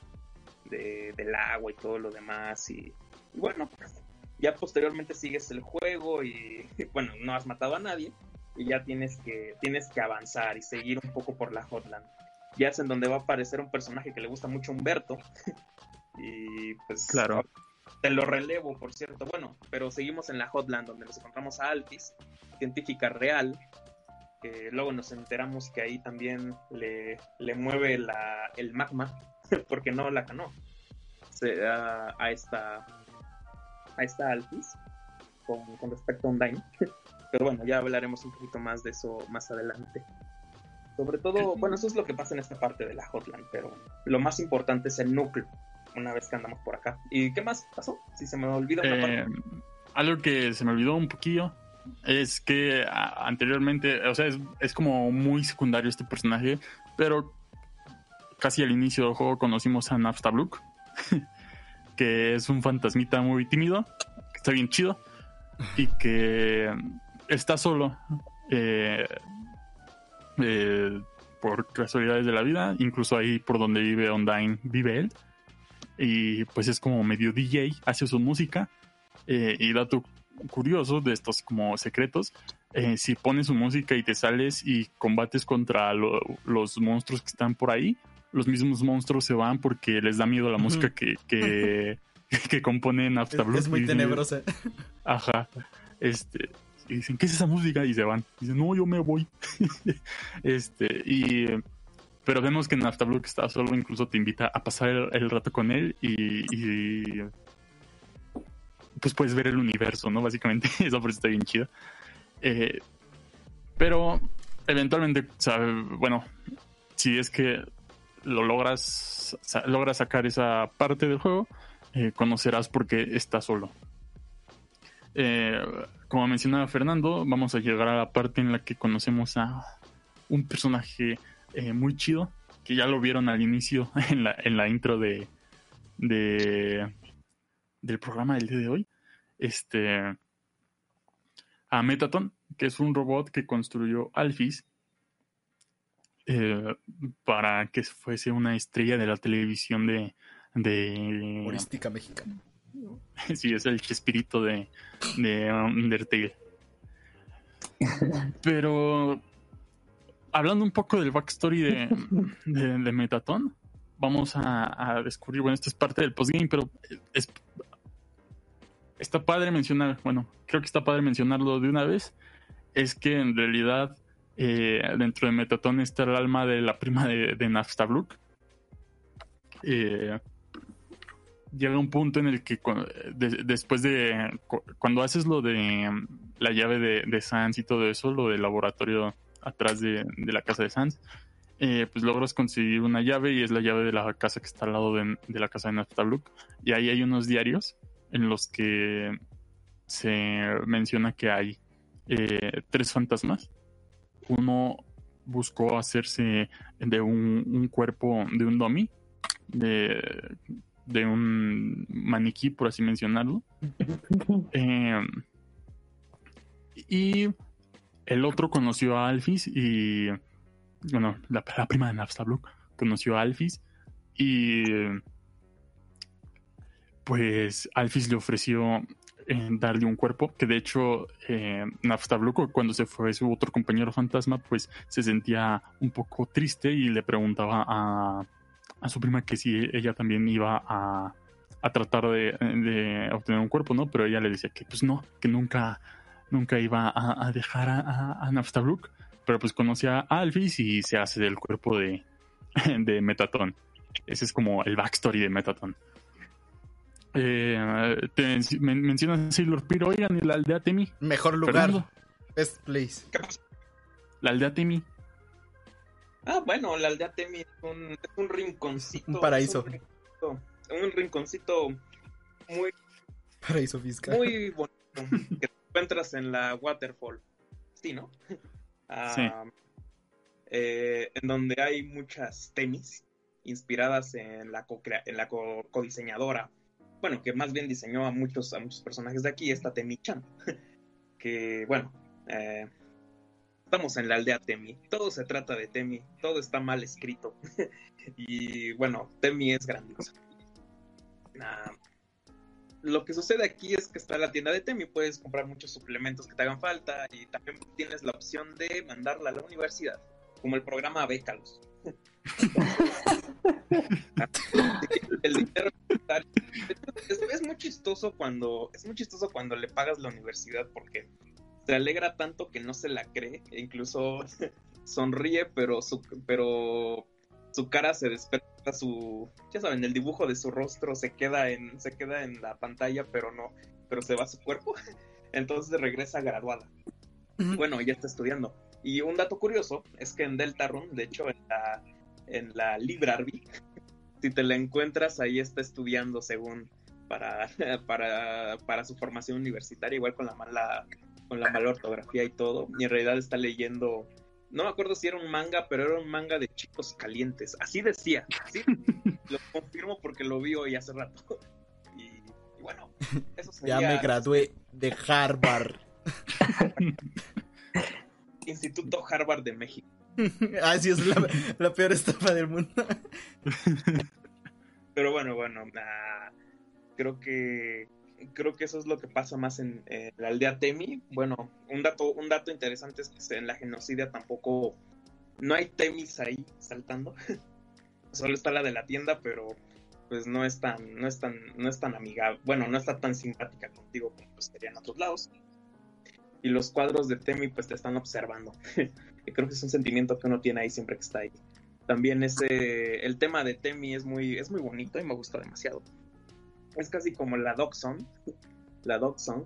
S3: de- del agua y todo lo demás. Y, y bueno, pues, ya posteriormente sigues el juego y bueno, no has matado a nadie. Y ya tienes que, tienes que avanzar y seguir un poco por la Hotland. Ya es en donde va a aparecer un personaje que le gusta mucho a Humberto. y pues
S1: Claro.
S3: te lo relevo, por cierto. Bueno, pero seguimos en la Hotland, donde nos encontramos a Alphys, científica real, que luego nos enteramos que ahí también le, le mueve la, el magma, porque no la ganó, se- a, a esta a esta Alphys con, con respecto a Undyne. Pero bueno, ya hablaremos un poquito más de eso más adelante. Sobre todo, bueno, eso es lo que pasa en esta parte de la Hotland, pero lo más importante es el núcleo, una vez que andamos por acá. ¿Y qué más pasó? Si se me olvida una
S1: Eh,
S3: parte.
S1: algo que se me olvidó un poquillo es que anteriormente, o sea, es, es como muy secundario este personaje, pero casi al inicio del juego conocimos a Napstablook, que es un fantasmita muy tímido, que está bien chido y que está solo. eh, eh, por casualidades de la vida, incluso ahí por donde vive Ondine vive él. Y pues es como medio DJ, hace su música. eh, y dato curioso de estos como secretos, eh, si pones su música y te sales y combates contra lo- los monstruos que están por ahí, los mismos monstruos se van porque les da miedo la música que, que, que compone
S2: Es,
S1: Naftablook.
S2: es muy
S1: Y
S2: tenebrosa.
S1: Ajá. Este, y dicen, ¿qué es esa música? Y se van. Dicen, no, yo me voy. este, y. Pero vemos que Naftablook está solo, incluso te invita a pasar el, el rato con él y, y, Pues puedes ver el universo, ¿no? Básicamente, eso por eso está bien chido. Eh, pero eventualmente, o sea, bueno, si es que lo logras, logras sacar esa parte del juego, eh, conocerás por qué está solo. Eh, como mencionaba Fernando, vamos a llegar a la parte en la que conocemos a un personaje eh, muy chido, que ya lo vieron al inicio en la, en la intro de, de del programa del día de hoy. Este a Metaton, que es un robot que construyó Alphys eh, para que fuese una estrella de la televisión de, de
S2: Humorística mexicana.
S1: Sí, es el chespirito de, de Undertale. Pero hablando un poco del backstory de, de, de Metaton, vamos a, a descubrir, bueno, esto es parte del postgame, pero es, está padre mencionar, bueno, creo que está padre mencionarlo de una vez, es que en realidad eh, dentro de Metaton está el alma de la prima de, de Naftablook. Eh, llega un punto en el que después de cu- cuando haces lo de mm, la llave de, de Sans y todo eso, lo del laboratorio atrás de, la casa de Sans, eh, pues logras conseguir una llave y es la llave de la casa que está al lado de, la casa de Naftaluk. Y ahí hay unos diarios en los que se menciona que hay tres fantasmas. Uno buscó hacerse de un, un cuerpo de un dummy, de, de un maniquí, por así mencionarlo. Eh, y el otro conoció a Alphys y. Bueno, la, la prima de Naftablook conoció a Alphys y. Pues Alphys le ofreció darle un cuerpo, que de hecho eh, cuando se fue su otro compañero fantasma, pues se sentía un poco triste y le preguntaba a, su prima que si ella también iba a, a tratar de, obtener un cuerpo, ¿no? Pero ella le decía que pues no, que nunca, nunca iba a, dejar a, a, pero pues conoce a Alphys y se hace del cuerpo de, de Metaton. Ese es como el backstory de Metaton. Eh, te men- mencionas Sailor Piro, oigan, y la aldea Temi.
S2: Mejor lugar.
S1: Fernando,
S2: Best place.
S3: ¿Qué pasa?
S1: la aldea Temi.
S3: Ah, bueno, la aldea Temi es un, es un rinconcito.
S2: Un paraíso.
S3: Un rinconcito, un rinconcito muy,
S2: Paraíso fiscal.
S3: muy bonito que te encuentras en la Waterfall. Sí, ¿no? Ah,
S1: Sí.
S3: eh, en donde hay muchas temis inspiradas en la, co en la co- codiseñadora. Bueno, que más bien diseñó a muchos, muchos personajes de aquí, esta Temi-chan. que, bueno, eh, estamos en la aldea Temi. Todo se trata de Temi. Todo está mal escrito. y bueno, Temi es grandiosa. Ah, lo que sucede aquí es que está la tienda de Temi, puedes comprar muchos suplementos que te hagan falta y también tienes la opción de mandarla a la universidad, como el programa Bécalos. el dinero es, es muy chistoso cuando es muy chistoso cuando le pagas la universidad porque se alegra tanto que no se la cree e incluso sonríe pero su pero su cara se desperta su ya saben el dibujo de su rostro se queda en se queda en la pantalla pero no pero se va su cuerpo. Entonces regresa graduada. Bueno ya está estudiando. Y un dato curioso es que en Deltarune de hecho en la en la library si te la encuentras ahí está estudiando según para para para su formación universitaria igual con la mala con la mala ortografía y todo y en realidad está leyendo no me acuerdo si era un manga, pero era un manga de chicos calientes. Así decía. ¿sí? lo confirmo porque lo vi hoy hace rato. Y, y bueno, Eso
S2: Ya
S3: sería
S2: me gradué de Harvard.
S3: Instituto Harvard de México.
S2: ah, sí, es la, peor estafa del mundo.
S3: Pero bueno, bueno, ah, creo que creo que eso es lo que pasa más en, en la aldea Temi. Bueno, un dato, un dato interesante es que en la genocidia tampoco no hay Temis ahí saltando. Solo está la de la tienda, pero pues no es tan, no es tan, no es tan amigable, bueno, no está tan simpática contigo como pues sería en otros lados. Y los cuadros de Temi pues te están observando. creo que es un sentimiento que uno tiene ahí siempre que está ahí. También ese, el tema de Temi es muy, es muy bonito y me gusta demasiado. Es casi como la Dog Song, la Dog Song,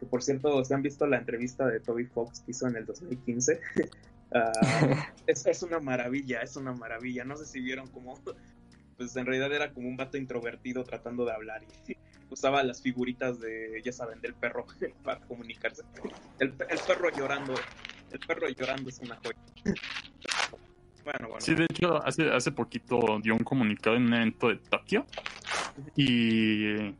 S3: que por cierto, si han visto la entrevista de Toby Fox que hizo en el 2015, ah, es, es una maravilla, es una maravilla. No sé si vieron cómo, pues en realidad era como un vato introvertido tratando de hablar y usaba las figuritas de, ya saben, del perro para comunicarse. El, el perro llorando, el perro llorando es una joya. Bueno, bueno.
S1: Sí, de hecho, hace, hace poquito dio un comunicado en un evento de Tokio. Y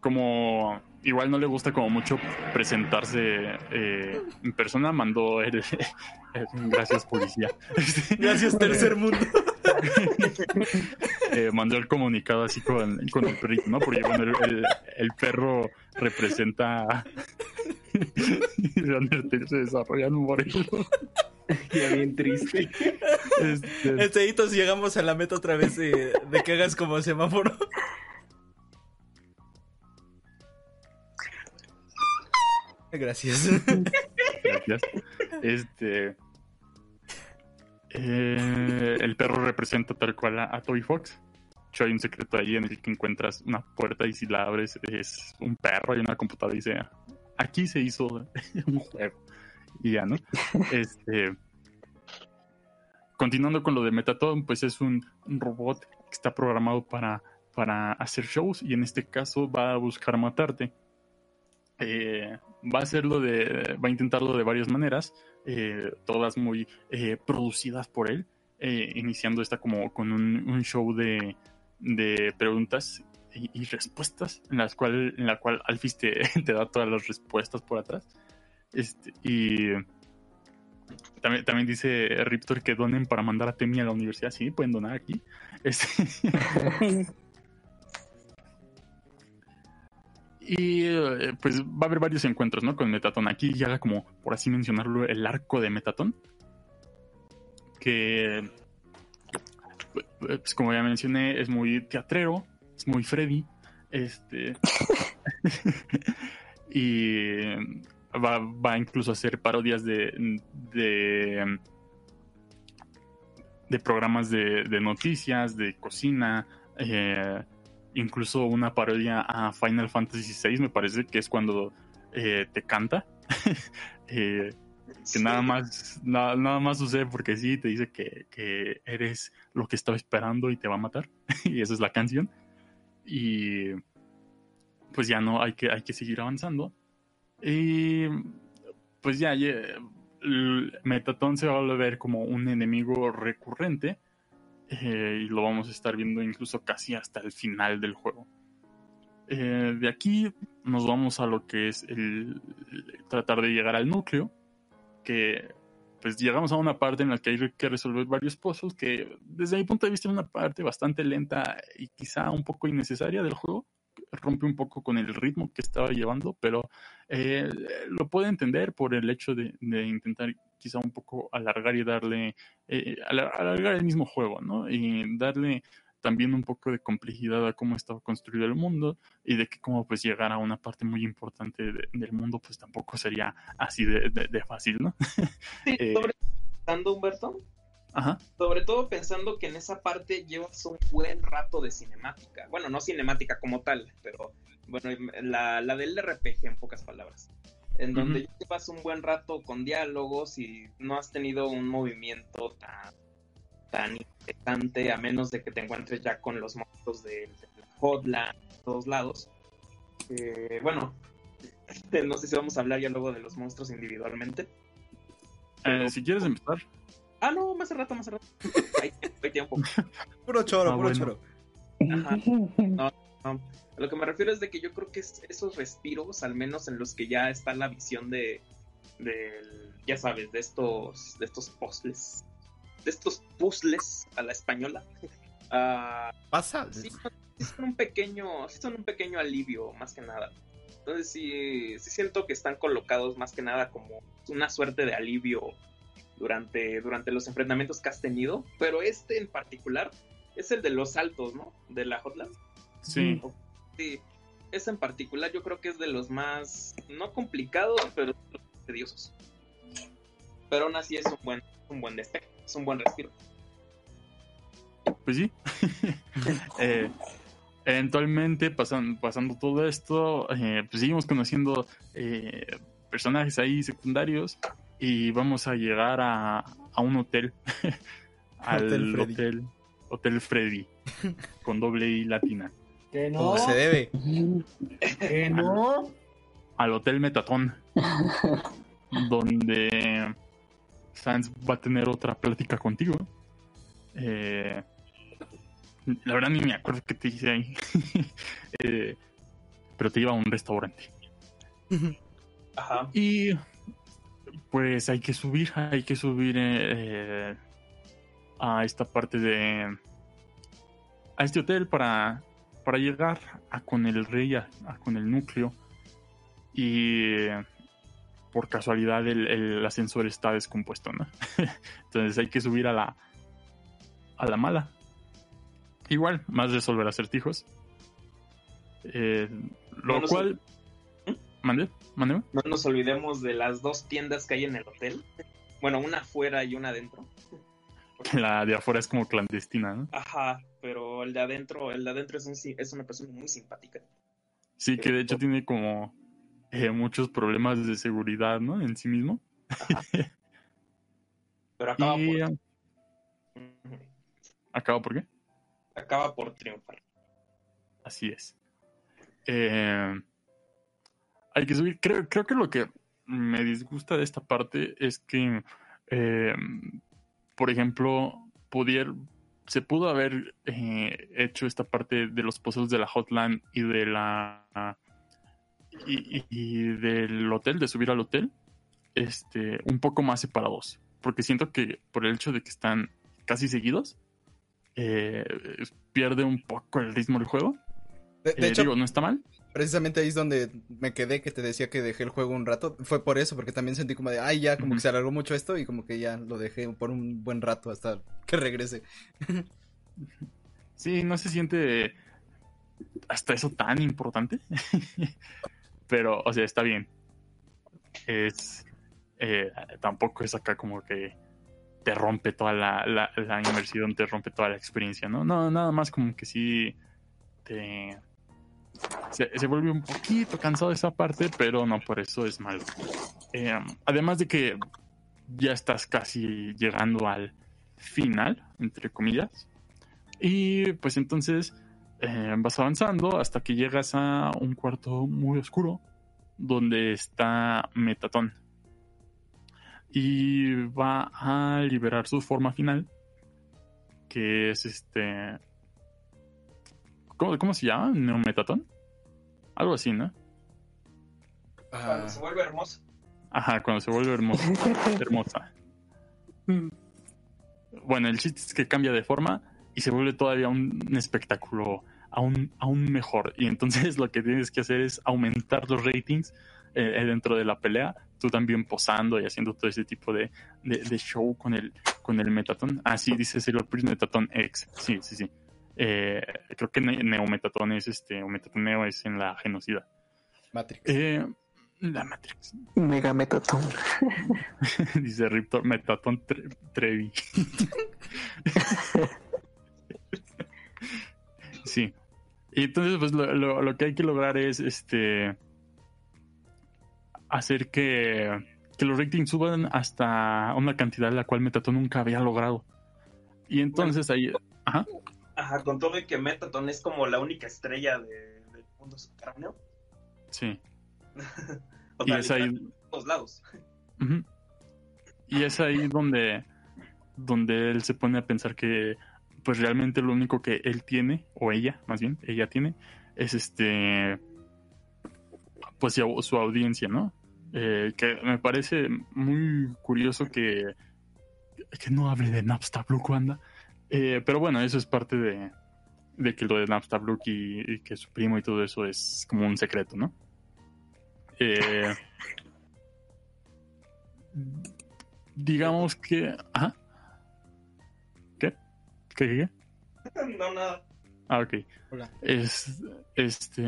S1: como igual no le gusta como mucho presentarse eh, en persona, mandó el, el- gracias policía.
S2: Gracias, tercer mundo.
S1: Eh, mandó el comunicado así con, con el perrito, ¿no? Porque bueno, el, el- el perro representa Undertale se desarrolla en Morelos.
S6: Ya bien triste.
S1: Este,
S2: Este hito, si llegamos a la meta otra vez de, de que hagas como semáforo. Gracias.
S1: Gracias. Este. Eh, el perro representa tal cual a, a Toby Fox. De hecho, hay un secreto ahí en el que encuentras una puerta y si la abres es un perro y una computadora y dice: Aquí se hizo un juego. Y ya, ¿no? Este. Continuando con lo de Metatron, pues es un, un robot que está programado para, para hacer shows y en este caso va a buscar matarte. Eh, va a hacerlo de, va a intentarlo de varias maneras, eh, todas muy eh, producidas por él, iniciando esta como con un, show de, de preguntas y, respuestas, en las cual, en la cual Alphys te, te da todas las respuestas por atrás. Este, y también, también dice Riptor que donen para mandar a Temi a la universidad. Sí, pueden donar aquí. Este, Y eh, pues va a haber varios encuentros, ¿no? Con Metatón. Aquí llega como, por así mencionarlo, el arco de Metatón. Que, pues como ya mencioné, es muy teatrero, es muy Freddy. Este. y va, va incluso a hacer parodias de. de, de programas de, de noticias, de cocina. eh, incluso una parodia a Final Fantasy VI, me parece que es cuando eh, te canta. Eh, que nada más na- nada más sucede porque sí, te dice que, que eres lo que estaba esperando y te va a matar. y esa es la canción. Y pues ya no, hay que, hay que seguir avanzando. Y pues ya, ya, Metatón se va a volver como un enemigo recurrente. Eh, y lo vamos a estar viendo incluso casi hasta el final del juego. Eh, de aquí nos vamos a lo que es el, tratar de llegar al núcleo, que pues llegamos a una parte en la que hay que resolver varios pozos, que desde mi punto de vista es una parte bastante lenta y quizá un poco innecesaria del juego, rompe un poco con el ritmo que estaba llevando, pero eh, lo puedo entender por el hecho de intentar quizá un poco alargar y darle, eh, alar- alargar el mismo juego, ¿no? Y darle también un poco de complejidad a cómo estaba construido el mundo y de que como pues llegar a una parte muy importante de- del mundo pues tampoco sería así de, de- de fácil, ¿no?
S3: Sí,
S1: Eh.
S3: sobre todo pensando, Humberto,
S1: Ajá.
S3: sobre todo pensando que en esa parte llevas un buen rato de cinemática. Bueno, no cinemática como tal, pero bueno, la, la del RPG en pocas palabras. En donde
S1: Ujú.
S3: llevas un buen rato con diálogos y no has tenido un movimiento tan, tan interesante, a menos de que te encuentres ya con los monstruos Hotland, de todos lados. Eh, bueno, no sé si vamos a hablar ya luego de los monstruos individualmente.
S1: Eh, si quieres empezar,
S3: Ah, no, más rato, más rato. Hay, hay tiempo.
S2: Puro choro,
S1: Ah,
S2: puro
S1: bueno.
S2: choro.
S3: Ajá. A lo que me refiero es de que yo creo que es esos respiros, al menos en los que ya está la visión de, ya sabes, de estos, de estos puzzles, de estos puzzles a la española. ah,
S2: Pasa.
S3: sí, sí son un pequeño, sí son un pequeño alivio, más que nada. Entonces sí, sí siento que están colocados más que nada como una suerte de alivio durante, durante los enfrentamientos que has tenido. Pero este en particular es el de los saltos, ¿no? De la Hotline.
S1: Sí.
S3: Sí, ese en particular yo creo que es de los más, no complicados, pero de los más tediosos. Pero aún así es un buen, un buen despegue, es un buen respiro.
S1: Pues sí. Eh, eventualmente, pasan, pasando todo esto, eh, pues seguimos conociendo eh, personajes ahí secundarios y vamos a llegar a, a un hotel. al
S2: Hotel Freddy.
S1: hotel, hotel Freddy. con doble I latina.
S4: Que no.
S2: Como se debe.
S4: Que no.
S1: Al hotel Metatón. donde Sans va a tener otra plática contigo. Eh, la verdad ni me acuerdo qué te dice ahí. Eh, pero te lleva a un restaurante.
S3: Ajá.
S1: Y pues hay que subir, hay que subir eh, a esta parte de... a este hotel para, para llegar a con el rey, a, a con el núcleo. Y eh, por casualidad el, el ascensor está descompuesto, ¿no? Entonces hay que subir a la, a la mala. Igual, más resolver acertijos. Eh, lo
S3: No nos-
S1: cual... ¿Mande? ¿Mande?
S3: No nos olvidemos de las dos tiendas que hay en el hotel. Bueno, una afuera y una adentro.
S1: La de afuera es como clandestina, ¿no?
S3: Ajá, pero el de adentro, el de adentro es, un si- es una persona muy simpática.
S1: Sí, que de hecho tiene como eh, muchos problemas de seguridad, ¿no? En sí mismo.
S3: Pero acaba
S1: Y
S3: por,
S1: eh, acaba por qué?
S3: acaba por triunfar.
S1: Así es. Eh, hay que subir. Creo, creo que lo que me disgusta de esta parte es que, eh, por ejemplo, pudier, se pudo haber eh, hecho esta parte de los pozos de la hotline y de la y, del hotel, de subir al hotel, este, un poco más separados. Porque siento que por el hecho de que están casi seguidos, eh, pierde un poco el ritmo del juego.
S2: De, de
S1: Eh,
S2: hecho,
S1: digo, no está mal.
S2: Precisamente ahí es donde me quedé, que te decía que dejé el juego un rato. Fue por eso, porque también sentí como de, ay, ya, como que se alargó mucho esto y como que ya lo dejé por un buen rato hasta que regrese.
S1: Sí, no se siente hasta eso tan importante. Pero, o sea, está bien. Es. eh, tampoco es acá como que te rompe toda la, la, la inmersión, te rompe toda la experiencia, ¿no? No, nada más como que sí te. Se, se vuelve un poquito cansado esa parte, pero no por eso es malo. Eh, además de que ya estás casi llegando al final, entre comillas. Y pues entonces eh, vas avanzando hasta que llegas a un cuarto muy oscuro donde está Metatón. Y va a liberar su forma final, que es este... ¿Cómo, cómo se llama? ¿Neometatón? Algo así, ¿no?
S2: Ah,
S3: Cuando se vuelve hermoso.
S1: Ajá, cuando se vuelve hermosa. hermosa.
S4: Mm.
S1: Bueno, el chiste es que cambia de forma y se vuelve todavía un espectáculo aún, aún mejor. Y entonces lo que tienes que hacer es aumentar los ratings eh, eh, dentro de la pelea. Tú también posando y haciendo todo ese tipo de, de- de show con el, con el Metatón. Ah, sí, dice Sailor Pierce Metatón X. Sí, sí, sí. Eh, creo que Ne- Neometatón es este, o Metatón Neo es en la genocida.
S2: Matrix.
S1: Eh, la Matrix.
S5: Mega Metatón.
S1: Dice Riptor Metatón Tre- Trevi. sí. Y entonces, pues lo, lo- lo que hay que lograr es este hacer que, que los ratings suban hasta una cantidad la cual Metatón nunca había logrado. Y entonces ahí. Ajá.
S3: Ajá, con todo y que Metaton es como la única estrella de- del mundo subterráneo.
S1: Sí.
S3: O
S1: Y es ahí.
S3: de todos lados.
S1: Y es ahí donde, donde él se pone a pensar que pues realmente lo único que él tiene, o ella, más bien, ella tiene, es este, pues su su audiencia, ¿no? Eh, que me parece muy curioso que, que no hable de Napster Blue Wanda. Eh, pero bueno, eso es parte de, de que lo de Napster Blue y, y que su primo y todo eso es como un secreto, ¿no? Eh, digamos que. Ajá. ¿Qué? ¿Qué? ¿Qué? qué?
S3: No, nada.
S1: Ah, ok.
S2: Hola.
S1: Es, este.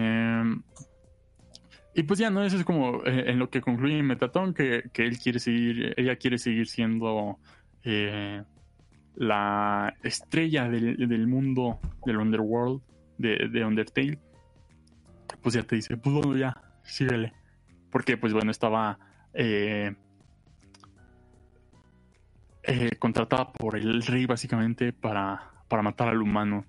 S1: Y pues ya, ¿no? Eso es como eh, en lo que concluye Metatron, que, que él quiere seguir, ella quiere seguir siendo eh, la estrella del, del mundo del Underworld, de, de Undertale. Pues ya te dice, pues bueno, ya, síguele. Porque, pues bueno, estaba eh, eh, contratada por el rey básicamente para, para matar al humano.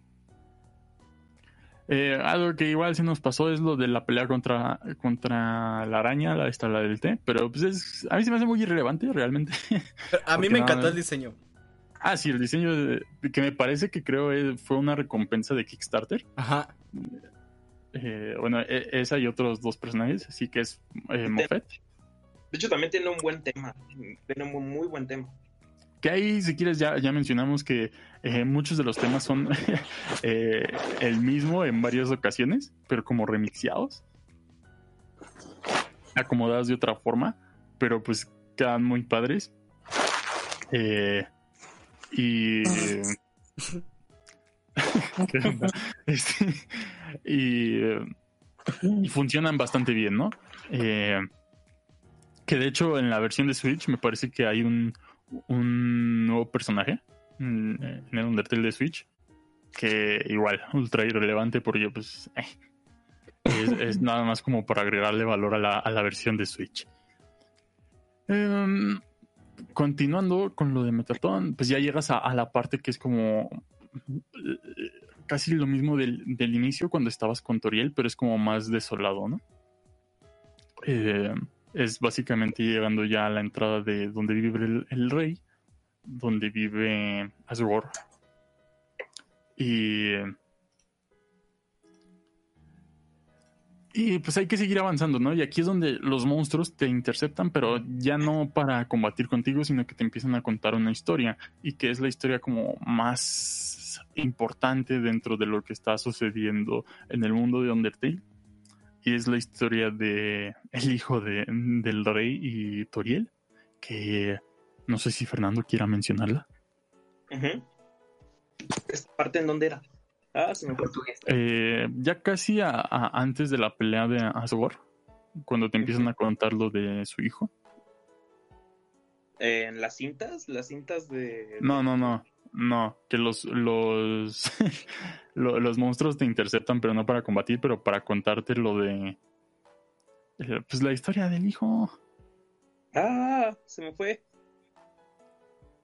S1: Eh, algo que igual se nos pasó es lo de la pelea contra, contra la araña, la esta la del té, pero pues es, a mí se me hace muy irrelevante realmente.
S2: Pero a mí me
S1: nada-
S2: encantó el diseño.
S1: Ah, sí, el diseño de- que me parece que creo eh, fue una recompensa de Kickstarter.
S2: Ajá.
S1: Eh, bueno, e- esa y otros dos personajes, así que es eh, Moffat.
S3: De hecho, también tiene un buen tema. Tiene un muy, buen tema.
S1: Que ahí, si quieres, ya, ya mencionamos que eh, muchos de los temas son eh, el mismo en varias ocasiones, pero como remixeados, acomodados de otra forma, pero pues quedan muy padres. Eh, y. Este, y, eh, y funcionan bastante bien, ¿no? Eh, que de hecho en la versión de Switch me parece que hay un, un nuevo personaje en el Undertale de Switch que igual ultra irrelevante porque pues eh, es, es nada más como para agregarle valor a la, a la versión de Switch Em, continuando con lo de Metatron pues ya llegas a, la parte que es como casi lo mismo del, del inicio cuando estabas con Toriel pero es como más desolado ¿no? Eh, es básicamente llegando ya a la entrada de donde vive el, el rey, donde vive Asgore. Y. Y pues hay que seguir avanzando, ¿no? Y aquí es donde los monstruos te interceptan, pero ya no para combatir contigo, sino que te empiezan a contar una historia. Y que es la historia como más importante dentro de lo que está sucediendo en el mundo de Undertale y es la historia de el hijo de, del rey y Toriel, que no sé si Fernando quiera mencionarla.
S3: Ujú. ¿Esta parte en dónde era? Ah, se me fue.
S6: Portugués.
S1: Eh, ya casi a- a- antes de la pelea de Asgore, cuando te empiezan a contar lo de su hijo.
S3: Eh, ¿En las cintas? ¿Las cintas de...?
S1: No, no, no, no, que los los lo- los monstruos te interceptan, pero no para combatir, pero para contarte lo de eh, pues la historia del hijo.
S3: Ah, se me fue.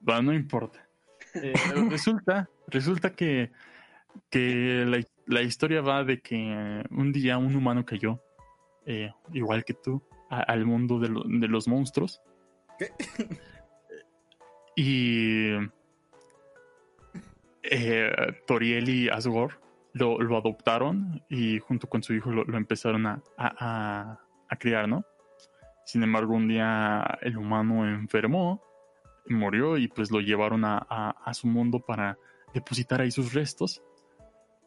S1: Bueno, no importa. Eh, resulta, resulta que, que la, la historia va de que un día un humano cayó, eh, igual que tú, a- al mundo de, lo- de los monstruos.
S2: ¿Qué?
S1: Y eh, Toriel y Asgore lo, lo adoptaron y junto con su hijo lo, lo empezaron a, a, a- criar, ¿no? Sin embargo, un día el humano enfermó murió y pues lo llevaron a- a su mundo para depositar ahí sus restos.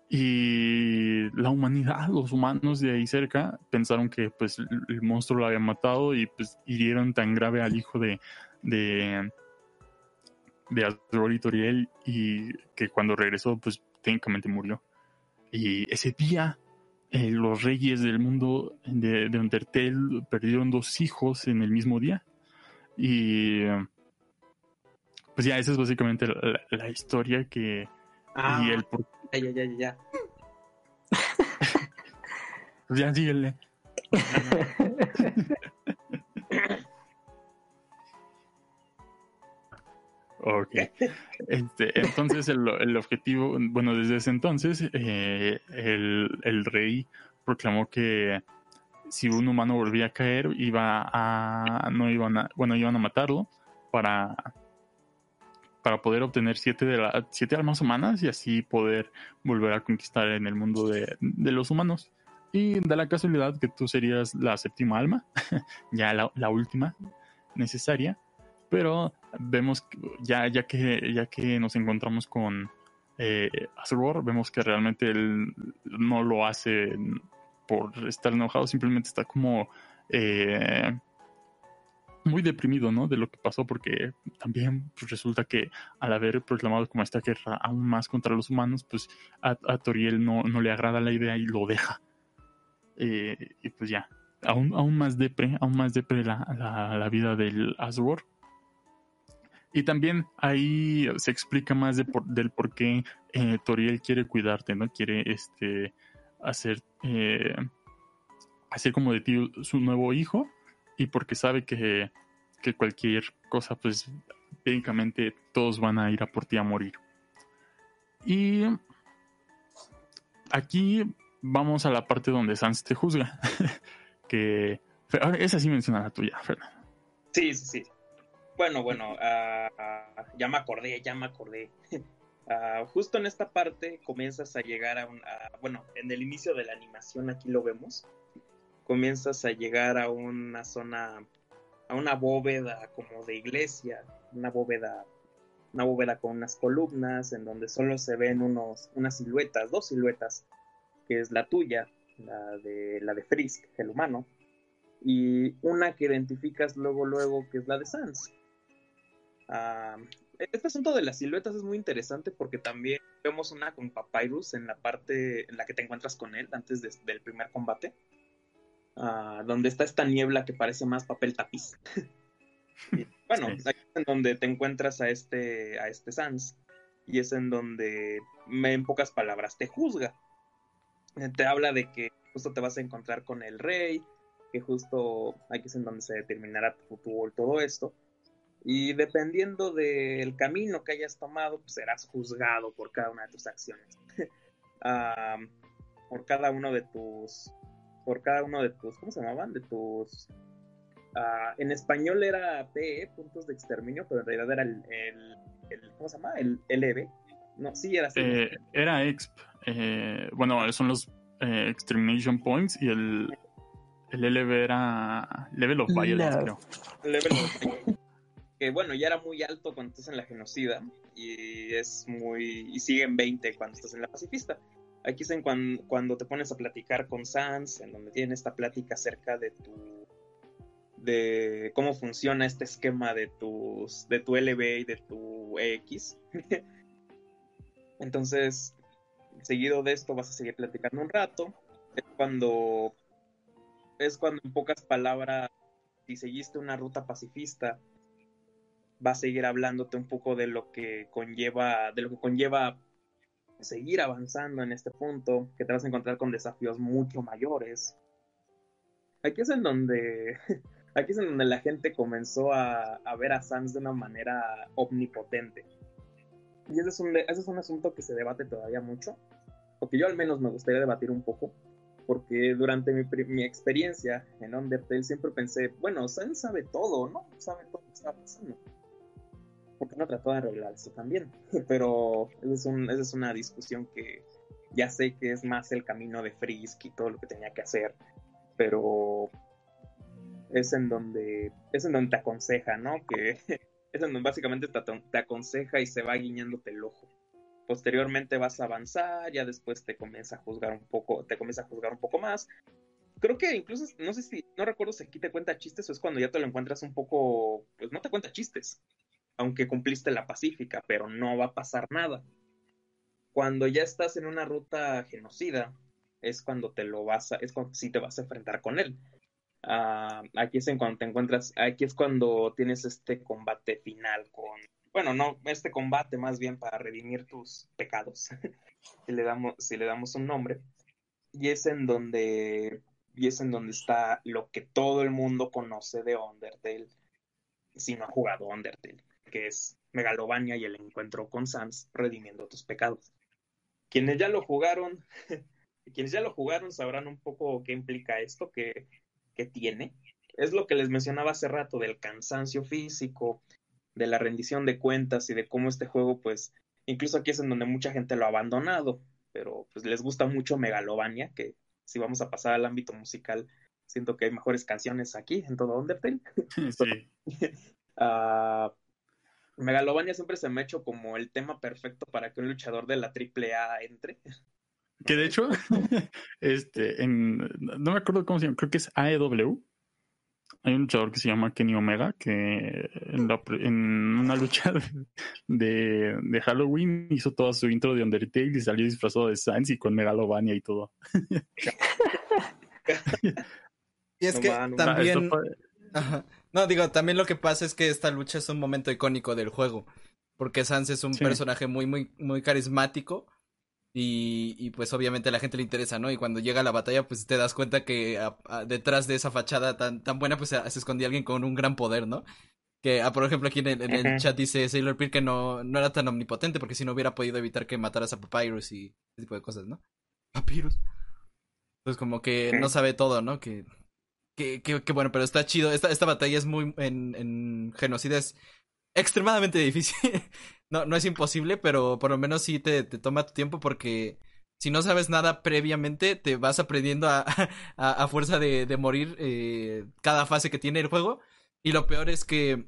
S1: Y la humanidad, los humanos de ahí cerca, pensaron que pues el, monstruo lo había matado y pues hirieron tan grave al hijo de, de, de Asgore y Toriel y que cuando regresó pues técnicamente murió. Y ese día eh, los reyes del mundo de, de Undertale perdieron dos hijos en el mismo día. Y pues ya, esa es básicamente la, la- la historia que...
S3: Ah,
S1: Y el por-
S3: ya, ya, ya, ya, ya.
S1: síguele. Ok. Este, entonces el, el objetivo, bueno, desde ese entonces, eh, el, el rey proclamó que si un humano volvía a caer, iba a, no iban a, bueno, iban a matarlo para, para poder obtener siete, de siete almas humanas y así poder volver a conquistar en el mundo de, los humanos. Y da la casualidad que tú serías la séptima alma, ya la, última necesaria, pero vemos ya, ya, que, ya que nos encontramos con eh, vemos que realmente él no lo hace por estar enojado, simplemente está como eh, muy deprimido, ¿no? De lo que pasó, porque también pues, resulta que al haber proclamado como esta guerra aún más contra los humanos, pues a, Toriel no, no, le agrada la idea y lo deja. Eh, y pues ya, aún, aún más depre, aún más depre la, la, vida del Asgore. Y también ahí se explica más de del por qué eh, Toriel quiere cuidarte, ¿no? Quiere este hacer, eh, hacer como de ti su nuevo hijo y porque sabe que, que cualquier cosa, pues técnicamente todos van a ir a por ti a morir. Y aquí vamos a la parte donde Sans te juzga. que ahora esa sí menciona la tuya, Fernando.
S3: Sí, sí, sí. Bueno, bueno, uh, ya me acordé, ya me acordé. Justo en esta parte comienzas a llegar a un, bueno, en el inicio de la animación aquí lo vemos, comienzas a llegar a una zona, a una bóveda como de iglesia, una bóveda, una bóveda con unas columnas en donde solo se ven unos, unas siluetas, dos siluetas, que es la tuya, la de, la de Frisk, el humano, y una que identificas luego, luego, que es la de Sans. Uh, este asunto de las siluetas es muy interesante porque también vemos una con Papyrus en la parte en la que te encuentras con él antes del primer combate. Uh, donde está esta niebla que parece más papel tapiz. bueno, aquí es en donde te encuentras a este, a este Sans. Y es en donde, en pocas palabras, te juzga. Te habla de que justo te vas a encontrar con el rey, que justo aquí es en donde se determinará tu futuro y todo esto. Y dependiendo del camino que hayas tomado, pues serás juzgado por cada una de tus acciones. por cada uno de tus. Por cada uno de tus. ¿Cómo se llamaban? De tus. Uh, en español era PE, puntos de exterminio, pero en realidad era el. el, ¿Cómo se llama? El LB. No, sí, era así.
S1: Eh, era EXP. Eh, bueno, son los eh, Extermination Points y el. El LB era Level of Violence, creo.
S3: Level of que bueno, ya era muy alto cuando estás en la genocida y es muy y sigue en 20 cuando estás en la pacifista. Aquí es en cuando, te pones a platicar con Sans, en donde tienen esta plática acerca de tu de cómo funciona este esquema de tus de tu LB y de tu EX. Entonces, seguido de esto vas a seguir platicando un rato. Es cuando es cuando en pocas palabras si seguiste una ruta pacifista va a seguir hablándote un poco de lo que conlleva, de lo que conlleva seguir avanzando en este punto, que te vas a encontrar con desafíos mucho mayores. Aquí es en donde, aquí es en donde la gente comenzó a, ver a Sans de una manera omnipotente. Y ese es, un, ese es un asunto que se debate todavía mucho, porque yo al menos me gustaría debatir un poco, porque durante mi, mi experiencia en Undertale siempre pensé, bueno, Sans sabe todo, ¿no? Sabe todo lo que está pasando porque no trató de arreglarse también. Pero esa es, es una discusión que ya sé que es más el camino de Frisk y todo lo que tenía que hacer, pero es en donde es en donde te aconseja, ¿no? Que es en donde básicamente te, te aconseja y se va guiñándote el ojo. Posteriormente vas a avanzar, ya después te comienza a juzgar un poco, te comienza a juzgar un poco más. Creo que incluso, no sé si, no recuerdo si aquí te cuenta chistes o es cuando ya te lo encuentras un poco, pues no te cuenta chistes aunque cumpliste la pacífica, pero no va a pasar nada. Cuando ya estás en una ruta genocida, es cuando te lo vas a, es cuando sí te vas a enfrentar con él. Ah, aquí es en cuando te encuentras, aquí es cuando tienes este combate final con, bueno, no, este combate más bien para redimir tus pecados, si le damos, si le damos un nombre, y es en donde, y es en donde está lo que todo el mundo conoce de Undertale, si no ha jugado Undertale que es Megalovania y el encuentro con Sans redimiendo tus pecados. Quienes ya lo jugaron, quienes ya lo jugaron sabrán un poco qué implica esto, qué, tiene. Es lo que les mencionaba hace rato del cansancio físico, de la rendición de cuentas y de cómo este juego, pues, incluso aquí es en donde mucha gente lo ha abandonado, pero pues les gusta mucho Megalovania, que si vamos a pasar al ámbito musical, siento que hay mejores canciones aquí en todo Undertale.
S1: Sí.
S3: Ah, Megalovania siempre se me ha hecho como el tema perfecto para que un luchador de la AAA entre.
S1: Que de hecho, este, en, no me acuerdo cómo se llama, creo que es AEW. Hay un luchador que se llama Kenny Omega que en, la pre- en una lucha de, de Halloween hizo toda su intro de Undertale y salió disfrazado de Sans y con Megalovania y todo.
S2: Y es
S3: No
S2: que.
S1: Ah,
S2: también...
S1: esto fue-
S2: Ajá. No, digo, también lo que pasa es que esta lucha es un momento icónico del juego. Porque Sans es un
S1: Sí.
S2: personaje muy, muy, muy carismático. Y, y pues obviamente a la gente le interesa, ¿no? Y cuando llega la batalla, pues te das cuenta que a- a- detrás de esa fachada tan, tan buena, pues se, se escondía alguien con un gran poder, ¿no? Que, ah, por ejemplo, aquí en el, en el
S3: Ujú.
S2: chat dice Sailor Peer que no, no era tan omnipotente, porque si no hubiera podido evitar que mataras a Papyrus y ese tipo de cosas, ¿no? Papyrus. Entonces como que no sabe todo, ¿no? Que, que, que, que bueno, pero está chido. Esta, esta batalla es muy, en, en genocida es extremadamente difícil. no, no es imposible, pero por lo menos sí te, te toma tu tiempo porque si no sabes nada previamente, te vas aprendiendo a, a, fuerza de, de morir eh, cada fase que tiene el juego. Y lo peor es que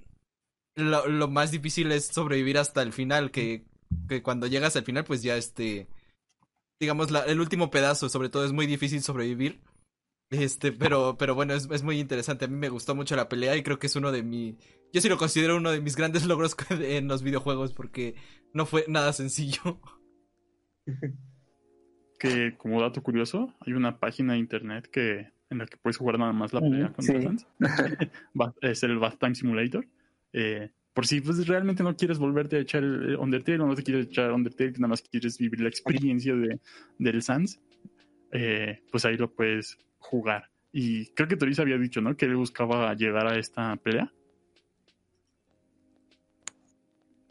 S2: lo, lo más difícil es sobrevivir hasta el final, que, que cuando llegas al final, pues ya este, digamos, la, el último pedazo, sobre todo es muy difícil sobrevivir. Este, pero, pero bueno, es, es muy interesante. A mí me gustó mucho la pelea y creo que es uno de mi. Yo sí lo considero uno de mis grandes logros en los videojuegos porque no fue nada sencillo.
S1: que como dato curioso, hay una página de internet que en la que puedes jugar nada más la pelea contra
S5: sí.
S1: Es el Bath Time Simulator. Eh, por si pues, realmente no quieres volverte a echar el Undertale o no te quieres echar Undertale, que nada más quieres vivir la experiencia de, del Sans, eh, pues ahí lo puedes jugar. Y creo que Toris había dicho, ¿no? Que él buscaba llegar a esta pelea.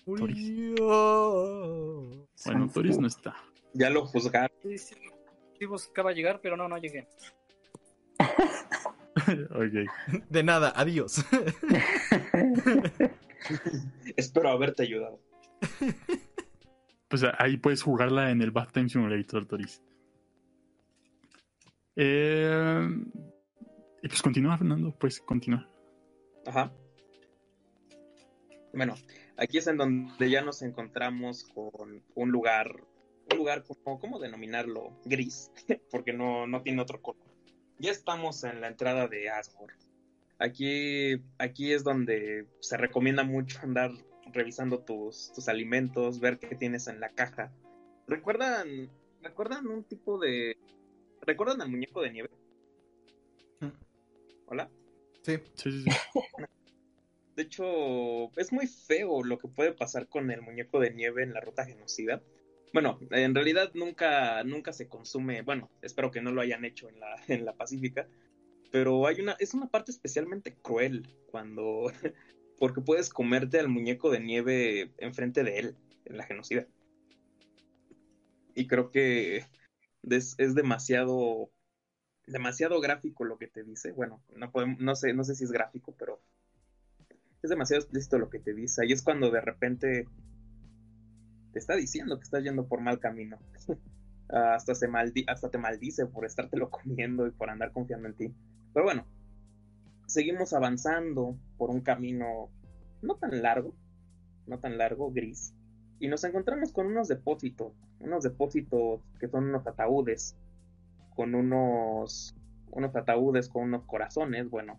S1: Toris. Bueno. Toris no está.
S3: Ya lo juzgaron.
S4: Sí, sí, sí buscaba llegar, pero no, no llegué.
S1: ok.
S2: De nada, adiós.
S3: Espero haberte ayudado.
S1: Pues ahí puedes jugarla en el Bath Time Simulator, Toris. Eh, pues continúa, Fernando, pues continúa.
S3: Ajá. Bueno, aquí es en donde ya nos encontramos con un lugar, un lugar como, ¿cómo denominarlo? Gris, porque no, no tiene otro color. Ya estamos en la entrada de Asgore. Aquí, aquí es donde se recomienda mucho andar revisando tus, tus alimentos, ver qué tienes en la caja. ¿Recuerdan, ¿Recuerdan un tipo de... ¿Recuerdan al muñeco de nieve? ¿Hola?
S2: Sí.
S1: Sí, sí, sí.
S3: De hecho, es muy feo lo que puede pasar con el muñeco de nieve en la ruta genocida. Bueno, en realidad nunca, nunca se consume, bueno, espero que no lo hayan hecho en la, en la Pacífica, pero hay una, es una parte especialmente cruel cuando, porque puedes comerte al muñeco de nieve enfrente de él, en la genocida. Y creo que es, es demasiado, demasiado gráfico lo que te dice. Bueno, no, no sé, no sé si es gráfico, pero es demasiado explícito lo que te dice. Y es cuando de repente te está diciendo que estás yendo por mal camino. hasta, se maldi hasta te maldice por estártelo comiendo y por andar confiando en ti. Pero bueno, seguimos avanzando por un camino no tan largo, no tan largo, gris. Y nos encontramos con unos depósitos, unos depósitos que son unos ataúdes, con unos, unos ataúdes con unos corazones, bueno,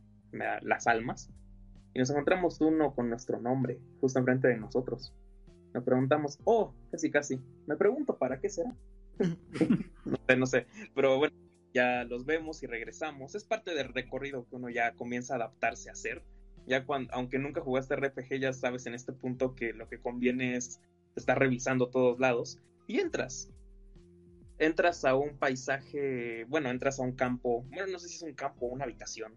S3: las almas y nos encontramos uno con nuestro nombre justo enfrente de nosotros. Nos preguntamos, oh, casi casi, me pregunto para qué será. no sé, no sé, pero bueno, ya los vemos y regresamos. Es parte del recorrido que uno ya comienza a adaptarse a hacer. Ya cuando, aunque nunca jugaste RPG, ya sabes en este punto que lo que conviene es estar revisando todos lados y entras. Entras a un paisaje, bueno, entras a un campo, bueno, no sé si es un campo o una habitación,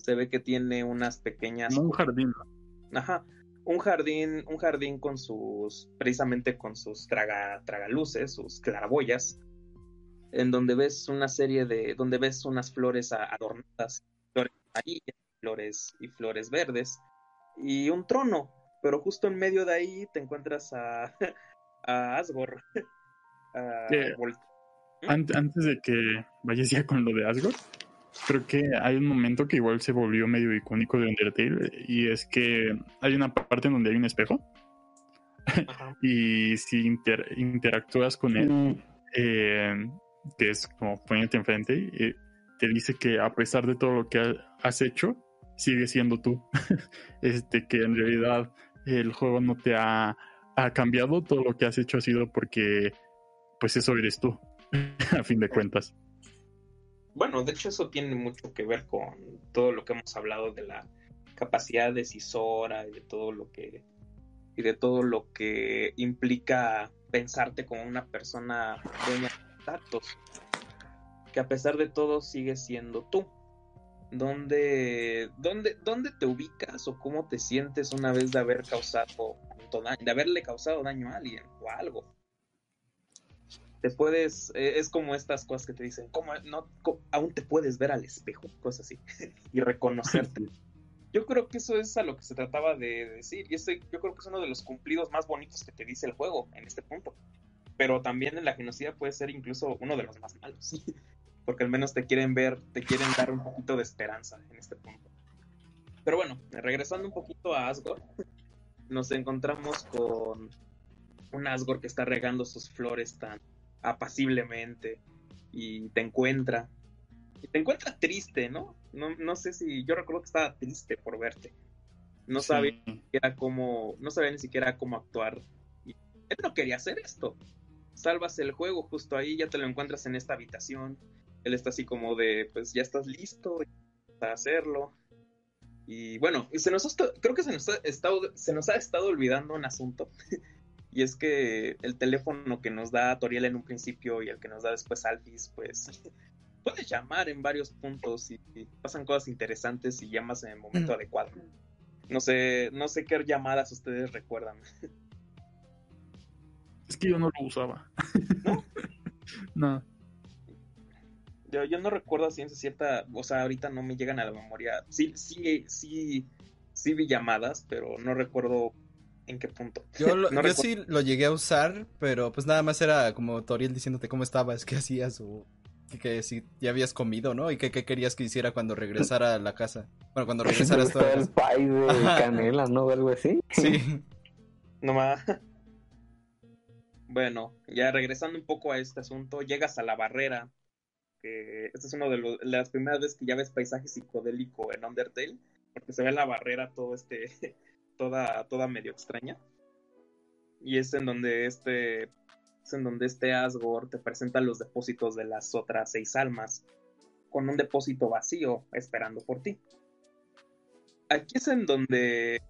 S3: se ve que tiene unas pequeñas
S1: un jardín
S3: ajá un jardín un jardín con sus precisamente con sus traga tragaluces sus claraboyas en donde ves una serie de donde ves unas flores adornadas flores amarillas flores y flores verdes y un trono pero justo en medio de ahí te encuentras a a Asgore a,
S1: An- antes de que vayas ya con lo de Asgore, creo que hay un momento que igual se volvió medio icónico de Undertale y es que hay una parte en donde hay un espejo
S3: Ajá.
S1: y si inter- interactúas con él,
S5: Mm,
S1: eh, que es como ponerte enfrente, eh, te dice que a pesar de todo lo que ha- has hecho, sigue siendo tú. este, que en realidad el juego no te ha, ha cambiado, todo lo que has hecho ha sido porque, pues eso eres tú, a fin de cuentas.
S3: Bueno, de hecho eso tiene mucho que ver con todo lo que hemos hablado de la capacidad decisora y de todo lo que y de todo lo que implica pensarte como una persona dueña de datos. Que a pesar de todo sigue siendo tú. ¿Dónde, dónde, ¿Dónde te ubicas o cómo te sientes una vez de haber causado daño, de haberle causado daño a alguien o a algo? te puedes, eh, es como estas cosas que te dicen, ¿cómo no, aún te puedes ver al espejo? Cosas así, y reconocerte. Yo creo que eso es a lo que se trataba de decir, y ese, yo creo que es uno de los cumplidos más bonitos que te dice el juego en este punto. Pero también en la genocida puede ser incluso uno de los más malos, porque al menos te quieren ver, te quieren dar un poquito de esperanza en este punto. Pero bueno, regresando un poquito a Asgore, nos encontramos con un Asgore que está regando sus flores tan apaciblemente y te encuentra. Y te encuentra triste, ¿no? No, no sé si. Yo recuerdo que estaba triste por verte. No sabía
S1: Sí.
S3: ni siquiera cómo. No sabía ni siquiera cómo actuar. Y él no quería hacer esto. Salvas el juego justo ahí, ya te lo encuentras en esta habitación. Él está así como de, pues ya estás listo para hacerlo. Y bueno, se nos ha creo que se nos ha estado, se nos ha estado olvidando un asunto. Y es que el teléfono que nos da Toriel en un principio y el que nos da después Alphys, pues puedes llamar en varios puntos y, y pasan cosas interesantes y llamas en el momento
S2: Mm.
S3: adecuado. No sé, no sé qué llamadas ustedes recuerdan.
S1: Es que yo no lo usaba. no.
S3: Yo, yo no recuerdo a ciencia cierta, o sea, ahorita no me llegan a la memoria. Sí, sí, sí, sí vi llamadas, pero no recuerdo en qué punto.
S2: Yo, lo-
S3: No
S2: yo sí lo llegué a usar, pero pues nada más era como Toriel diciéndote cómo estabas, qué hacías o que, que si ya habías comido, ¿no? Y qué, qué querías que hiciera cuando regresara a la casa. Bueno, cuando regresaras tú a la
S5: el pie de canela, ¿no? O algo así.
S2: Sí.
S3: No más. Bueno, ya regresando un poco a este asunto, llegas a la barrera. Que esta es una de, las primeras veces que ya ves paisaje psicodélico en Undertale, porque se ve la barrera todo este, toda, toda medio extraña. Y es en donde este, es en donde este Asgore te presenta los depósitos de las otras seis almas, con un depósito vacío esperando por ti. Aquí es en donde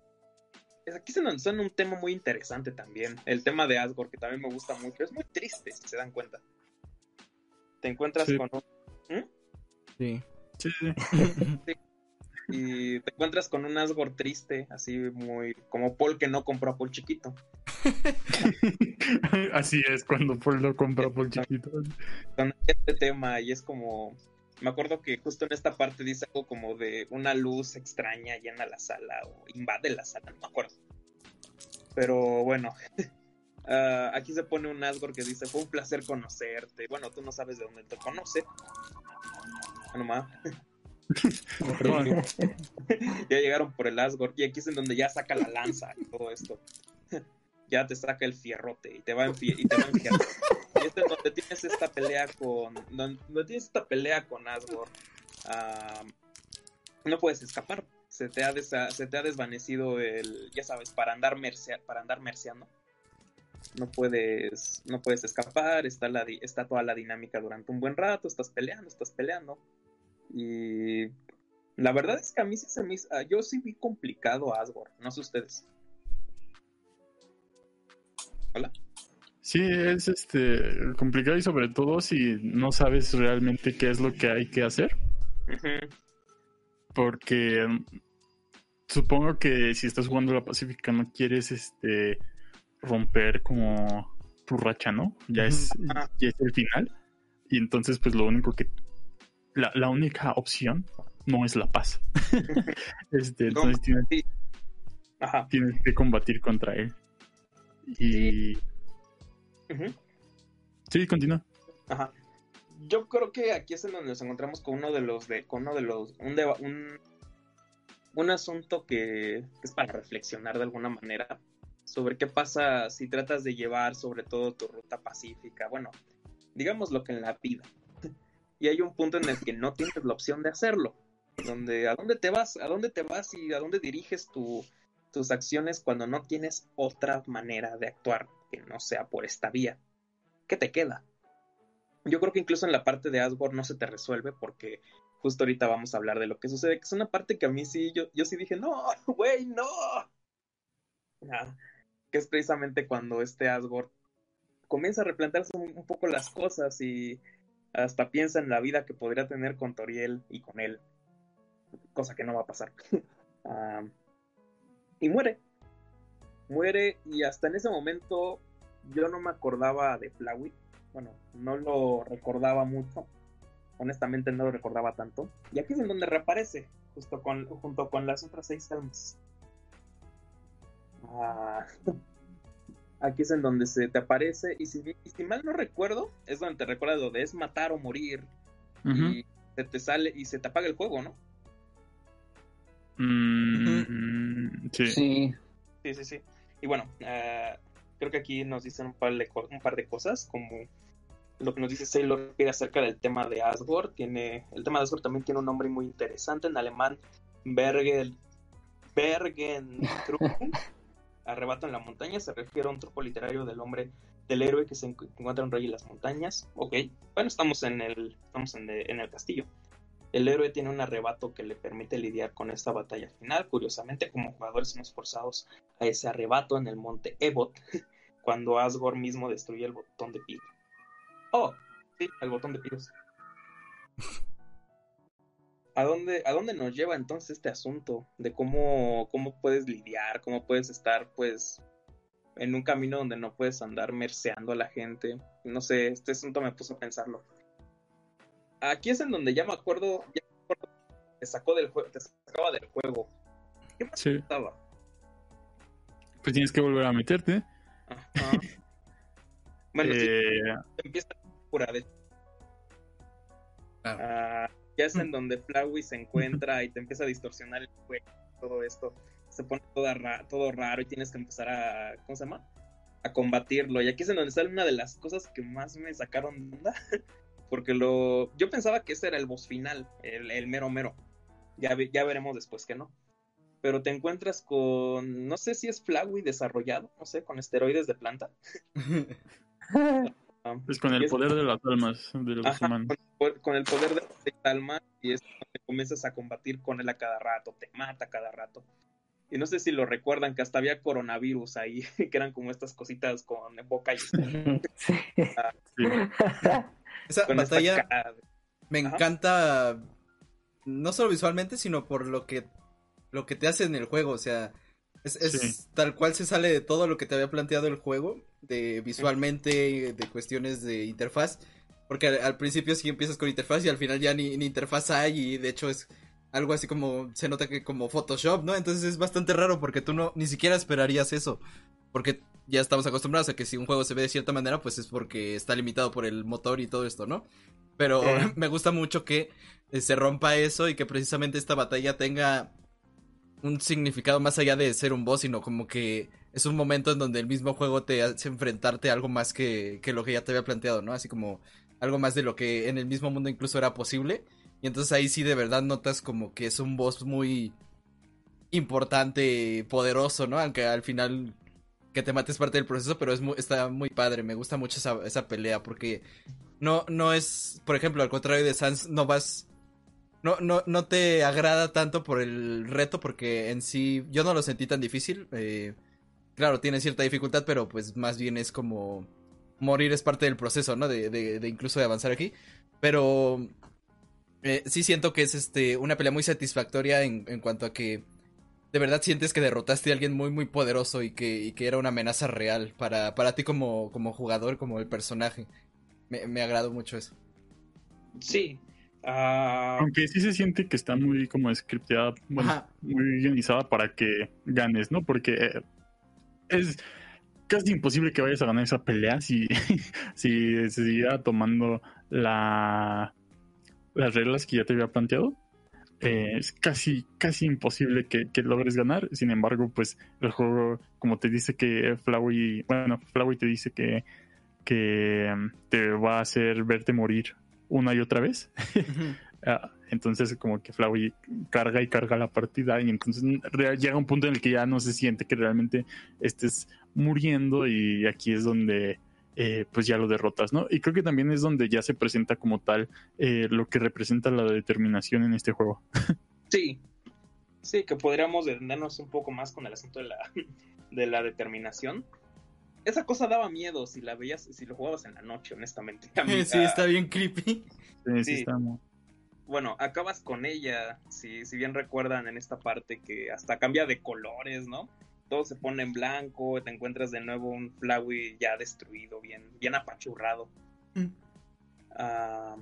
S3: aquí es en donde suena un tema muy interesante también. El tema de Asgore, que también me gusta mucho. Es muy triste, si se dan cuenta. Te encuentras
S1: Sí.
S3: con un...
S2: Sí.
S1: Sí, sí.
S3: Y te encuentras con un Asgore triste, así muy... Como Paul que no compró a Paul chiquito.
S1: Así es cuando Paul lo compra por chiquito.
S3: Con este tema y es como... Me acuerdo que justo en esta parte dice algo como de una luz extraña llena la sala o invade la sala, no me acuerdo. Pero bueno, ah, aquí se pone un Asgore que dice, fue un placer conocerte. Bueno, tú no sabes de dónde te conoce. Ah, no más.
S1: Perdón.
S3: ya llegaron por el Asgore y aquí es en donde ya saca la lanza y todo esto. ya te saca el fierrote y te va a y te va a enfierrar. Y este es donde tienes esta pelea con donde, donde tienes esta pelea con Asgore. ah, no puedes escapar. Se te, ha se te ha desvanecido el, ya sabes, para andar mercea- para andar merceando. No puedes, no puedes escapar, está, la, está toda la dinámica durante un buen rato, estás peleando, estás peleando. Y la verdad es que a mí sí se me hizo, ah, yo sí vi complicado a Asgore, no sé ustedes. Hola.
S1: Sí, es este complicado y sobre todo si no sabes realmente qué es lo que hay que hacer. Porque mm, supongo que si estás jugando la Pacífica no quieres este romper como tu racha, ¿no? Ya es, ya es el final. Y entonces, pues lo único que. La, la única opción no es la paz. este, entonces tienes,
S3: Ajá.
S1: tienes que combatir contra él. Y. Sí, continúa.
S3: Ajá. yo creo que aquí es en donde nos encontramos con uno de los de con uno de los un deba- un, un asunto que es para reflexionar de alguna manera sobre qué pasa si tratas de llevar sobre todo tu ruta pacífica, bueno, digamos lo que en la vida. Y hay un punto en el que no tienes la opción de hacerlo, donde a dónde te vas, a dónde te vas y a dónde diriges tu, tus acciones cuando no tienes otra manera de actuar que no sea por esta vía. ¿Qué te queda? Yo creo que incluso en la parte de Asgore no se te resuelve porque justo ahorita vamos a hablar de lo que sucede, que es una parte que a mí sí, yo, yo sí dije, no, güey, no. Ah, que es precisamente cuando este Asgore comienza a replantearse un, poco las cosas y hasta piensa en la vida que podría tener con Toriel y con él, cosa que no va a pasar. Ah, y muere. Muere y hasta en ese momento yo no me acordaba de Flawit. Bueno, no lo recordaba mucho. Honestamente no lo recordaba tanto. Y aquí es en donde reaparece, justo con, junto con las otras seis almas. Ah, aquí es en donde se te aparece. Y si, y si mal no recuerdo, es donde te recuerda lo de es matar o morir. Y se te sale y se te apaga el juego, ¿no?
S1: Mm, sí.
S5: Sí.
S3: Sí, sí, sí. Y bueno, eh, creo que aquí nos dicen un par de, un par de cosas, como lo que nos dice Sailor Pig acerca del tema de Asgore. Tiene, el tema de Asgore también tiene un nombre muy interesante en alemán, Bergen, Bergen Arrebato en la montaña, se refiere a un truco literario del hombre, del héroe que se encu- encuentra un rey en las montañas. Ok, bueno, estamos en el, estamos en, el castillo. El héroe tiene un arrebato que le permite lidiar con esta batalla final. Curiosamente, como jugadores somos forzados a ese arrebato en el monte Ebot, cuando Asgore mismo destruye el botón de Pig. Oh, sí, el botón de Pigos. ¿A dónde, ¿A dónde nos lleva entonces este asunto de cómo, cómo puedes lidiar, cómo puedes estar, pues, en un camino donde no puedes andar merceando a la gente? No sé, este asunto me puso a pensarlo. Aquí es en donde ya me acuerdo, ya me acuerdo, te sacó del juego, te sacaba del juego. ¿Qué más
S1: Sí.
S3: estaba?
S1: Pues tienes que volver a meterte.
S3: Ajá. Bueno, sí,
S1: Eh,
S3: empieza la cura de
S2: Claro.
S3: Ah, ya es en donde Flowey se encuentra y te empieza a distorsionar el juego, todo esto. Se pone toda ra- todo raro y tienes que empezar a. ¿Cómo se llama? A combatirlo. Y aquí es en donde sale una de las cosas que más me sacaron de onda. Porque lo. Yo pensaba que ese era el boss final, el, el mero mero. Ya, ve- ya veremos después que no. Pero te encuentras con. No sé si es Flowey desarrollado, no sé, con esteroides de planta. Ah,
S1: es con el
S3: es-
S1: poder de las almas de los
S3: Ajá,
S1: humanos.
S3: con, con el poder de la alma y es donde comienzas a combatir con él a cada rato, te mata a cada rato. Y no sé si lo recuerdan que hasta había coronavirus ahí, que eran como estas cositas con boca y
S5: Sí.
S1: Sí.
S2: Esa
S3: con
S2: batalla me
S3: Ajá.
S2: encanta no solo visualmente, sino por lo que lo que te hace en el juego, o sea, es, es
S1: Sí.
S2: tal cual se sale de todo lo que te había planteado el juego, de visualmente, de cuestiones de interfaz, porque al, al principio sí empiezas con interfaz y al final ya ni, ni interfaz hay y de hecho es algo así como se nota que como Photoshop, ¿no? Entonces es bastante raro porque tú no ni siquiera esperarías eso, porque ya estamos acostumbrados a que si un juego se ve de cierta manera, pues es porque está limitado por el motor y todo esto, ¿no? Pero
S3: Eh.
S2: me gusta mucho que eh, se rompa eso y que precisamente esta batalla tenga un significado más allá de ser un boss, sino como que es un momento en donde el mismo juego te hace enfrentarte a algo más que, que lo que ya te había planteado, ¿no? Así como algo más de lo que en el mismo mundo incluso era posible. Y entonces ahí sí de verdad notas como que es un boss muy importante, poderoso, ¿no? Aunque al final que te mates parte del proceso, pero es muy, está muy padre, me gusta mucho esa, esa pelea porque no, no es, por ejemplo, al contrario de Sans, no vas, no, no, no te agrada tanto por el reto porque en sí yo no lo sentí tan difícil, eh, claro, tiene cierta dificultad, pero pues más bien es como morir es parte del proceso, ¿no? De, de, de incluso de avanzar aquí, pero eh, sí siento que es este una pelea muy satisfactoria en, en cuanto a que de verdad sientes que derrotaste a alguien muy muy poderoso y que, y que era una amenaza real para, para ti como, como jugador, como el personaje. Me, me agradó mucho eso.
S3: Sí. ah,
S1: Aunque sí se siente que está muy como scripteada, bueno, muy guionizada para que ganes, ¿no? Porque eh, es casi imposible que vayas a ganar esa pelea si, si se siguiera tomando la, las reglas que ya te había planteado. Eh, es casi, casi imposible que, que, logres ganar. Sin embargo, pues el juego, como te dice que Flowey, bueno, Flowey te dice que, que mm, te va a hacer verte morir una y otra vez. entonces como que Flowey carga y carga la partida y entonces llega un punto en el que ya no se siente que realmente estés muriendo y aquí es donde eh, pues ya lo derrotas, ¿no? Y creo que también es donde ya se presenta como tal eh, lo que representa la determinación en este juego.
S3: Sí, sí, que podríamos detenernos un poco más con el asunto de la, de la determinación. Esa cosa daba miedo si la veías, si lo jugabas en la noche, honestamente.
S2: sí, está bien creepy.
S1: Sí, sí, está
S3: Bueno, acabas con ella, si, si bien recuerdan en esta parte que hasta cambia de colores, ¿no? todo se pone en blanco, te encuentras de nuevo un Flowey ya destruido, bien, bien apachurrado. Mm. Ah,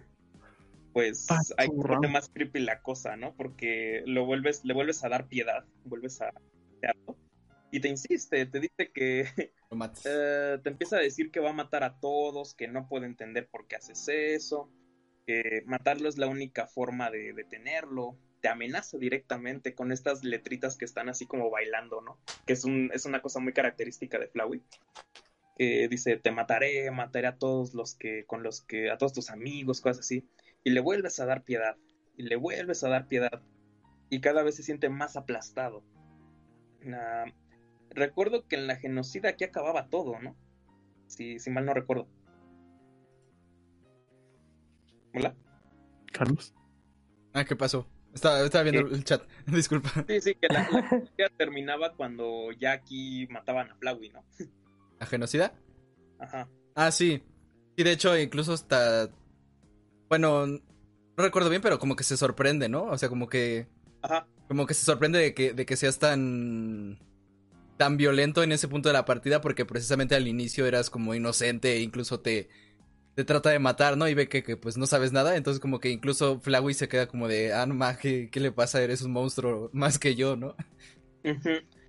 S3: pues hay que más creepy la cosa, ¿no? Porque lo vuelves, le vuelves a dar piedad, vuelves a y te insiste, te dice que eh, te empieza a decir que va a matar a todos, que no puede entender por qué haces eso, que matarlo es la única forma de detenerlo, te amenaza directamente con estas letritas que están así como bailando, ¿no? Que es, un, es una cosa muy característica de Flowey. Dice, te mataré, mataré a todos los que, con los que, a todos tus amigos, cosas así. Y le vuelves a dar piedad, y le vuelves a dar piedad. Y cada vez se siente más aplastado. recuerdo que en la genocida aquí acababa todo, ¿no? Si mal no recuerdo. ¿Hola?
S1: Carlos.
S2: Ah, ¿qué pasó? Estaba, viendo el chat, disculpa.
S3: Sí, sí, que la, la terminaba cuando ya aquí mataban a Flowey, ¿no?
S2: ¿A genocida?
S3: Ajá.
S2: Ah, sí. Y de hecho, incluso hasta. Bueno, no recuerdo bien, pero como que se sorprende, ¿no? O sea, como que.
S3: Ajá.
S2: Como que se sorprende de que, de que seas tan. tan violento en ese punto de la partida, porque precisamente al inicio eras como inocente e incluso te te trata de matar, ¿no? Y ve que, pues no sabes nada, entonces como que incluso Flowey se queda como de, ah, no más, ¿qué, le pasa? Eres un monstruo más que yo, ¿no?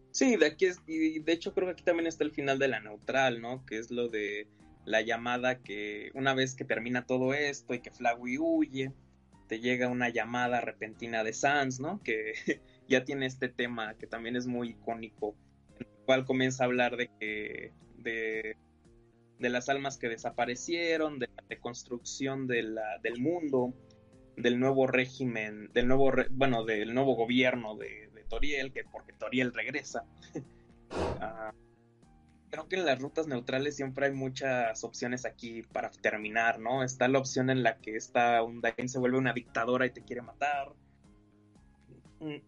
S3: Sí, de aquí es, y de hecho creo que aquí también está el final de la neutral, ¿no? Que es lo de la llamada que una vez que termina todo esto y que Flowey huye, te llega una llamada repentina de Sans, ¿no? Que ya tiene este tema que también es muy icónico, en el cual comienza a hablar de que de de las almas que desaparecieron, de la reconstrucción de la, del mundo, del nuevo régimen, del nuevo, bueno, del nuevo gobierno de, Toriel, que porque Toriel regresa. Ah, creo que en las rutas neutrales siempre hay muchas opciones aquí para terminar, ¿no? Está la opción en la que está un Dain se vuelve una dictadora y te quiere matar. Mm.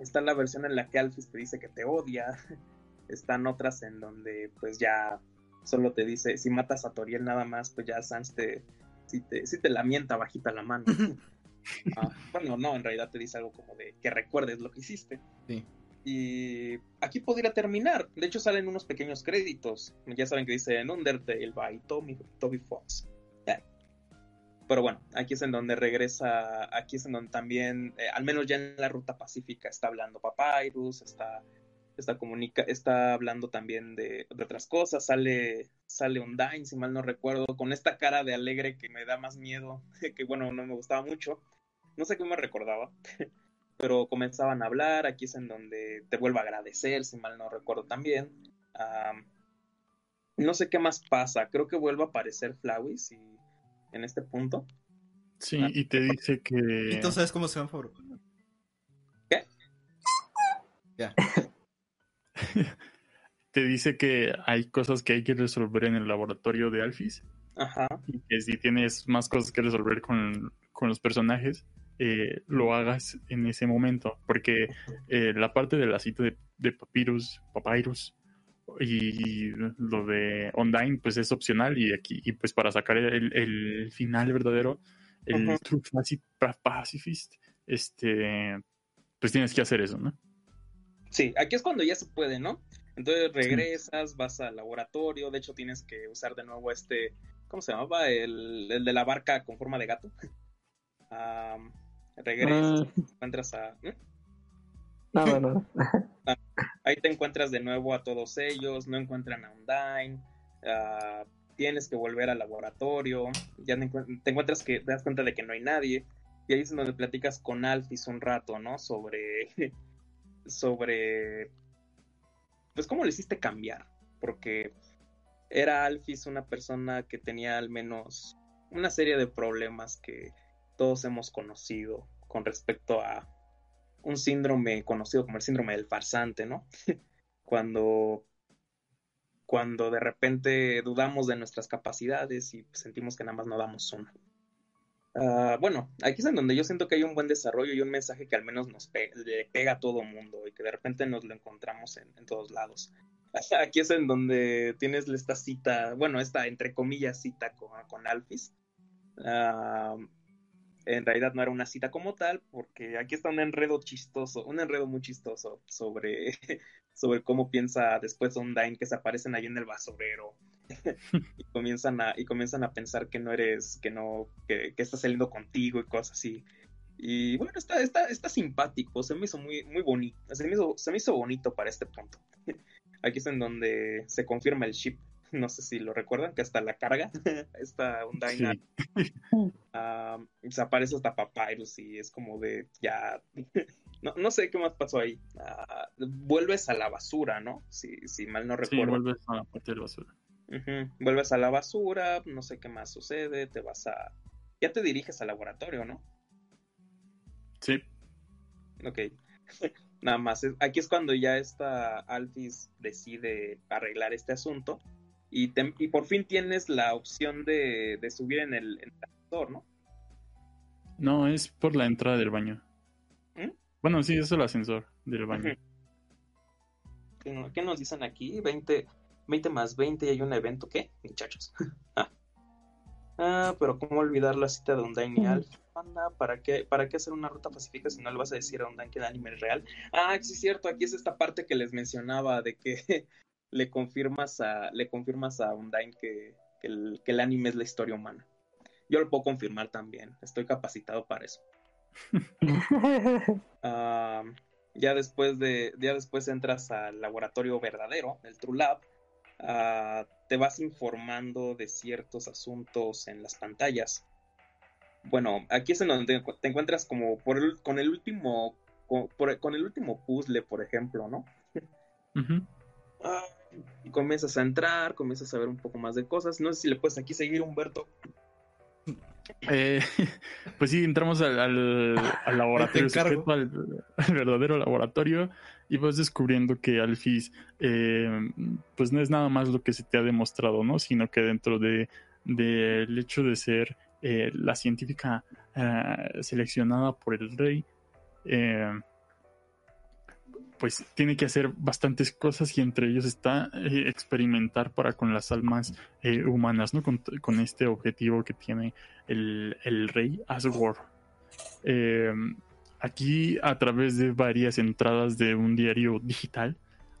S3: Está la versión en la que Alphys te dice que te odia. Están otras en donde pues ya solo te dice, si matas a Toriel nada más, pues ya Sans te, si te, si te lamenta bajita la mano. Ah, bueno, no, en realidad te dice algo como de que recuerdes lo que hiciste.
S2: Sí.
S3: Y aquí podría terminar. De hecho, salen unos pequeños créditos. Ya saben que dice en Undertale by Tommy, Toby Fox. Pero bueno, aquí es en donde regresa, aquí es en donde también, eh, al menos ya en la ruta pacífica, está hablando Papyrus, está está, comunica, está hablando también de, otras cosas, sale, sale Undyne, si mal no recuerdo, con esta cara de alegre que me da más miedo, que bueno, no me gustaba mucho, no sé qué me recordaba, pero comenzaban a hablar, aquí es en donde te vuelvo a agradecer, si mal no recuerdo también. no sé qué más pasa, creo que vuelve a aparecer Flowey en este punto.
S1: Sí, y te dice que...
S2: ¿Y tú sabes cómo se llama favor?
S3: ¿Qué?
S2: Ya.
S1: te dice que hay cosas que hay que resolver en el laboratorio de Alphys.
S3: Ajá.
S1: Y que si tienes más cosas que resolver con, los personajes, eh, lo hagas en ese momento. Porque eh, la parte de la cita de, Papyrus, Papyrus y lo de Online, pues es opcional. Y aquí, y pues para sacar el, final verdadero, el True Pacifist, este, pues tienes que hacer eso, ¿no?
S3: Sí, aquí es cuando ya se puede, ¿no? Entonces regresas, vas al laboratorio, de hecho tienes que usar de nuevo este, ¿cómo se llamaba? El, el de la barca con forma de gato. regresas, ah. encuentras a...
S5: No, no, no.
S3: ahí te encuentras de nuevo a todos ellos, no encuentran a Undyne, ah, tienes que volver al laboratorio, ya te encuentras que te das cuenta de que no hay nadie, y ahí es donde platicas con Alphys un rato, ¿no? Sobre, sobre, pues cómo le hiciste cambiar, porque era Alphys una persona que tenía al menos una serie de problemas que todos hemos conocido con respecto a un síndrome conocido como el síndrome del farsante, ¿no? cuando, cuando de repente dudamos de nuestras capacidades y sentimos que nada más no damos una. Ah, bueno, aquí es en donde yo siento que hay un buen desarrollo y un mensaje que al menos nos le pega a todo mundo y que de repente nos lo encontramos en, todos lados. Aquí es en donde tienes esta cita, bueno, esta entre comillas cita con, con Alphys. Ah, en realidad no era una cita como tal, porque aquí está un enredo chistoso, un enredo muy chistoso sobre, sobre cómo piensa después Undyne que se aparecen ahí en el basurero y comienzan a, y comienzan a pensar que no eres, que no, que, que está saliendo contigo y cosas así. Y bueno, está, está, está simpático, se me hizo muy, muy bonito, se me hizo, se me hizo bonito para este punto. Aquí es en donde se confirma el ship no sé si lo recuerdan, que hasta la carga, esta Undyne se aparece hasta Papyrus y es como de ya, no, no sé qué más pasó ahí. Ah, vuelves a la basura, ¿no? Si, si mal no recuerdo.
S1: Sí, vuelves a la parte de la basura.
S3: Vuelves a la basura, no sé qué más sucede, te vas a... Ya te diriges al laboratorio, ¿no?
S1: Sí.
S3: Ok. Nada más, aquí es cuando ya esta Alphys decide arreglar este asunto y, y por fin tienes la opción de, subir en el, ascensor, ¿no?
S1: No, es por la entrada del baño. ¿Mm? Bueno, sí, es el ascensor del baño.
S3: ¿Qué, nos dicen aquí? 20, 20 más 20 y hay un evento, ¿qué? Muchachos. ah. ah, pero ¿cómo olvidar la cita de Undyne y Alf? ¿para qué, ¿para qué hacer una ruta pacífica si no le vas a decir a Undyne que el anime es real? Ah, sí es cierto, aquí es esta parte que les mencionaba de que le confirmas a, le confirmas a Undyne que, el, que el anime es la historia humana. Yo lo puedo confirmar también, estoy capacitado para eso. Ah, ya después de, ya después entras al laboratorio verdadero, el True Lab, ah, te vas informando de ciertos asuntos en las pantallas. Bueno, aquí es en donde te encuentras como por el, con el último, con, el último puzzle, por ejemplo, ¿no? y comienzas a entrar, comienzas a ver un poco más de cosas. No sé si le puedes aquí seguir, Humberto.
S1: Eh, pues sí, entramos al, laboratorio, al, verdadero laboratorio, y vas descubriendo que Alfis, eh, pues no es nada más lo que se te ha demostrado, ¿no? Sino que dentro de del hecho de ser eh, la científica seleccionada por el rey, pues tiene que hacer bastantes cosas y entre ellos está eh, experimentar para con las almas eh, humanas, ¿no? Con, este objetivo que tiene el, rey Asgore. Eh, aquí, a través de varias entradas de un diario digital,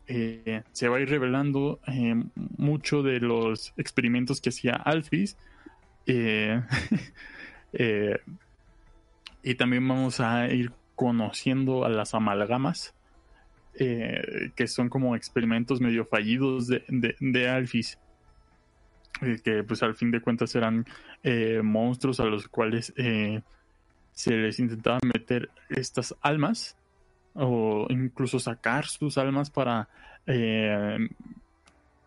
S1: se va a ir revelando mucho de los experimentos que hacía Alphys. y también vamos a ir conociendo a las amalgamas eh, que son como experimentos medio fallidos de, de, Alphys. Eh, que pues al fin de cuentas eran eh, monstruos a los cuales se les intentaba meter estas almas o incluso sacar sus almas para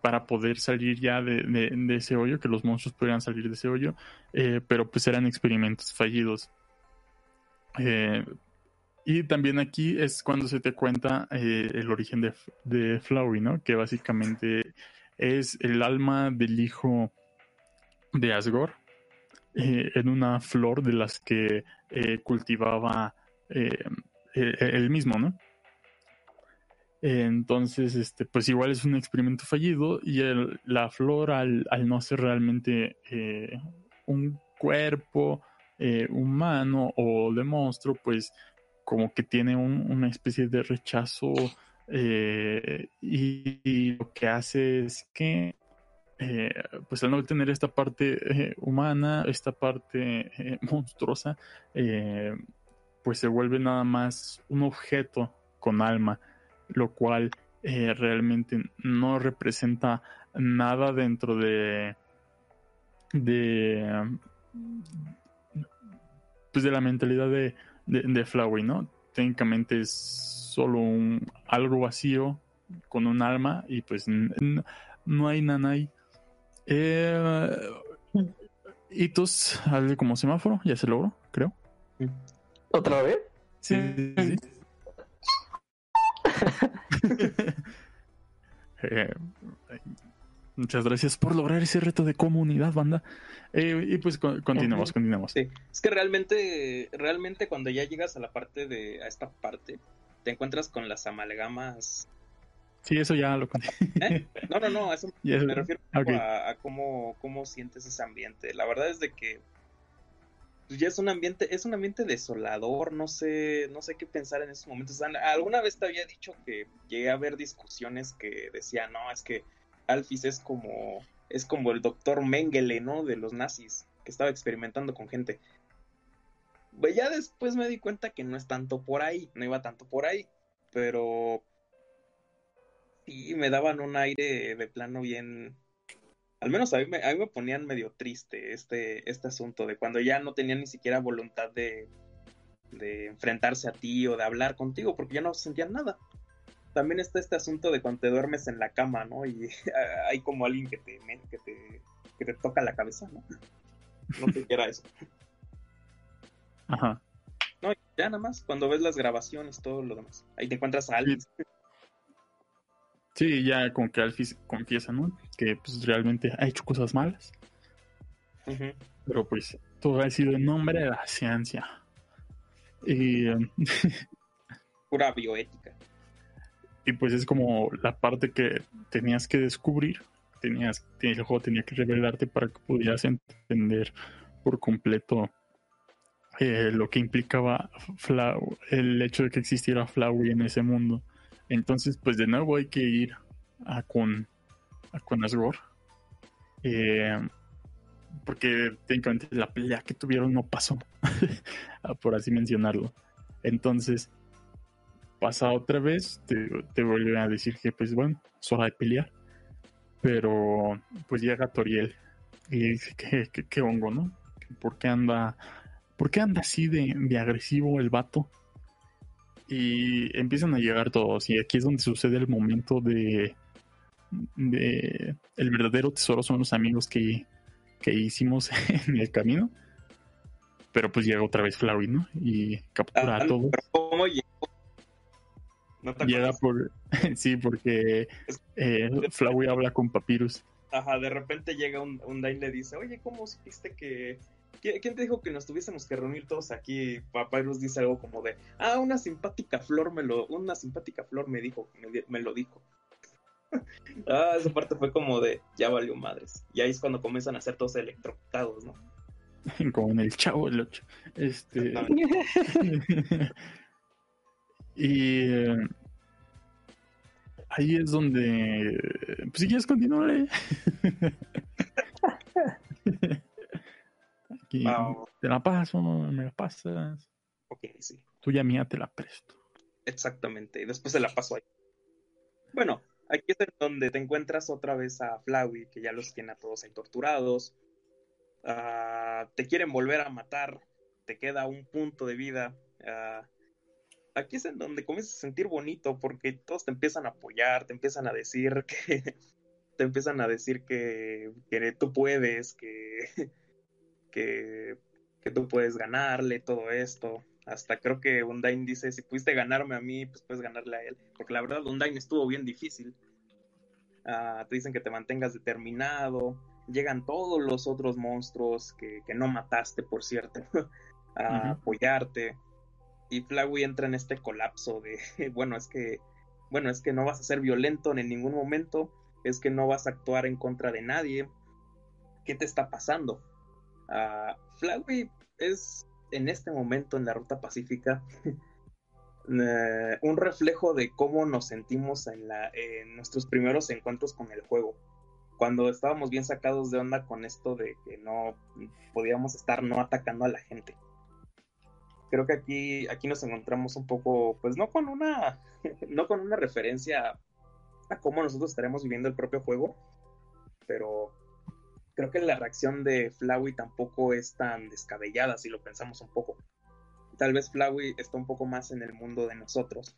S1: para poder salir ya de, de, ese hoyo, que los monstruos pudieran salir de ese hoyo, pero pues eran experimentos fallidos. Y también aquí es cuando se te cuenta eh, el origen de, de Flowey, ¿no? Que básicamente es el alma del hijo de Asgore eh, en una flor de las que eh, cultivaba él mismo, ¿no? Entonces, este, pues igual es un experimento fallido y la flor al, no ser realmente un cuerpo humano o de monstruo, pues como que tiene una especie de rechazo eh, y, lo que hace es que eh, pues al no tener esta parte eh, humana, esta parte monstruosa, pues se vuelve nada más un objeto con alma, lo cual eh, realmente no representa nada dentro de de pues de la mentalidad de, de, de Flowey, ¿no? Técnicamente es solo un algo vacío con un alma y pues no hay nanay. Eh, hitos algo como semáforo, ya se logró, creo.
S5: ¿Otra vez?
S1: Sí, sí, sí. Eh, muchas gracias por lograr ese reto de comunidad, banda. Eh, y pues con- continuemos, continuemos.
S3: Sí, es que realmente, realmente cuando ya llegas a la parte de, a esta parte, te encuentras con las amalgamas.
S1: Sí, eso ya lo conté.
S3: ¿Eh? No, no, no, eso me refiero
S1: ok.
S3: a, a cómo, cómo sientes ese ambiente. La verdad es de que pues, ya es un ambiente, es un ambiente desolador, no sé, no sé qué pensar en esos momentos. O sea, alguna vez te había dicho que llegué a ver discusiones que decían, no, es que Alphys es como, es como el doctor Mengele, ¿no? De los nazis, que estaba experimentando con gente. Pues ya después me di cuenta que no es tanto por ahí, no iba tanto por ahí, pero sí me daban un aire de plano bien, al menos a mí me, a mí me ponían medio triste este, este asunto de cuando ya no tenían ni siquiera voluntad de, de enfrentarse a ti o de hablar contigo, porque ya no sentían nada. También está este asunto de cuando te duermes en la cama, ¿no? Y hay como alguien que te, que te, que te toca la cabeza, ¿no? No sé qué era eso.
S1: Ajá.
S3: No, ya nada más, cuando ves las grabaciones, todo lo demás. Ahí te encuentras a alguien.
S1: Sí, ya como que Alfis confiesa, ¿no? Que pues realmente ha hecho cosas malas. Pero pues todo ha sido en nombre de la ciencia. Y,
S3: Pura bioética.
S1: y pues es como la parte que tenías que descubrir. Tenías, el juego tenía que revelarte para que pudieras entender por completo eh, lo que implicaba Flau- el hecho de que existiera Flowey en ese mundo. Entonces, pues de nuevo hay que ir a con, a con Asgore. Eh, porque técnicamente la pelea que tuvieron no pasó, por así mencionarlo. Entonces, pasa otra vez, te, te vuelve a decir que, pues bueno, es hora de pelear. Pero, pues llega Toriel y dice que, que, que hongo, ¿no? ¿Por qué anda, por qué anda así de, de agresivo el vato? Y empiezan a llegar todos, y aquí es donde sucede el momento de, de el verdadero tesoro son los amigos que, que hicimos en el camino. Pero pues llega otra vez Flowey, ¿no? Y captura
S3: Ah,
S1: a todos.
S3: ¿Cómo llegó? ¿No te
S1: Llega por. sí, porque eh, Flowey habla con Papyrus.
S3: Ajá, de repente llega un, un Dain y le dice, oye, ¿cómo supiste que... ¿Qui- ¿Quién te dijo que nos tuviésemos que reunir todos aquí? Papyrus dice algo como de, ah, una simpática flor me lo, una simpática flor me dijo, me, lo dijo. ah, esa parte fue como de, ya valió madres. Y ahí es cuando comienzan a ser todos electrocutados, ¿no?
S1: como en el chavo el 8. Este. Y eh, ahí es donde. Pues si quieres continuar. Aquí te la paso, me la pasas.
S3: ok, sí.
S1: Tuya mía te la presto.
S3: Exactamente, y después se la paso ahí. Bueno, aquí es en donde te encuentras otra vez a Flowey, que ya los tiene a todos ahí torturados. Ah, te quieren volver a matar, te queda un punto de vida. Ah, aquí es en donde comienzas a sentir bonito, porque todos te empiezan a apoyar, te empiezan a decir que. Te empiezan a decir que, que tú puedes, que, que, que tú puedes ganarle, todo esto. Hasta creo que Undyne dice, si pudiste ganarme a mí, pues puedes ganarle a él. Porque la verdad, Undyne estuvo bien difícil. Ah, te dicen que te mantengas determinado. Llegan todos los otros monstruos que, que no mataste, por cierto, a apoyarte. Y Flowey entra en este colapso de, bueno, es que, bueno, es que no vas a ser violento en ningún momento. Es que no vas a actuar en contra de nadie. ¿Qué te está pasando? Flowey es en este momento en la ruta pacífica eh, un reflejo de cómo nos sentimos en, la, en nuestros primeros encuentros con el juego. Cuando estábamos bien sacados de onda con esto de que no podíamos estar no atacando a la gente. Creo que aquí, aquí nos encontramos un poco, pues no con una, no con una referencia cómo nosotros estaremos viviendo el propio juego, pero creo que la reacción de Flowey tampoco es tan descabellada si lo pensamos un poco. Tal vez Flowey está un poco más en el mundo de nosotros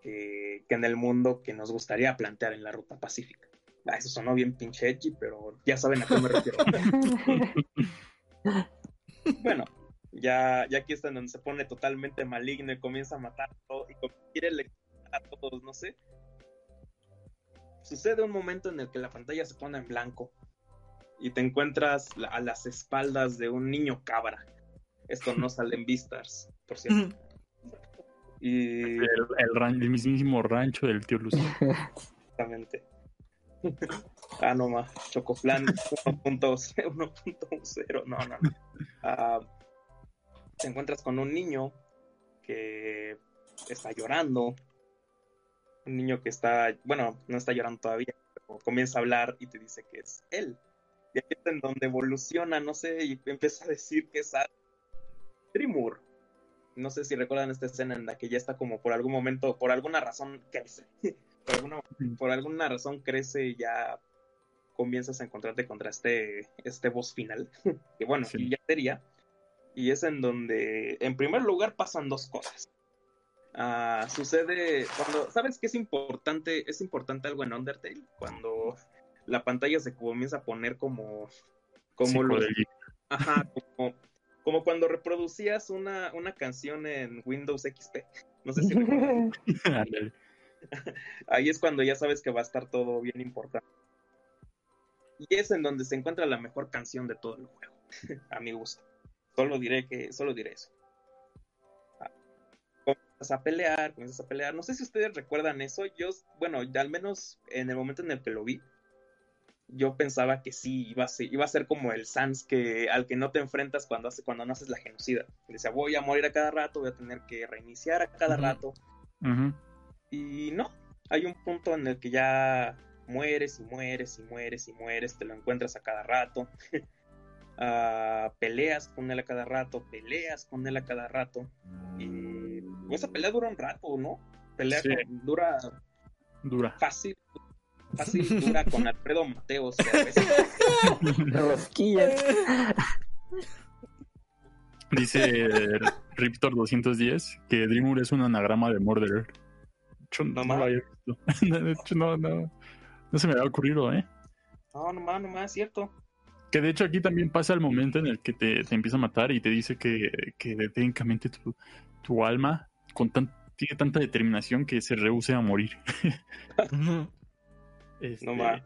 S3: que, que en el mundo que nos gustaría plantear en la ruta pacífica. Ah, eso sonó bien pinche edgy, pero ya saben a qué me refiero. bueno, ya, ya aquí está donde se pone totalmente maligno y comienza a matar todo, y quiere a todos, no sé. Sucede un momento en el que la pantalla se pone en blanco y te encuentras a las espaldas de un niño cabra. Esto no sale en Vistas, por cierto. Y...
S1: El, el, el, mismísimo rancho del tío Lucio.
S3: Exactamente. ah, no más. Chocoplan 1.0. No, no, no. Uh, te encuentras con un niño que está llorando. Un niño que está, bueno, no está llorando todavía, pero comienza a hablar y te dice que es él. Y aquí es en donde evoluciona, no sé, y empieza a decir que es Trimur. No sé si recuerdan esta escena en la que ya está como por algún momento, por alguna razón crece. por, alguna, por alguna razón crece y ya comienzas a encontrarte contra este, este boss final. que bueno, sí. ya sería. Y es en donde, en primer lugar, pasan dos cosas. Uh, sucede cuando, ¿sabes qué es importante? Es importante algo en Undertale, cuando la pantalla se comienza a poner como, como los, ajá, como, como, cuando reproducías una, una canción en Windows XP. No sé si Ahí es cuando ya sabes que va a estar todo bien importante. Y es en donde se encuentra la mejor canción de todo el juego, a mi gusto. Solo diré que, solo diré eso. Ah, comienzas a pelear, comienzas a pelear. No sé si ustedes recuerdan eso. Yo, bueno, al menos en el momento en el que lo vi, yo pensaba que sí, iba a ser, iba a ser como el Sans que, al que no te enfrentas cuando, hace, cuando no haces la genocida. Decía, voy a morir a cada rato, voy a tener que reiniciar a cada uh -huh. rato.
S1: Uh -huh.
S3: Y no, hay un punto en el que ya mueres y mueres y mueres y mueres, te lo encuentras a cada rato. uh, peleas con él a cada rato, peleas con él a cada rato. Y esa pelea dura un rato, ¿no? Pelea
S1: Sí.
S3: con- dura
S1: Dura.
S3: fácil, fácil dura con Alfredo Mateos. que a veces-
S5: Rosquillas.
S1: Dice Riptor 210 que Dreamur es un anagrama de Murderer. No,
S3: No
S1: lo había visto. De hecho, no, no, no se me había ocurrido, ¿eh?
S3: No, nomás, nomás, es cierto.
S1: Que de hecho aquí también pasa el momento en el que te, te empieza a matar y te dice que, que técnicamente tu, tu alma con tan, tiene tanta determinación que se rehúse a morir. Este,
S3: No más.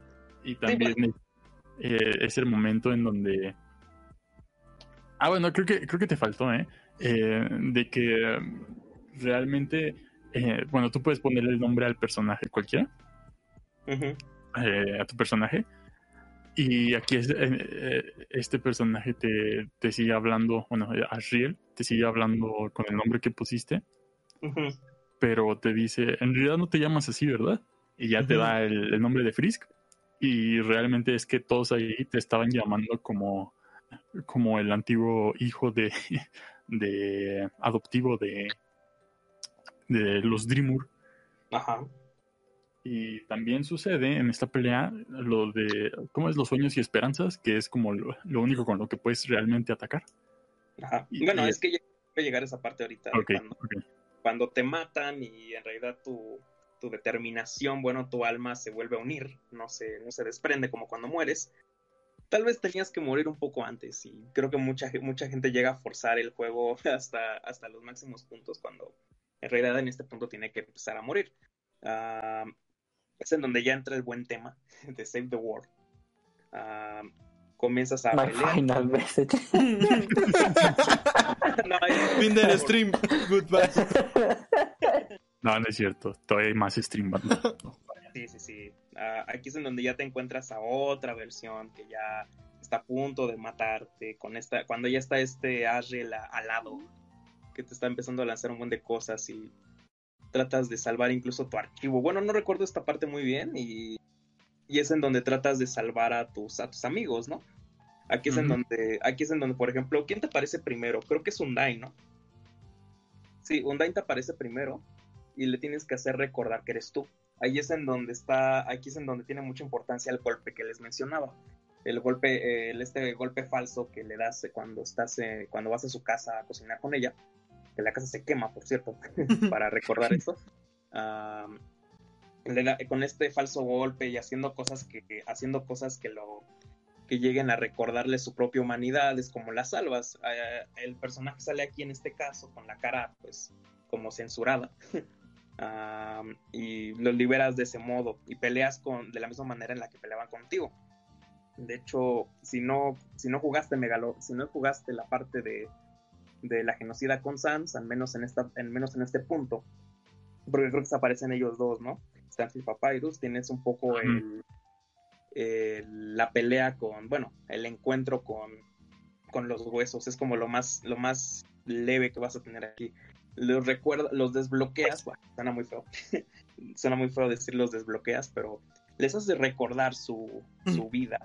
S1: Y también eh, es el momento en donde... Ah, bueno, creo que, creo que te faltó, ¿eh? Eh, de que realmente, eh, bueno, tú puedes ponerle el nombre al personaje cualquiera, eh, a tu personaje, y aquí es, este personaje te, te sigue hablando, bueno, Asriel te sigue hablando con el nombre que pusiste, Pero te dice, en realidad no te llamas así, ¿verdad? Y ya te da el, el nombre de Frisk. Y realmente es que todos ahí te estaban llamando como, como el antiguo hijo de, de adoptivo de, de los Dreamur.
S3: Ajá.
S1: Y también sucede en esta pelea lo de, ¿cómo es? Los sueños y esperanzas, que es como lo, lo único con lo que puedes realmente atacar.
S3: Ajá.
S1: Y-
S3: bueno,
S1: y-
S3: es que ya voy a llegar a esa parte ahorita. Cuando. Cuando te matan y en realidad tu, tu determinación, bueno, tu alma se vuelve a unir, no se, no se desprende como cuando mueres. Tal vez tenías que morir un poco antes y creo que mucha, mucha gente llega a forzar el juego hasta, hasta los máximos puntos cuando en realidad en este punto tiene que empezar a morir. Ah, es en donde ya entra el buen tema de Save the World. Ah, comienzas a
S5: My
S3: pelear.
S5: final message.
S3: No,
S2: Fin del stream. Goodbye.
S1: No, no es cierto. Todavía hay más stream. banda.
S3: Sí, sí, sí. Ah, aquí es en donde ya te encuentras a otra versión que ya está a punto de matarte. Con esta, cuando ya está este Asriel a- al lado, que te está empezando a lanzar un montón de cosas y tratas de salvar incluso tu archivo. Bueno, no recuerdo esta parte muy bien y, y es en donde tratas de salvar a tus, a tus amigos, ¿no? Aquí es en donde, aquí es en donde, por ejemplo, ¿quién te aparece primero? Creo que es Undyne, ¿no? Sí, Undyne te aparece primero y le tienes que hacer recordar que eres tú. Ahí es en donde está, aquí es en donde tiene mucha importancia el golpe que les mencionaba. El golpe, el, este golpe falso que le das cuando estás, eh, cuando vas a su casa a cocinar con ella, que la casa se quema, por cierto, para recordar eso. Con este falso golpe y haciendo cosas que, haciendo cosas que lo, que lleguen a recordarle su propia humanidad, es como las salvas. Eh, el personaje sale aquí en este caso con la cara, pues, como censurada. Am, y lo liberas de ese modo y peleas con, de la misma manera en la que peleaban contigo. De hecho, si no, si no jugaste Megalo, si no jugaste la parte de, de la genocida con Sans, al menos en esta, al menos en este punto, porque creo que se aparecen ellos dos, ¿no? Y Papyrus, tienes un poco el, el- la pelea con, bueno, el encuentro con, con los huesos, es como lo más, lo más leve que vas a tener aquí. Los recuerda, los desbloqueas, bueno, suena muy feo, suena muy feo decir los desbloqueas, pero les hace recordar su, su vida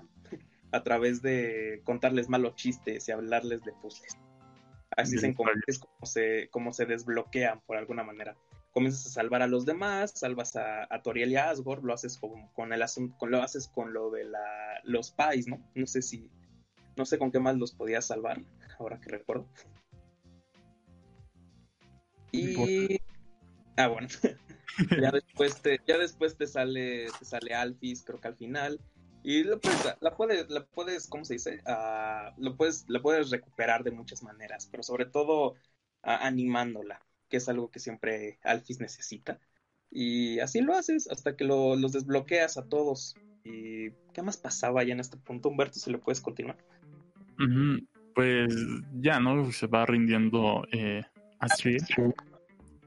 S3: a través de contarles malos chistes y hablarles de puzzles. Así como, es como se, como se desbloquean por alguna manera. Comienzas a salvar a los demás, salvas a, a Toriel y a Asgore, lo haces con, con el asunto, con, lo haces con lo de la, los pais, ¿no? No sé si, no sé con qué más los podías salvar, ahora que recuerdo. Y ah bueno, ya después te, ya después te sale, te sale Alphys, creo que al final. Y lo puedes, la puedes, la puedes, ¿cómo se dice? Ah, lo puedes, la puedes recuperar de muchas maneras, pero sobre todo ah, animándola, que es algo que siempre Alphys necesita. Y así lo haces hasta que lo- los desbloqueas a todos. ¿Y qué más pasaba ya en este punto, Humberto? Si lo puedes continuar.
S1: Pues ya, ¿no? Se va rindiendo eh, Astrid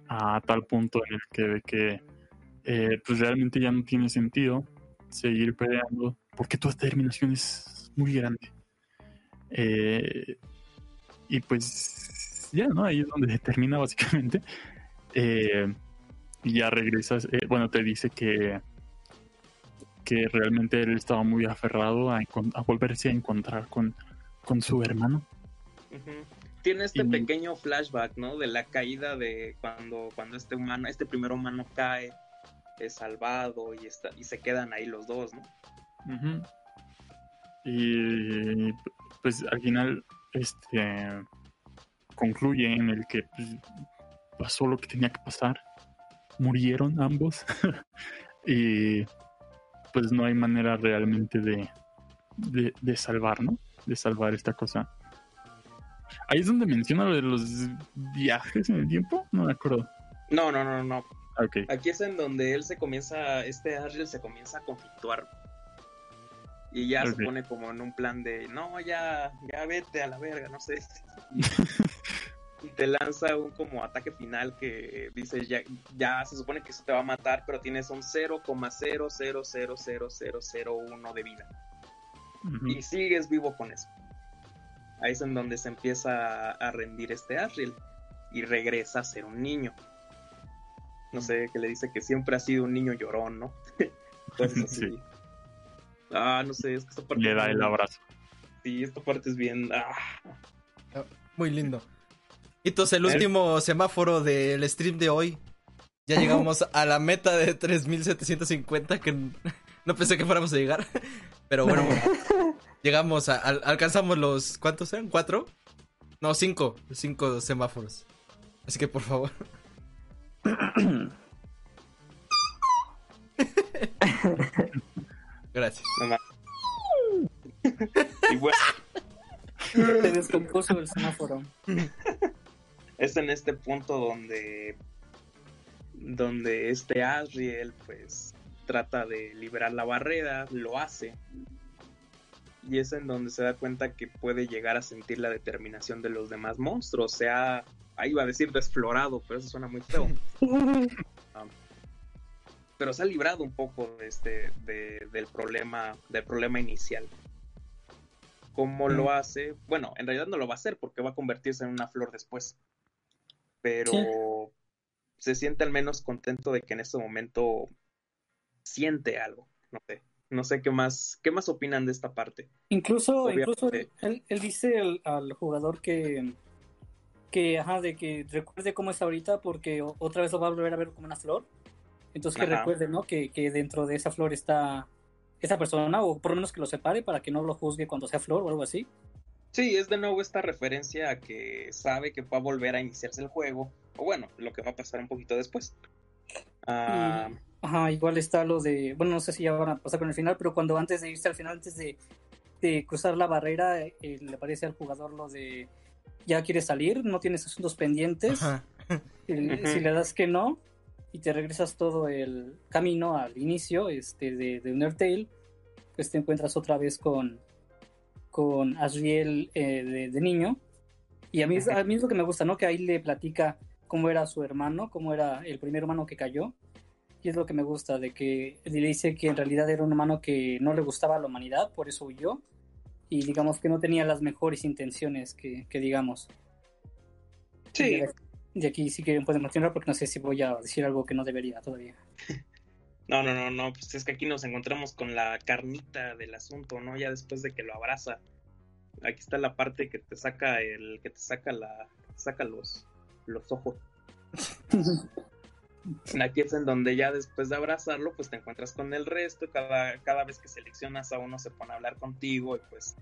S1: a tal punto en el que ve que eh, pues realmente ya no tiene sentido seguir peleando porque tu determinación es muy grande. Eh, y pues ya, ¿no? Ahí es donde termina básicamente. Eh, y ya regresas, eh, bueno, te dice que que realmente él estaba muy aferrado a, volverse a encontrar con, con su hermano.
S3: Tiene este
S1: Y-
S3: pequeño flashback, ¿no? De la caída de cuando, cuando este humano, este primer humano cae, es salvado y está, y se quedan ahí los dos, ¿no?
S1: Y pues al final este concluye en el que pues, pasó lo que tenía que pasar. Murieron ambos. y pues no hay manera realmente de, de, de salvar, ¿no? De salvar esta cosa. Ahí es donde menciona lo de los viajes en el tiempo. No me acuerdo.
S3: No, no, no, no.
S1: Ah, Ok.
S3: Aquí es en donde él se comienza, este Ariel se comienza a conflictuar. Y ya se pone como en un plan de, no, ya, ya vete a la verga, no sé. y te lanza un como ataque final que dice, ya, ya se supone que eso te va a matar, pero tienes un 0,0000001 de vida. Y sigues vivo con eso. Ahí es en donde se empieza a, a rendir este Asriel y regresa a ser un niño. No sé, que le dice que siempre ha sido un niño llorón, ¿no? Cosas así.
S1: Sí.
S3: Ah, no sé, es que esta parte.
S1: Le da el abrazo.
S3: Sí, esta parte es bien. ah.
S2: Muy lindo. Y entonces el último semáforo del stream de hoy. Ya llegamos a la meta de 3750 que no pensé que fuéramos a llegar. Pero bueno, llegamos a, al- alcanzamos los ¿cuántos eran? ¿Cuatro? No, cinco, cinco semáforos. Así que por favor. Gracias.
S3: Y bueno,
S4: Se descompuso el semáforo.
S3: Es en este punto donde donde este Asriel pues trata de liberar la barrera, lo hace y es en donde se da cuenta que puede llegar a sentir la determinación de los demás monstruos, o sea, ahí iba a decir desflorado, pero eso suena muy feo. Um, pero se ha librado un poco de este, de- del problema, del problema inicial. ¿Cómo lo hace? Bueno, en realidad no lo va a hacer porque va a convertirse en una flor después. Pero se siente al menos contento de que en este momento siente algo. No sé. No sé qué más, qué más opinan de esta parte.
S4: Incluso,
S3: Obviamente.
S4: incluso él, él dice al, al jugador que, que, ajá, de que recuerde cómo es ahorita porque otra vez lo va a volver a ver como una flor. Entonces que
S3: Ajá.
S4: recuerde, ¿no? Que, que dentro de esa flor está esa persona, o por lo menos que lo separe para que no lo juzgue cuando sea flor o algo así.
S3: Sí, es de nuevo esta referencia a que sabe que va a volver a iniciarse el juego, o bueno, lo que va a pasar un poquito después. Ah,
S4: Ajá, igual está lo de, bueno, no sé si ya van a pasar con el final, pero cuando antes de irse al final, antes de, de cruzar la barrera, eh, le parece al jugador lo de, ya quieres salir, no tienes asuntos pendientes, si le das que no, y te regresas todo el camino al inicio este, de, de Undertale, pues te encuentras otra vez con, con Asriel eh, de, de niño. Y a mí, es- a mí es lo que me gusta, ¿no? Que ahí le platica cómo era su hermano, cómo era el primer humano que cayó. Y es lo que me gusta, de que le dice que en realidad era un humano que no le gustaba a la humanidad, por eso huyó. Y digamos que no tenía las mejores intenciones que, que digamos.
S3: sí,
S4: Y aquí sí que pueden continuar porque no sé si voy a decir algo que no debería todavía.
S3: no, no, no, no, pues es que aquí nos encontramos con la carnita del asunto, ¿no? Ya después de que lo abraza. Aquí está la parte que te saca el, que te saca la, te saca los, los ojos. Aquí es en donde ya después de abrazarlo, pues te encuentras con el resto. Cada, cada vez que seleccionas a uno se pone a hablar contigo y pues,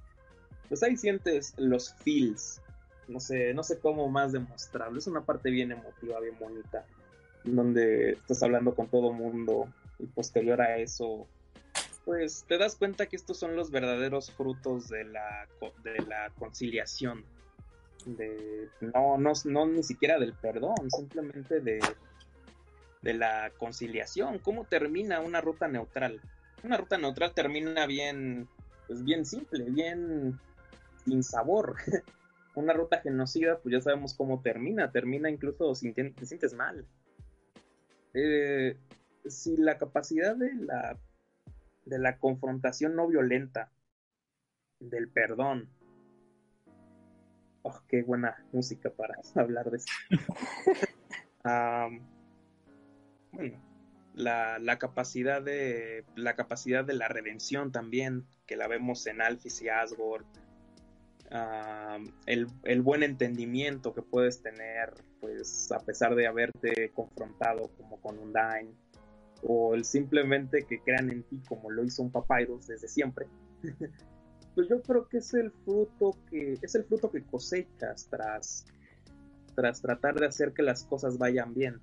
S3: pues ahí sientes los feels. No sé, no sé cómo más demostrarlo. Es una parte bien emotiva, bien bonita, donde estás hablando con todo mundo y posterior a eso, pues te das cuenta que estos son los verdaderos frutos de la, de la conciliación. De, no, no, no ni siquiera del perdón, simplemente de, de la conciliación. ¿Cómo termina una ruta neutral? Una ruta neutral termina bien, pues bien simple, bien sin sabor. una ruta genocida, pues ya sabemos cómo termina. Termina incluso sinti- te sientes mal. Eh, si la capacidad de la, de la confrontación no violenta, del perdón. Oh, qué buena música para hablar de esto. Bueno, la, la capacidad de la capacidad de la redención también, que la vemos en Alphys y Asgore. El, el buen entendimiento que puedes tener, pues a pesar de haberte confrontado como con Undyne, o el simplemente que crean en ti como lo hizo un Papyrus desde siempre. pues yo creo que es el fruto que es el fruto que cosechas tras tras tratar de hacer que las cosas vayan bien.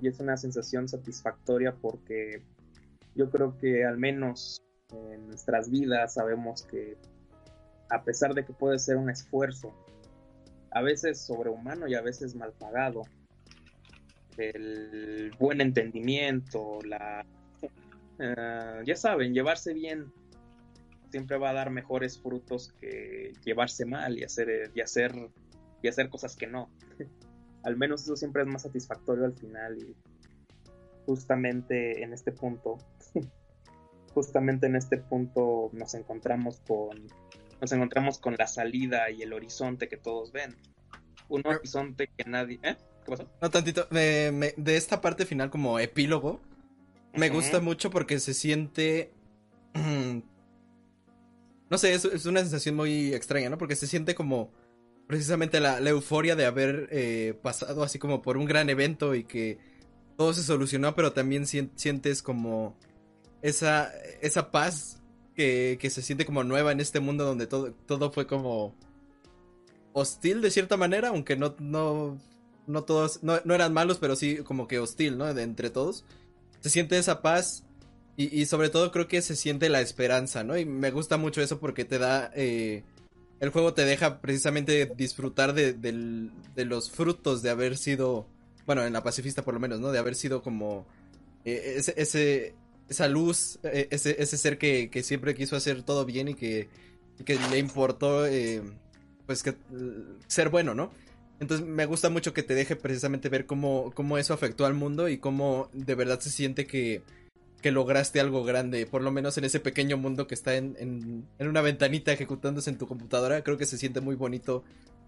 S3: Y es una sensación satisfactoria porque yo creo que al menos en nuestras vidas sabemos que a pesar de que puede ser un esfuerzo, a veces sobrehumano y a veces mal pagado, el buen entendimiento, la... eh, ya saben, llevarse bien siempre va a dar mejores frutos que llevarse mal y hacer, y hacer, y hacer cosas que no. al menos eso siempre es más satisfactorio al final y justamente en este punto, justamente en este punto nos encontramos con nos encontramos con la salida y el horizonte que todos ven. Un horizonte que nadie... ¿Eh? ¿Qué pasó?
S2: No tantito, me- me- de esta parte final como epílogo, me gusta mucho porque se siente... No sé, es, es una sensación muy extraña, ¿no? Porque se siente como precisamente la, la euforia de haber eh, pasado así como por un gran evento y que todo se solucionó, pero también sien- sientes como esa, esa paz que, que se siente como nueva en este mundo donde todo, todo fue como hostil de cierta manera, aunque no, no, no todos, no, no eran malos, pero sí como que hostil, ¿no? De entre todos. Se siente esa paz y, y sobre todo creo que se siente la esperanza, ¿no? Y me gusta mucho eso porque te da... eh, el juego te deja precisamente disfrutar de, del- de los frutos de haber sido, bueno, en la pacifista por lo menos, ¿no? De haber sido como eh, ese, ese- esa luz, eh, ese, ese ser que, que siempre quiso hacer todo bien y que, que le importó, pues, que, ser bueno, ¿no? Entonces me gusta mucho que te deje precisamente ver cómo, cómo eso afectó al mundo y cómo de verdad se siente que, que lograste algo grande, por lo menos en ese pequeño mundo que está en, en, en una ventanita ejecutándose en tu computadora, creo que se siente muy bonito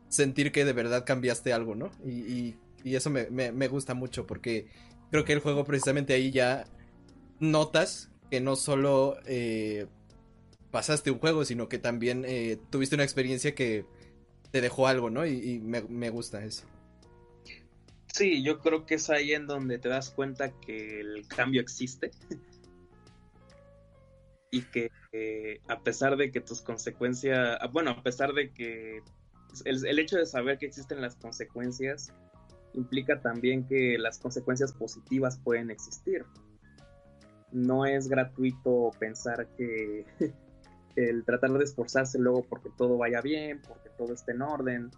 S2: sentir que de verdad cambiaste algo, ¿no? Y, y, y eso me, me, gusta mucho porque creo que el juego precisamente ahí ya notas que no solo eh, pasaste un juego, sino que también eh, tuviste una experiencia que te dejó algo, ¿no? Y, me, me gusta eso.
S3: Sí, yo creo que es ahí en donde te das cuenta que el cambio existe. y que eh, a pesar de que tus consecuencias, ah, bueno, a pesar de que el, el hecho de saber que existen las consecuencias implica también que las consecuencias positivas pueden existir. No es gratuito pensar que el tratar de esforzarse luego porque todo vaya bien, porque todo esté en orden,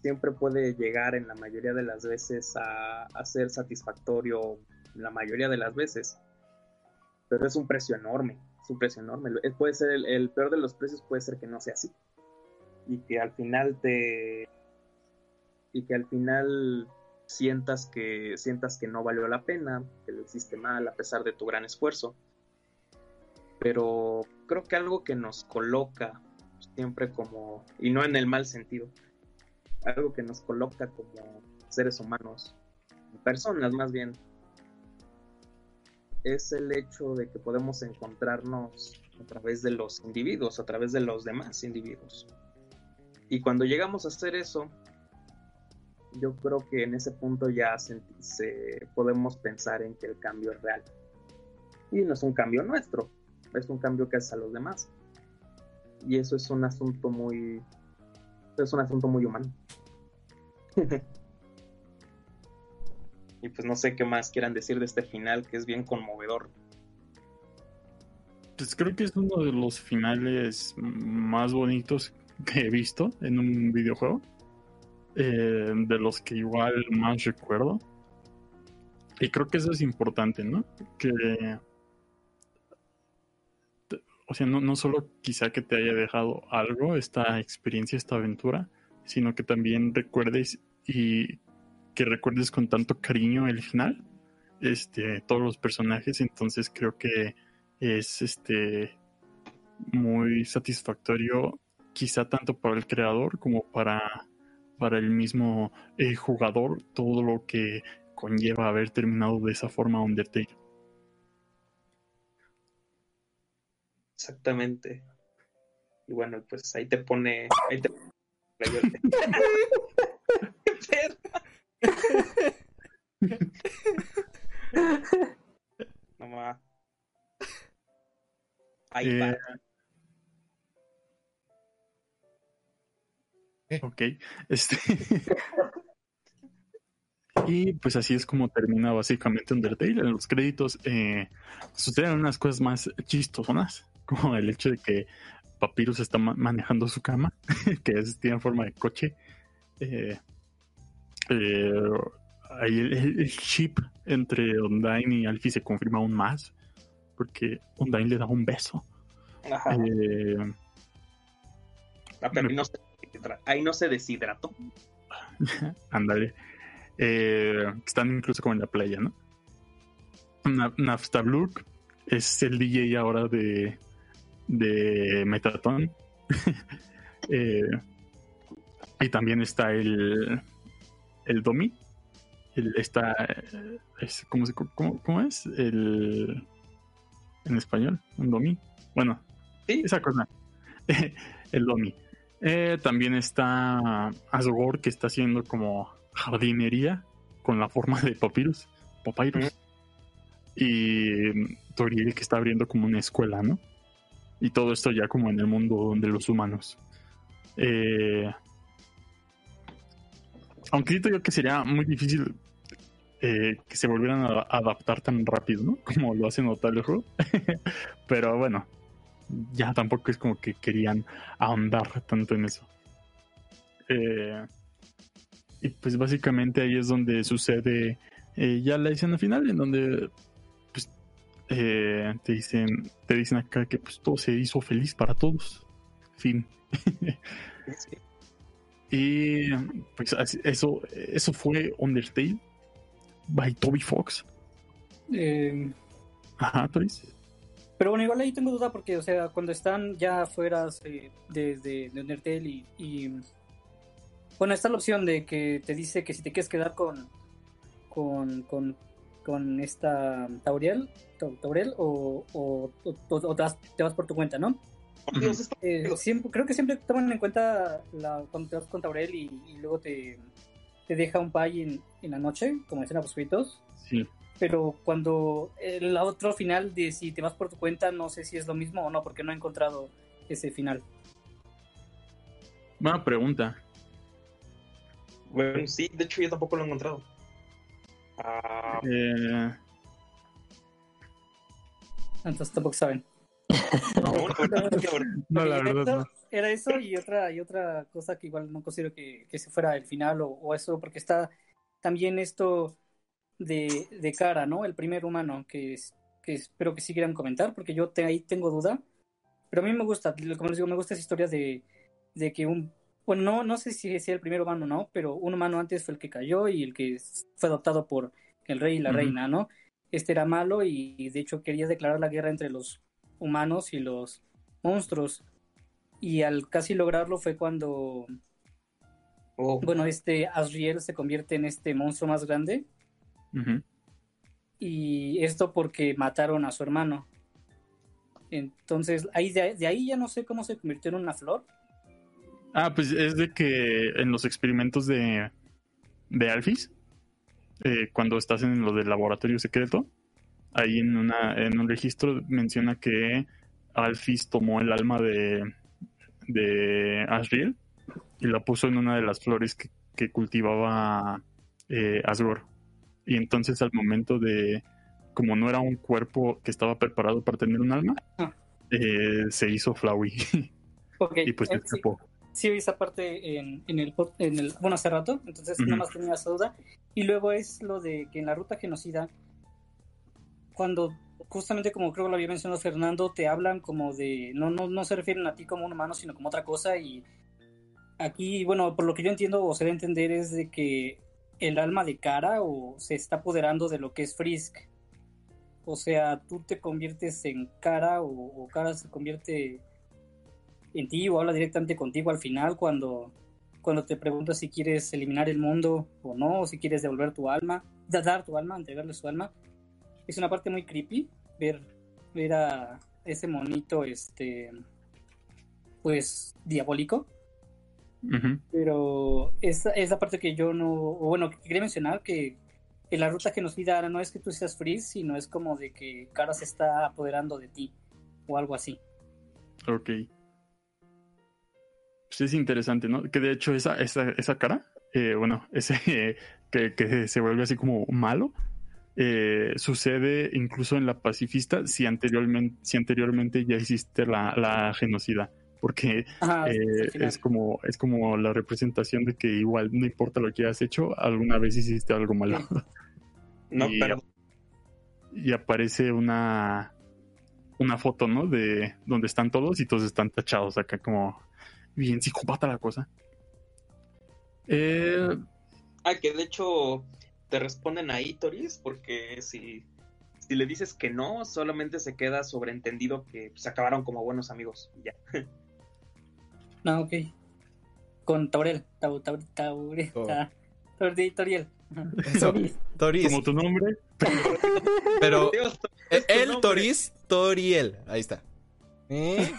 S3: siempre puede llegar en la mayoría de las veces a, ser satisfactorio la mayoría de las veces. Pero es un precio enorme, es un precio enorme. Es- Puede ser el, el peor de los precios, puede ser que no sea así. Y que al final te. Y que al final sientas que, sientas que no valió la pena, que lo hiciste mal a pesar de tu gran esfuerzo. Pero creo que algo que nos coloca siempre como, y no en el mal sentido, algo que nos coloca como seres humanos, personas más bien, es el hecho de que podemos encontrarnos a través de los individuos, a través de los demás individuos. Y cuando llegamos a hacer eso, yo creo que en ese punto ya podemos pensar en que el cambio es real. Y no es un cambio nuestro, es un cambio que hace a los demás. Y eso es un asunto muy, es un asunto muy humano. y pues no sé qué más quieran decir de este final que es bien conmovedor.
S1: Pues creo que es uno de los finales más bonitos que he visto en un videojuego. Eh, de los que igual más recuerdo. Y creo que eso es importante, ¿no? Que. O sea, no, no solo quizá que te haya dejado algo, esta experiencia, esta aventura, sino que también recuerdes y que recuerdes con tanto cariño el final, este, todos los personajes. Entonces creo que es este muy satisfactorio quizá tanto para el creador como para, para el mismo eh, jugador todo lo que conlleva haber terminado de esa forma Undertale.
S3: Exactamente. Y bueno, pues ahí te pone. Ahí te... No ma. Ahí
S1: Eh,
S3: va.
S1: Ok, este. y pues así es como termina básicamente Undertale. En los créditos eh, suceden unas cosas más chistosonas, como el hecho de que Papyrus está ma- manejando su cama, que es, tiene forma de coche. Eh, eh, ahí el, chip entre Undyne y Alfie se confirma aún más, porque Undyne le da un beso.
S3: Ajá.
S1: Eh,
S3: Ah, pero ahí no, se, ahí no se deshidrató.
S1: Ándale. Eh, están incluso como en la playa, ¿no? Na- Naftabluk es el DJ ahora de, de Metatron. Eh, y también está el, el Domi. El, está, eh, es, ¿cómo, se- cómo- cómo es? El, en español, un Domi. Bueno,
S3: Sí.
S1: esa cosa. el Domi. Eh, también está Asgore, que está haciendo como jardinería con la forma de Papyrus. Papyrus. Y Toriel, que está abriendo como una escuela, ¿no? Y todo esto ya como en el mundo de los humanos. Eh, aunque siento yo que sería muy difícil eh, que se volvieran a adaptar tan rápido, ¿no? Como lo hace notar el juego. Pero bueno, ya tampoco es como que querían ahondar tanto en eso. Eh, y pues básicamente ahí es donde sucede ya la escena final, en donde eh, te dicen te dicen acá que pues todo se hizo feliz para todos. Fin. y pues eso, eso fue Undertale by Toby Fox.
S4: Eh,
S1: Ajá, Toris.
S4: pero bueno, igual ahí tengo duda porque, o sea, cuando están ya afuera de, de, de Undertale y, y, Bueno, está la opción de que te dice que si te quieres quedar con... Con, con, con esta Tauriel, Tau- Taurel o, o, o- o te, vas, te vas por tu cuenta, ¿no? Eh, siempre, creo que siempre toman en cuenta la, cuando te vas con Taurel y, y luego te, te deja un pay en, en la noche, como dicen los escritos.
S1: Sí.
S4: Pero cuando el otro final de si te vas por tu cuenta, no sé si es lo mismo o no, porque no he encontrado ese final.
S1: Buena pregunta.
S3: Bueno, sí, de hecho yo tampoco lo he encontrado.
S1: Eh,
S4: Entonces tampoco saben.
S3: no, la verdad
S1: no, la
S4: Era
S1: verdad
S4: eso-
S1: no.
S4: Era eso y otra, y otra cosa que igual no considero que, que se fuera el final o, o eso, porque está también esto de, de cara, ¿no? El primer humano, que, es- que espero que sí quieran comentar, porque yo te- ahí tengo duda. Pero a mí me gusta, como les digo, me gusta esa historia de, de que un... Bueno, no, no sé si sea el primer humano o no, pero un humano antes fue el que cayó y el que fue adoptado por el rey y la reina, ¿no? Este era malo y, y de hecho quería declarar la guerra entre los humanos y los monstruos. Y al casi lograrlo fue cuando,
S3: Oh,
S4: bueno, este Asriel se convierte en este monstruo más grande. Y esto porque mataron a su hermano. Entonces, ahí de, de ahí ya no sé cómo se convirtió en una flor.
S1: Ah, pues es de que en los experimentos de, de Alphys, eh, cuando estás en lo del laboratorio secreto, ahí en, una, en un registro menciona que Alphys tomó el alma de, de Asriel y la puso en una de las flores que, que cultivaba eh, Asgore. Y entonces al momento de, como no era un cuerpo que estaba preparado para tener un alma,
S4: Ah.
S1: eh, se hizo Flowey y pues
S4: eh, sí,
S1: escapó.
S4: Sí vi esa parte en, en el, pod- en el, bueno, hace rato, entonces
S1: Ujú.
S4: nada más tenía esa duda. Y luego es lo de que en la ruta genocida, cuando justamente como creo que lo había mencionado Fernando, te hablan como de, no, no, no se refieren a ti como un humano, sino como otra cosa. Y aquí, bueno, por lo que yo entiendo o se debe entender es de que el alma de Cara o se está apoderando de lo que es Frisk. O sea, tú te conviertes en Cara o, o Cara se convierte en ti o habla directamente contigo al final cuando, cuando te preguntas si quieres eliminar el mundo o no, o si quieres devolver tu alma, da- dar tu alma, entregarle su alma. Es una parte muy creepy ver, ver a ese monito, este, pues, diabólico. Pero esa es la parte que yo no, bueno, que quería mencionar que en la ruta genocida no es que tú seas free, sino es como de que Cara se está apoderando de ti o algo así.
S1: Ok. Pues es interesante, ¿no? Que de hecho esa, esa, esa cara, eh, bueno, ese eh, que, que se vuelve así como malo, eh, sucede incluso en la pacifista si anteriormente, si anteriormente ya hiciste la, la genocida. Porque
S4: Ajá,
S1: eh, es como, es como la representación de que igual no importa lo que hayas hecho, alguna vez hiciste algo malo.
S3: no,
S1: y-
S3: pero
S1: y aparece una una foto, ¿no? De donde están todos y todos están tachados acá como bien psicópata la cosa. Eh,
S3: Ah, que de hecho te responden ahí, Toris, porque si, si le dices que no, solamente se queda sobreentendido que se acabaron como buenos amigos. Ya.
S4: Ah, ok. Con Taurel. Tau, tau, taure,
S2: Oh.
S4: ta- Toriel.
S2: Eso, Toris.
S1: como tu nombre,
S2: Pero
S3: Dios,
S2: el, el. Toris, Toriel. Ahí está. ¿Eh?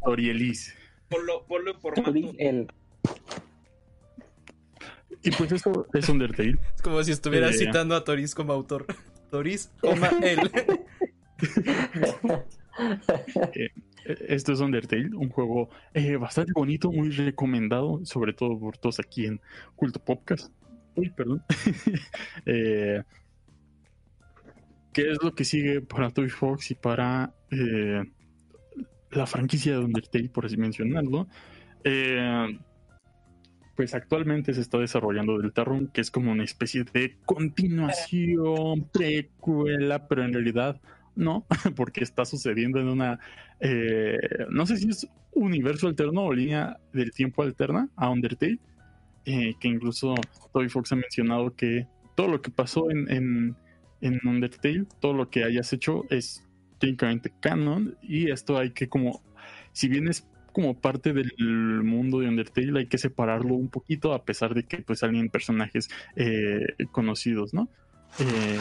S1: Orielis.
S3: Ponlo, ponlo en formato.
S5: Toris, el.
S1: Y pues eso es Undertale.
S2: Es como si estuviera
S1: Eh.
S2: citando a Toris como autor. Toris, coma, él.
S1: Eh, Esto es Undertale, un juego eh, bastante bonito, muy recomendado, sobre todo por todos aquí en Culto Podcast. Uy, perdón. Eh, ¿Qué es lo que sigue para Toy Fox y para eh, la franquicia de Undertale, por así mencionarlo? Eh, pues actualmente se está desarrollando Deltarune, que es como una especie de continuación, precuela, pero en realidad no, porque está sucediendo en una, eh, no sé si es universo alterno o línea del tiempo alterna a Undertale, eh, que incluso Toby Fox ha mencionado que todo lo que pasó en, en, en Undertale, todo lo que hayas hecho es técnicamente canon y esto hay que como, si bien es como parte del mundo de Undertale, hay que separarlo un poquito a pesar de que pues salen personajes eh, conocidos, ¿no? Eh,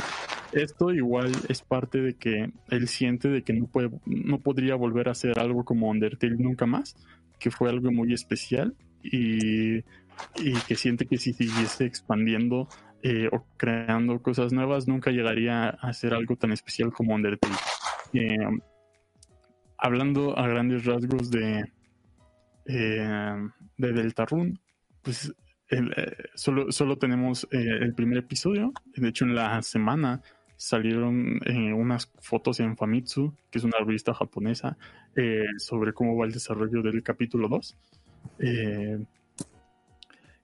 S1: esto igual es parte de que él siente de que no, puede, no podría volver a hacer algo como Undertale nunca más, que fue algo muy especial y, y que siente que si siguiese expandiendo eh, o creando cosas nuevas nunca llegaría a ser algo tan especial como Undertale. Eh, hablando a grandes rasgos de, eh, de Deltarune, pues eh, solo, solo tenemos eh, el primer episodio. De hecho, en la semana salieron unas fotos en Famitsu, que es una revista japonesa, sobre cómo va el desarrollo del capítulo 2. Eh,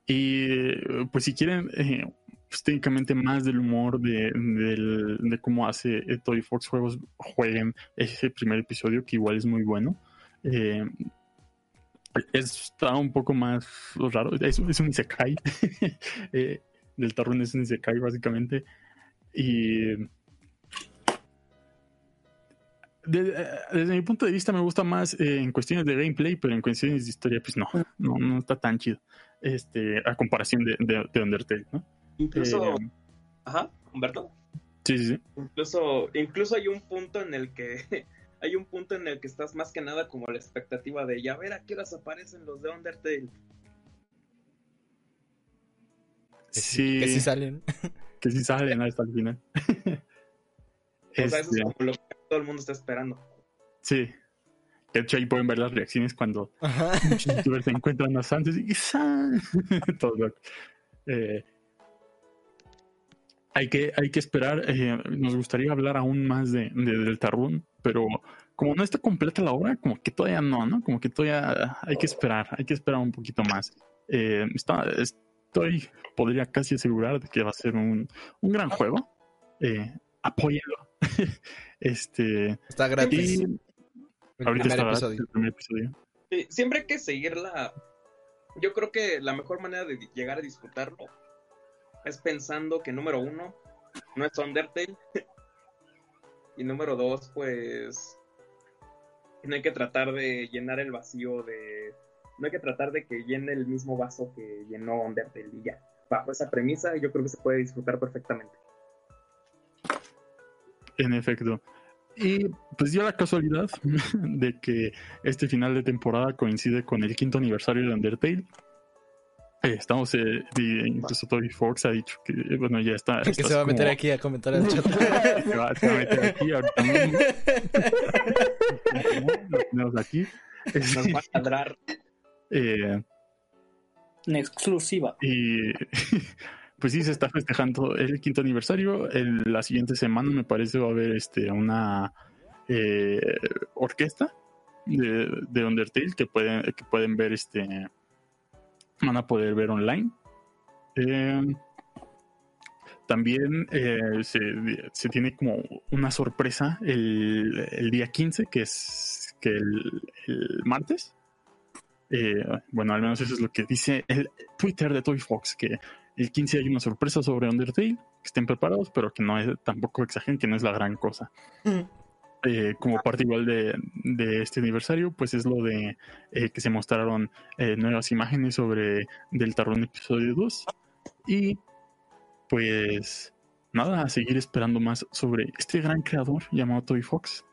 S1: y pues si quieren pues, técnicamente más del humor de, de cómo hace eh, Toy Fox Juegos, jueguen ese primer episodio, que igual es muy bueno. Eh, está un poco más raro, es, un Isekai. eh, del Tarrón es un Isekai básicamente. Y eh, desde mi punto de vista me gusta más en cuestiones de gameplay, pero en cuestiones de historia, pues no, no, no está tan chido. Este, a comparación de, de, de Undertale, ¿no?
S3: Incluso,
S1: Eh,
S3: ajá, Humberto.
S1: sí, sí, sí.
S3: Incluso, incluso hay un punto en el que hay un punto en el que estás más que nada como la expectativa de ya ver a qué horas aparecen los de Undertale.
S2: Que
S1: Sí,
S2: Que sí salen.
S1: que sí salen hasta el final.
S3: O sea, eso es
S1: Este,
S3: como lo que todo el mundo está esperando.
S1: sí. De hecho, ahí pueden ver las reacciones cuando
S2: Ajá.
S1: muchos youtubers se encuentran a Santos y ¡san! todo loco. Eh, hay que, hay que esperar. eh, nos gustaría hablar aún más de, de Deltarune, pero como no está completa la obra, como que todavía no, ¿no? Como que todavía hay que esperar, hay que esperar un poquito más. Eh, está, estoy, podría casi asegurar de que va a ser un, un gran juego. Eh, apóyenlo. este,
S2: Está gratis.
S1: y
S2: el
S1: ahorita
S2: primer
S1: está
S2: episodio.
S1: el primer episodio.
S3: Sí, siempre hay que seguirla. Yo creo que la mejor manera de llegar a disfrutarlo es pensando que número uno no es Undertale y número dos pues no hay que tratar de llenar el vacío de no hay que tratar de que llene el mismo vaso que llenó Undertale y ya bajo esa premisa yo creo que se puede disfrutar perfectamente
S1: En efecto. Y pues dio la casualidad de que este final de temporada coincide con el quinto aniversario de Undertale. Estamos, eh, y incluso Toby Fox ha dicho que, eh, bueno, ya está.
S2: Que se va a meter
S1: como-
S2: aquí a comentar en el chat.
S1: Se va, se va a meter aquí ahorita mismo. Lo tenemos aquí.
S3: nos va a ladrar
S1: Eh,
S4: En exclusiva.
S1: Y pues sí, se está festejando el quinto aniversario. El- la siguiente semana me parece va a haber este una eh, orquesta de, de Undertale que pueden, que pueden ver este van a poder ver online. Eh, también eh, se, se tiene como una sorpresa el, el día 15, que es que el, martes. Eh, bueno, al menos eso es lo que dice el Twitter de Toy Fox, que el 15 hay una sorpresa sobre Undertale, que estén preparados, pero que no es, tampoco exageren, que no es la gran cosa. Eh, como parte igual de, este aniversario, pues es lo de eh, que se mostraron eh, nuevas imágenes sobre Deltarune episodio 2 y pues nada, a seguir esperando más sobre este gran creador llamado Toy Fox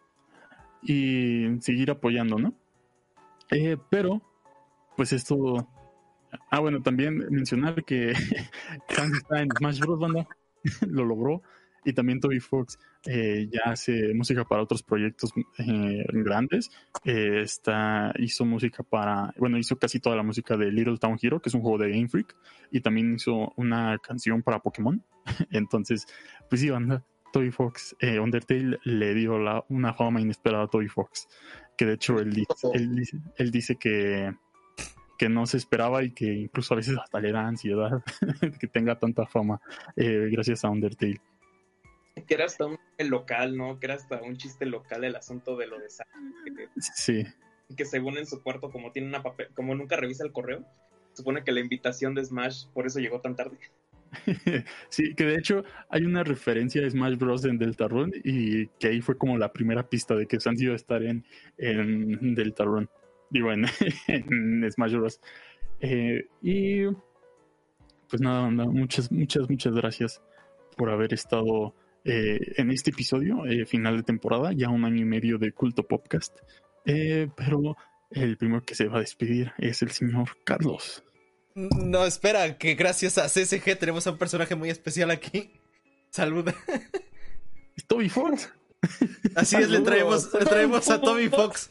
S1: y seguir apoyando, ¿no? Pero, pues esto... Ah, bueno, también mencionar que Sans está en Smash Bros. Banda, lo logró, y también Toby Fox eh, ya hace música para otros proyectos eh, grandes. Eh, está, hizo música para, bueno, hizo casi toda la música de Little Town Hero, que es un juego de Game Freak, y también hizo una canción para Pokémon. Entonces, pues sí, banda, Toby Fox, Undertale le dio la, una fama inesperada a Toby Fox, que de hecho él, dice- él, él dice que que no se esperaba y que incluso a veces hasta le da ansiedad que tenga tanta fama eh, gracias a Undertale.
S3: Que era hasta un local no que era hasta un chiste local el asunto de lo de Sam, que,
S1: Sí,
S3: que según en su cuarto como tiene una papel como nunca revisa el correo supone que la invitación de Smash por eso llegó tan tarde
S1: sí, que de hecho hay una referencia a Smash Bros. en Deltarune y que ahí fue como la primera pista de que Santi iba a estar en, en Deltarune. Digo, en, en Smash Bros. Eh, y pues nada, banda, muchas, muchas, muchas gracias por haber estado eh, en este episodio, eh, final de temporada, ya un año y medio de Culto Podcast. Eh, pero el primero que se va a despedir es el señor Carlos.
S2: No, espera, que gracias a CSG tenemos a un personaje muy especial aquí. Saluda.
S1: Toby Fox.
S2: Así es, le traemos, le traemos a Toby Fox.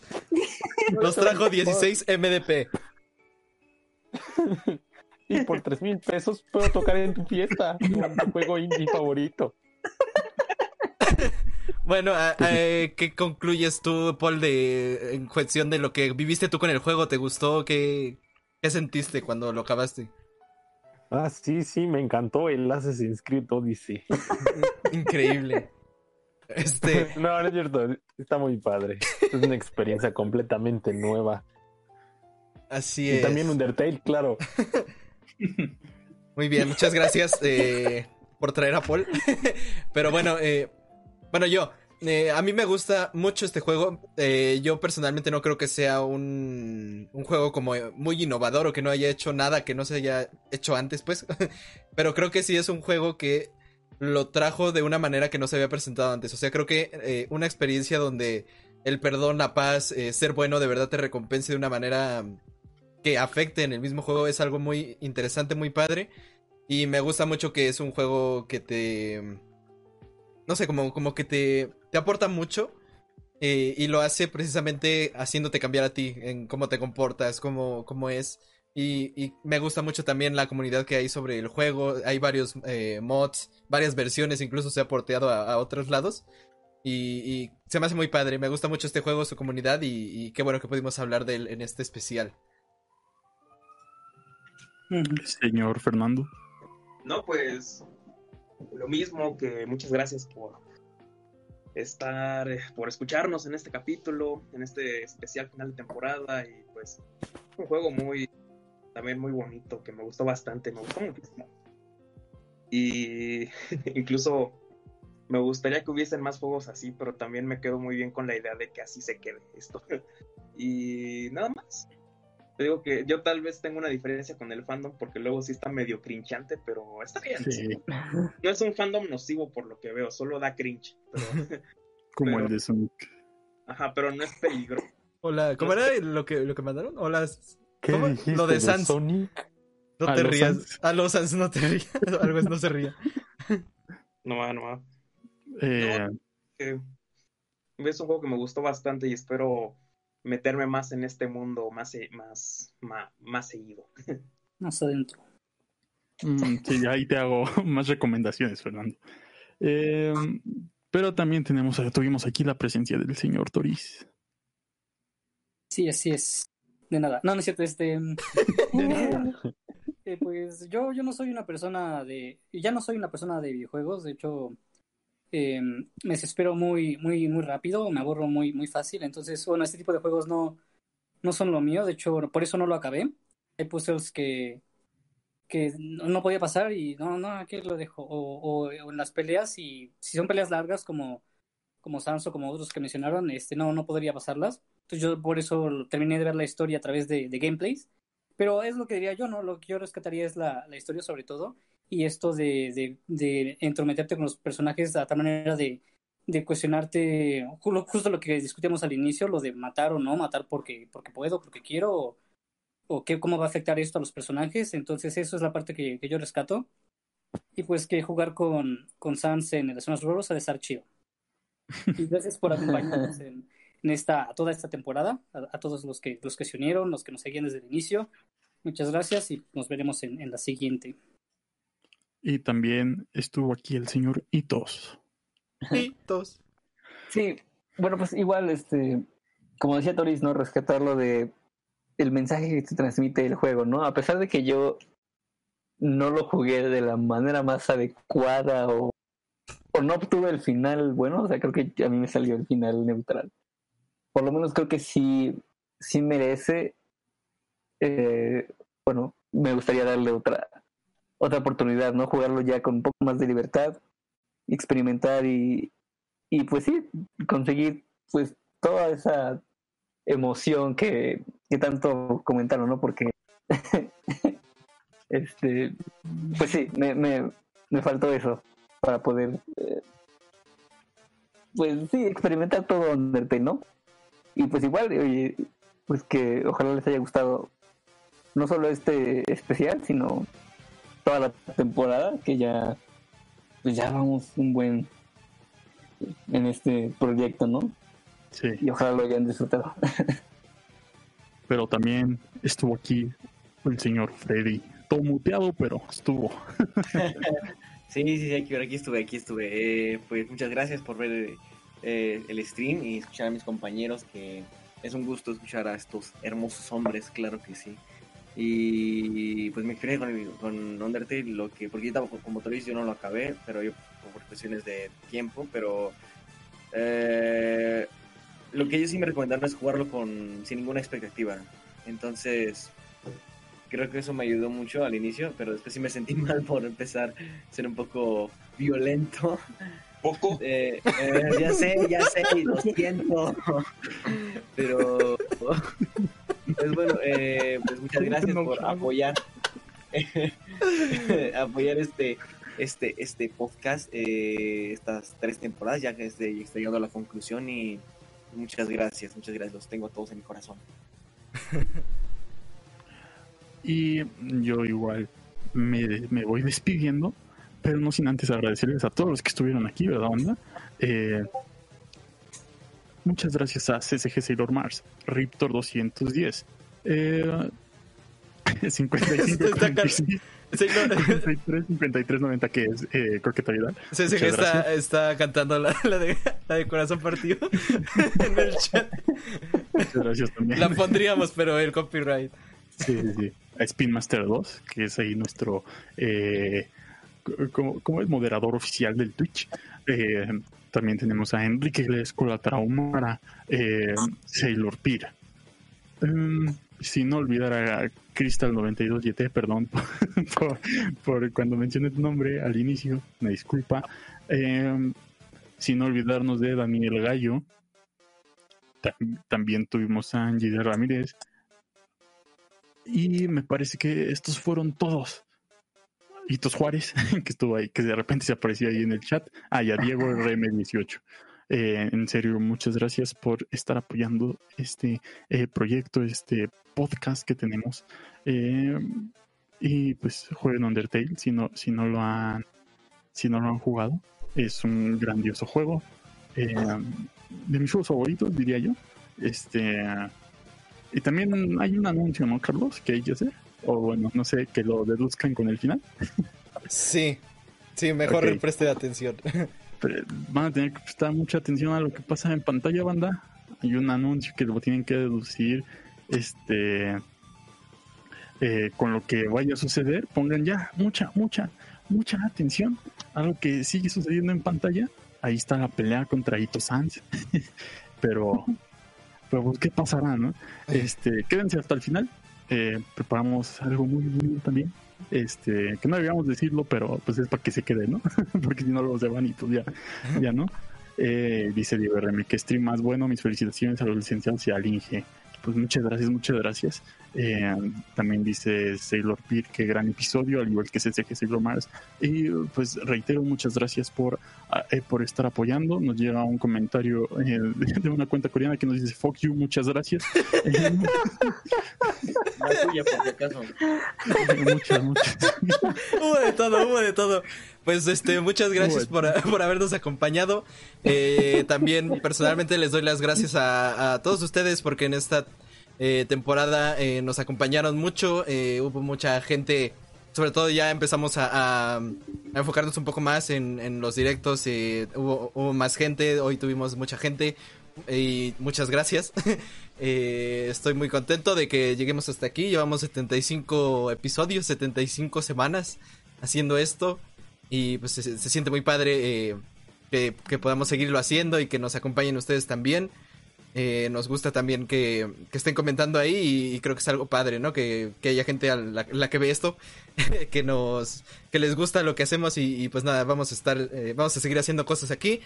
S2: Nos trajo 16 MDP.
S5: Y por 3 mil pesos puedo tocar en tu fiesta. Tu juego indie favorito.
S2: Bueno, a- a- ¿qué concluyes tú, Paul, de en cuestión de lo que viviste tú con el juego? ¿Te gustó? ¿Qué, qué sentiste cuando lo acabaste?
S5: Ah, sí, sí, me encantó el Assassin's Creed Odyssey.
S2: Increíble. Este,
S5: No, no es cierto. Está muy padre. Es una experiencia completamente nueva.
S2: así
S5: Y
S2: es.
S5: también Undertale, claro.
S2: Muy bien, muchas gracias eh, por traer a Paul. Pero bueno, eh, bueno, yo, eh, a mí me gusta mucho este juego. Eh, yo personalmente no creo que sea un, un juego como muy innovador o que no haya hecho nada que no se haya hecho antes, pues. Pero creo que sí es un juego que lo trajo de una manera que no se había presentado antes. O sea, creo que eh, una experiencia donde el perdón, la paz, ser bueno de verdad te recompense de una manera que afecte en el mismo juego es algo muy interesante, muy padre. Y me gusta mucho que es un juego que te. No sé, como, como que te, te aporta mucho. eh, y lo hace precisamente haciéndote cambiar a ti en cómo te comportas, cómo, cómo es. Y, y me gusta mucho también la comunidad que hay sobre el juego. Hay varios eh, mods, varias versiones, incluso se ha porteado a, a otros lados. Y, y se me hace muy padre. Me gusta mucho este juego, su comunidad. Y, y qué bueno que pudimos hablar de él en este especial.
S1: Señor Fernando.
S3: No, pues lo mismo que muchas gracias por estar, eh, por escucharnos en este capítulo, en este especial final de temporada y pues un juego muy, también muy bonito, que me gustó bastante, me gustó muchísimo. Y incluso me gustaría que hubiesen más juegos así, pero también me quedo muy bien con la idea de que así se quede esto. y nada más. Te digo que yo tal vez tengo una diferencia con el fandom porque luego sí está medio crinchante, pero está bien.
S1: Sí,
S3: No es un fandom nocivo por lo que veo, solo da cringe. Pero,
S1: como
S3: Pero-
S1: el de Sonic.
S3: ajá, pero no es peligroso.
S2: Hola, ¿cómo era lo que, lo que mandaron? Hola,
S5: ¿Qué
S2: ¿Cómo?
S5: dijiste
S2: Lo de
S5: de
S2: Sans.
S5: Sonic?
S2: no te rías.
S1: Sans.
S2: A los Sans no te rías. Algo es no se ría.
S3: No va, no va.
S1: Eh,
S3: es un juego que me gustó bastante y espero meterme más en este mundo más, se- más, más, más seguido.
S4: Más adentro.
S1: mm, sí, ahí te hago más recomendaciones, Fernando. Eh, pero también tenemos, tuvimos aquí la presencia del señor Toris.
S4: Sí, así es. De nada. No, no es cierto, este. eh, pues yo, yo no soy una persona de. Ya no soy una persona de videojuegos, de hecho. Eh, me desespero muy, muy, muy rápido, me aburro muy, muy fácil. Entonces, bueno, este tipo de juegos no, no son lo mío. De hecho, por eso no lo acabé. Hay puzzles que, que no podía pasar y no, no, aquí lo dejo. O, o, o en las peleas, y si son peleas largas como, como Sans o como otros que mencionaron, este, no, no podría pasarlas. Entonces yo por eso terminé de ver la historia a través de, de gameplays. Pero es lo que diría yo, ¿no? Lo que yo rescataría es la, la historia sobre todo. Y esto de, de, de entrometerte con los personajes a tal manera de, de cuestionarte, ju- justo lo que discutíamos al inicio, lo de matar o no, matar porque, porque puedo, porque quiero, o, o qué, cómo va a afectar esto a los personajes. Entonces eso es la parte que, que yo rescato. Y pues que jugar con, con Sans en el Smash Bros. ha de estar chido. Y gracias por acompañarnos en, en esta, toda esta temporada, a, a todos los que, los que se unieron, los que nos seguían desde el inicio. Muchas gracias y nos veremos en, en la siguiente.
S1: Y también estuvo aquí el señor Itos.
S2: Hitos.
S5: Sí, bueno, pues igual, este, como decía Toris, ¿no? Rescatar lo de el mensaje que te transmite el juego, ¿no? A pesar de que yo no lo jugué de la manera más adecuada o, o no obtuve el final bueno, o sea, creo que a mí me salió el final neutral. Por lo menos creo que sí, sí merece, eh, bueno, me gustaría darle otra, otra oportunidad, ¿no? Jugarlo ya con un poco más de libertad, experimentar y, y pues sí, conseguir pues toda esa emoción que, que tanto comentaron, ¿no? Porque este pues sí, me, me, me faltó eso. para poder, eh, pues sí, experimentar todo Undertale, ¿no? Y pues igual, oye, pues que ojalá les haya gustado no solo este especial, sino toda la temporada, que ya, pues ya vamos un buen en este proyecto, ¿no?
S1: Sí.
S5: Y ojalá lo hayan disfrutado.
S1: Pero también estuvo aquí el señor Freddy. Todo muteado, pero estuvo.
S6: Sí, sí, sí, aquí, aquí estuve, aquí estuve. Eh, pues muchas gracias por ver eh, el stream y escuchar a mis compañeros, que es un gusto escuchar a estos hermosos hombres, claro que sí. Y pues me experiencia con, el- con Undertale, lo que, porque yo tampoco, como dices, yo no lo acabé, pero yo por cuestiones de tiempo, pero eh, lo que ellos sí me recomendaron es jugarlo con sin ninguna expectativa. Entonces, creo que eso me ayudó mucho al inicio, pero después sí me sentí mal por empezar a ser un poco violento.
S3: Poco.
S6: Eh, eh, ya sé, ya sé, lo siento. Pero, pues bueno, eh, pues muchas gracias por apoyar, apoyar este, este, este podcast, eh, estas tres temporadas, ya que este, estoy llegando a la conclusión y muchas gracias, muchas gracias, los tengo a todos en mi corazón.
S1: Y yo igual me, me voy despidiendo, pero no sin antes agradecerles a todos los que estuvieron aquí, ¿verdad, onda? Eh, muchas gracias a CCG Sailor Mars, Riptor 210, eh, 55
S2: Está car-
S1: 46,
S2: Sí, no,
S1: 53, 53, 90, que es eh, Muchas
S2: está, está cantando la, la de, la de corazón partido en el chat.
S1: Muchas gracias también.
S2: La pondríamos, pero el copyright.
S1: Sí, sí, sí. A Spin Master 2, que es ahí nuestro, eh, como, como es moderador oficial del Twitch. Eh, también tenemos a Enrique Glesco, la Traumara, eh, Sailor Pira. Em, sin olvidar a Crystal 92 YT, perdón por, por cuando mencioné tu nombre al inicio, me disculpa. Em, sin olvidarnos de Daniel Gallo. Tam- también tuvimos a Angie de Ramírez. Y me parece que estos fueron todos. Hitos Juárez, que estuvo ahí, que de repente se apareció ahí en el chat. Ah, y a Diego RM18. Eh, en serio, muchas gracias por estar apoyando este eh, proyecto, este podcast que tenemos. Eh, y pues jueguen Undertale si no, si no lo han si no lo han jugado. Es un grandioso juego. De mis juegos favoritos, diría yo. Este y también hay un anuncio, ¿no, Carlos? Que hay que hacer. O bueno, no sé, que lo deduzcan con el final.
S2: Sí, sí, mejor
S1: Ok.
S2: preste atención.
S1: Pero van a tener que prestar mucha atención a lo que pasa en pantalla, banda. Hay un anuncio que lo tienen que deducir este eh, con lo que vaya a suceder. Pongan ya mucha, mucha, mucha atención a lo que sigue sucediendo en pantalla. Ahí está la pelea contra Ito Sans. pero, pero pues, ¿qué pasará, no? Este, quédense hasta el final. Eh, preparamos algo muy lindo también. Este, que no debíamos decirlo, pero pues es para que se quede, ¿no? Porque si no luego se van y pues ya, ya no. Eh, dice Diego RM, que stream más bueno, mis felicitaciones a los licenciados y al Inge. Pues muchas gracias, muchas gracias. Eh, también dice Sailor Peer, que gran episodio, al igual que CCG Sailor Mars. Y pues reitero, muchas gracias por, eh, por estar apoyando. Nos llega un comentario eh, de una cuenta coreana que nos dice, fuck you, muchas gracias. Eh,
S6: La tuya, por si acaso.
S1: muchas, muchas.
S2: hubo de todo, hubo de todo. Pues este, muchas gracias por, por habernos acompañado. Eh, también personalmente les doy las gracias a, a todos ustedes porque en esta eh, temporada eh, nos acompañaron mucho. hubo mucha gente, sobre todo ya empezamos a, a- a enfocarnos un poco más en, en los directos. hubo, hubo más gente, hoy tuvimos mucha gente. Y muchas gracias. Eh, estoy muy contento de que lleguemos hasta aquí. Llevamos 75 episodios, 75 semanas haciendo esto. Y pues se, siente muy padre eh, que, que podamos seguirlo haciendo y que nos acompañen ustedes también. Eh, nos gusta también que, que estén comentando ahí y, creo que es algo padre, ¿no? Que, que haya gente a la, que ve esto, que nos que les gusta lo que hacemos y, pues nada, vamos a estar, eh, vamos a seguir haciendo cosas aquí.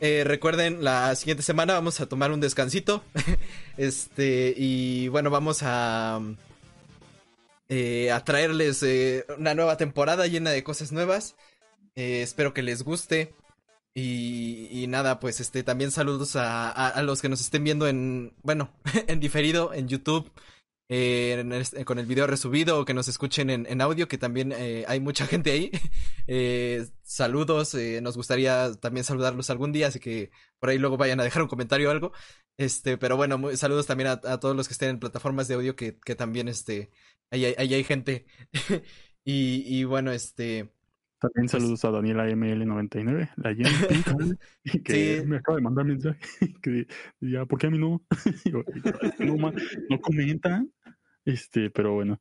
S2: Recuerden, la siguiente semana vamos a tomar un descansito. este, y bueno, vamos a, eh, a traerles una nueva temporada llena de cosas nuevas. Eh, espero que les guste. Y, y, nada, pues este también saludos a, a, los que nos estén viendo en, bueno, en diferido, en YouTube, eh, en el, con el video resubido o que nos escuchen en, en audio, que también eh, hay mucha gente ahí. Eh, saludos, eh, nos gustaría también saludarlos algún día, así que por ahí luego vayan a dejar un comentario o algo. Este, pero bueno, saludos también a, a, todos los que estén en plataformas de audio, que, que también este, ahí, ahí hay gente. y, y bueno, este...
S1: También saludos pues, a Daniela ML99, la Jenny, que sí. me acaba de mandar mensaje que ya, ¿por qué a mí no? no, no comenta, este, pero bueno.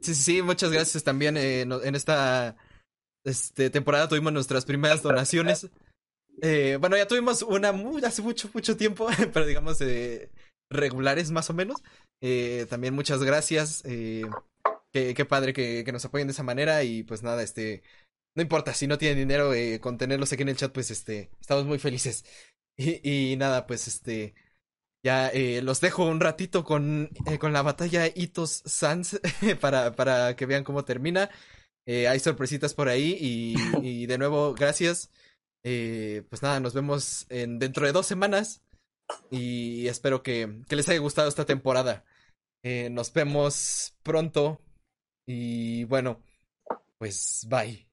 S2: Sí, sí, muchas gracias también. Eh, en esta este, temporada tuvimos nuestras primeras donaciones. Eh, bueno, ya tuvimos una muy, hace mucho, mucho tiempo, pero digamos eh, regulares más o menos. Eh, también muchas gracias. Qué, qué, padre que, que, nos apoyen de esa manera y pues nada, este, no importa, si no tienen dinero, eh, con tenerlos aquí en el chat, pues este, estamos muy felices. Y, y nada, pues este, ya eh, los dejo un ratito con, eh, con la batalla Itos Sans para, para que vean cómo termina. hay sorpresitas por ahí y, y de nuevo, gracias. pues nada, nos vemos en, dentro de dos semanas y espero que, que les haya gustado esta temporada. nos vemos pronto y bueno, pues bye.